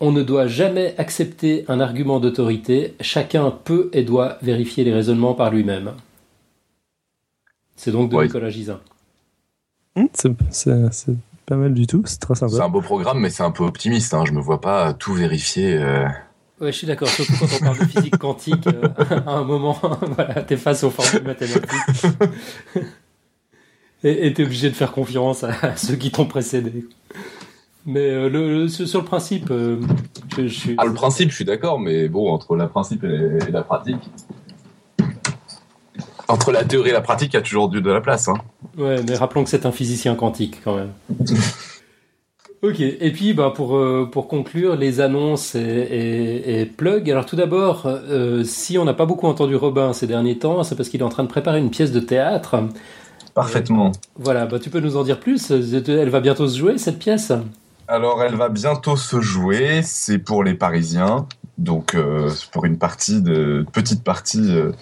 On ne doit jamais accepter un argument d'autorité. Chacun peut et doit vérifier les raisonnements par lui-même. C'est donc de Nicolas Gisin. Hmm, c'est pas mal du tout, c'est très sympa. C'est un beau programme, mais c'est un peu optimiste. Hein. Je me vois pas tout vérifier. Euh... Ouais, je suis d'accord. Surtout quand on parle de physique quantique, euh, à un moment, voilà, t'es face aux formules mathématiques. et t'es obligé de faire confiance à, ceux qui t'ont précédé. Mais euh, le, sur le principe, euh, je, je suis... Ah, le principe, je suis d'accord, mais bon, entre la principe et la pratique, entre la théorie et la pratique, il y a toujours de la place. Hein. Ouais, mais rappelons que c'est un physicien quantique quand même. ok, et puis bah, pour, euh, pour conclure, les annonces et, et, plug. Alors tout d'abord, euh, si on n'a pas beaucoup entendu Robin ces derniers temps, c'est parce qu'il est en train de préparer une pièce de théâtre. Parfaitement. voilà, bah, tu peux nous en dire plus Elle va bientôt se jouer, cette pièce? Alors, elle va bientôt se jouer. C'est pour les Parisiens donc euh, pour une partie de petite partie euh,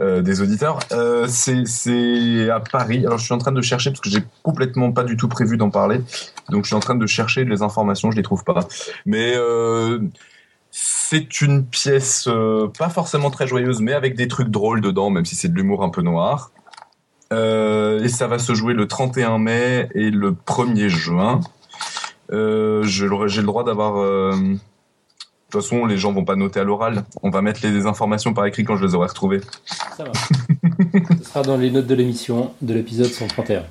euh, des auditeurs. c'est à Paris. Alors je suis en train de chercher parce que j'ai complètement pas du tout prévu d'en parler. Donc je suis en train de chercher les informations, je les trouve pas. Mais c'est une pièce pas forcément très joyeuse, mais avec des trucs drôles dedans, même si c'est de l'humour un peu noir. et ça va se jouer le 31 mai et le 1er juin. j'ai le droit d'avoir toute façon, les gens vont pas noter à l'oral. On va mettre les informations par écrit quand je les aurai retrouvées. Ça va. Ce sera dans les notes de l'émission de l'épisode 131.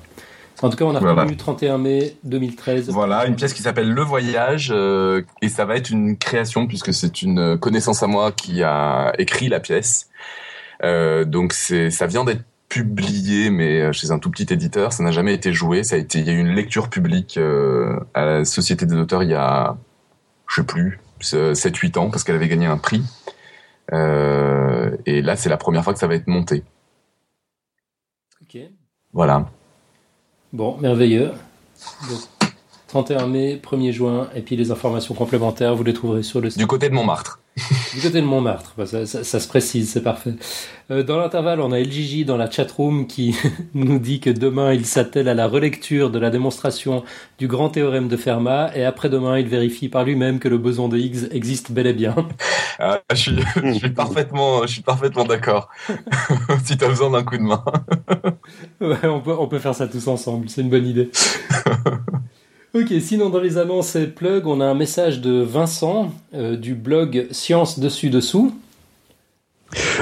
En tout cas, on a retenu 31 mai 2013. Voilà, une pièce qui s'appelle Le Voyage, euh, et ça va être une création puisque c'est une connaissance à moi qui a écrit la pièce. Euh, donc ça vient d'être publié, mais chez un tout petit éditeur, ça n'a jamais été joué. Ça a été, il y a eu une lecture publique euh, à la Société des auteurs il y a, je sais plus, 7-8 ans parce qu'elle avait gagné un prix. Euh, et là, c'est la première fois que ça va être monté. Ok. Voilà. Bon, merveilleux. 31 mai, 1er juin, et puis les informations complémentaires, vous les trouverez sur le site. Du côté de Montmartre. Du côté de Montmartre, ça, se précise, c'est parfait. Euh, dans l'intervalle, on a LGJ dans la chatroom qui nous dit que demain il s'attelle à la relecture de la démonstration du grand théorème de Fermat et après-demain il vérifie par lui-même que le boson de Higgs existe bel et bien. Ah, je, suis, parfaitement, je suis parfaitement d'accord. si tu as besoin d'un coup de main. ouais, on peut, on peut faire ça tous ensemble, c'est une bonne idée. Ok, sinon dans les annonces et plug, on a un message de Vincent euh, du blog Science dessus dessous.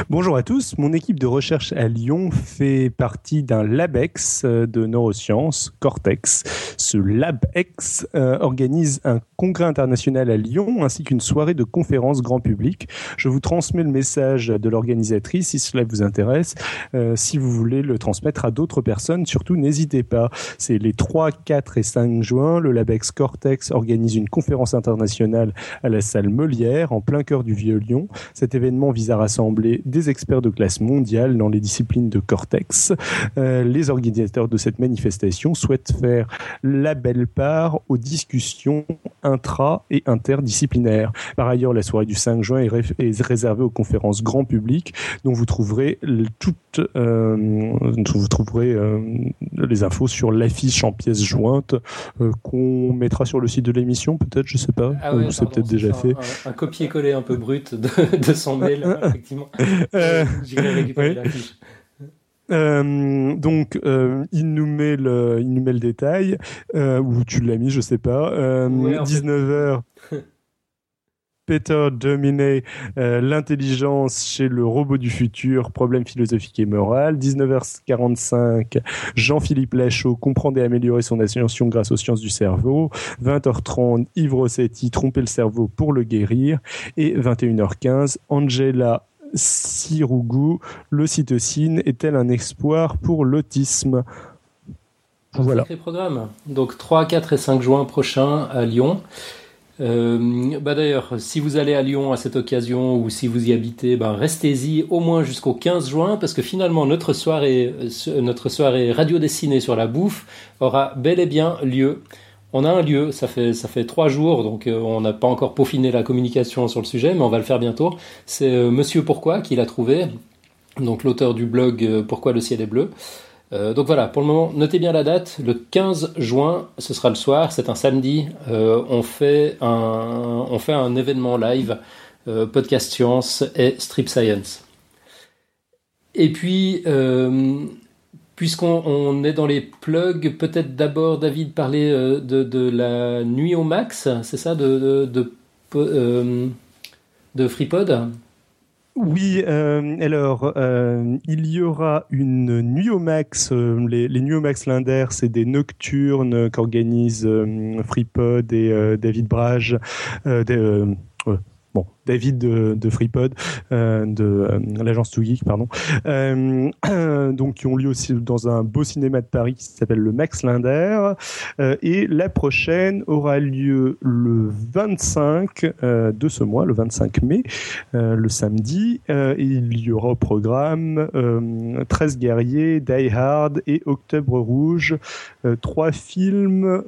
Bonjour à tous. Mon équipe de recherche à Lyon fait partie d'un LabEx euh, de neurosciences, Cortex. Ce LabEx euh, organise un congrès international à Lyon ainsi qu'une soirée de conférences grand public. Je vous transmets le message de l'organisatrice si cela vous intéresse. Euh, si vous voulez le transmettre à d'autres personnes, surtout n'hésitez pas. C'est les 3, 4 et 5 juin. Le LabEx Cortex organise une conférence internationale à la salle Molière en plein cœur du Vieux-Lyon. Cet événement vise à rassembler des experts de classe mondiale dans les disciplines de Cortex. Euh, les organisateurs de cette manifestation souhaitent faire la belle part aux discussions intra- et interdisciplinaires. Par ailleurs, la soirée du 5 juin est, ré- est réservée aux conférences grand public, dont vous trouverez toutes, euh, vous trouverez euh, les infos sur l'affiche en pièces jointes qu'on mettra sur le site de l'émission, peut-être, je sais pas, Ah ouais, ou c'est peut-être déjà un- fait. Un, un copier-coller un peu brut de, de son mail, effectivement. Euh, J'irai récupérer oui. la fiche. Euh, donc, euh, il nous met le, il nous met le détail, euh, ou tu l'as mis, je sais pas. Euh, Ouais, en fait. 19h. Peter Dominé, l'intelligence chez le robot du futur, problème philosophique et moral. 19h45, Jean-Philippe Lachaud, comprendre et améliorer son attention grâce aux sciences du cerveau. 20h30, Yves Rossetti, tromper le cerveau pour le guérir. Et 21h15, Angela Sirougou, l'ocytocine est-elle un espoir pour l'autisme? Voilà. Donc 3, 4 et 5 juin prochain à Lyon. Euh, bah D'ailleurs, si vous allez à Lyon à cette occasion ou si vous y habitez, ben restez-y au moins jusqu'au 15 juin parce que finalement notre soirée, euh, notre soirée radio dessinée sur la bouffe aura bel et bien lieu. On a un lieu, ça fait trois jours, donc euh, on n'a pas encore peaufiné la communication sur le sujet, mais on va le faire bientôt. C'est euh, Monsieur Pourquoi qui l'a trouvé, donc l'auteur du blog euh, Pourquoi le ciel est bleu. Donc voilà, pour le moment, notez bien la date. Le 15 juin, ce sera le soir, c'est un samedi. On, fait un, événement live, podcast science et strip science. Et puis, puisqu'on on est dans les plugs, peut-être d'abord, David, parler euh, de, la nuit au max, c'est ça, de, euh, FreePod? Oui, euh, alors il y aura une nuit au max. les, les nuits au max Linder, c'est des nocturnes qu'organisent FreePod et David Brage. David de, FreePod, euh, de euh, l'agence Too Geek, pardon. Euh, donc, qui ont lieu aussi dans un beau cinéma de Paris qui s'appelle le Max Linder. Et la prochaine aura lieu le 25 euh, de ce mois, le 25 mai, le samedi. Il y aura au programme euh, 13 guerriers, Die Hard et Octobre Rouge. Trois films.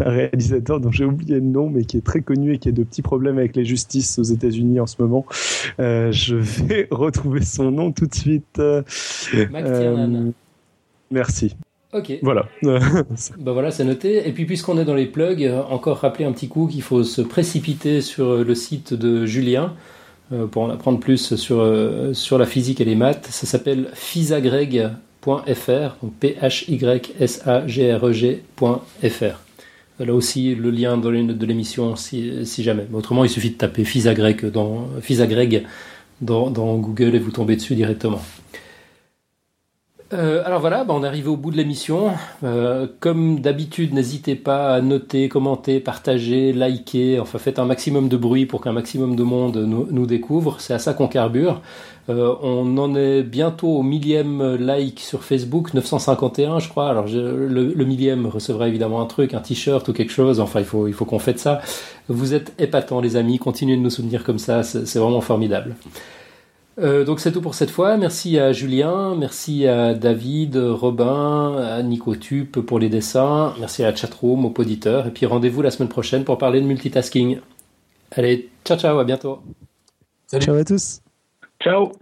Euh, un réalisateur dont j'ai oublié le nom, mais qui est très connu et qui a de petits problèmes avec les justices aux États-Unis en ce moment. Euh, je vais retrouver son nom tout de suite. Euh, merci. Ok. Voilà. Bah voilà, c'est noté. Et puis puisqu'on est dans les plugs, euh, encore rappeler un petit coup qu'il faut se précipiter sur euh, le site de Julien pour en apprendre plus sur, sur la physique et les maths. Ça s'appelle physagreg.fr, donc P-H-Y-S-A-G-R-E-G.fr. Là aussi le lien de l'émission si, jamais. Mais autrement, il suffit de taper physagreg dans, dans, dans Google et vous tombez dessus directement. Euh, alors voilà, bah on est arrivé au bout de l'émission. Euh, comme d'habitude, n'hésitez pas à noter, commenter, partager, liker. Enfin, faites un maximum de bruit pour qu'un maximum de monde nous, découvre. C'est à ça qu'on carbure. Euh, on en est bientôt au millième like sur Facebook, 951 je crois. Alors le, millième recevra évidemment un truc, un t-shirt ou quelque chose. Enfin, il faut, il faut qu'on fête ça. Vous êtes épatants les amis, continuez de nous soutenir comme ça, c'est vraiment formidable. Euh, donc c'est tout pour cette fois. Merci à Julien, merci à David, Robin, à Nico Tup pour les dessins, merci à la chatroom, aux auditeurs, et puis rendez-vous la semaine prochaine pour parler de multitasking. Allez, ciao ciao, à bientôt. Salut. Ciao à tous. Ciao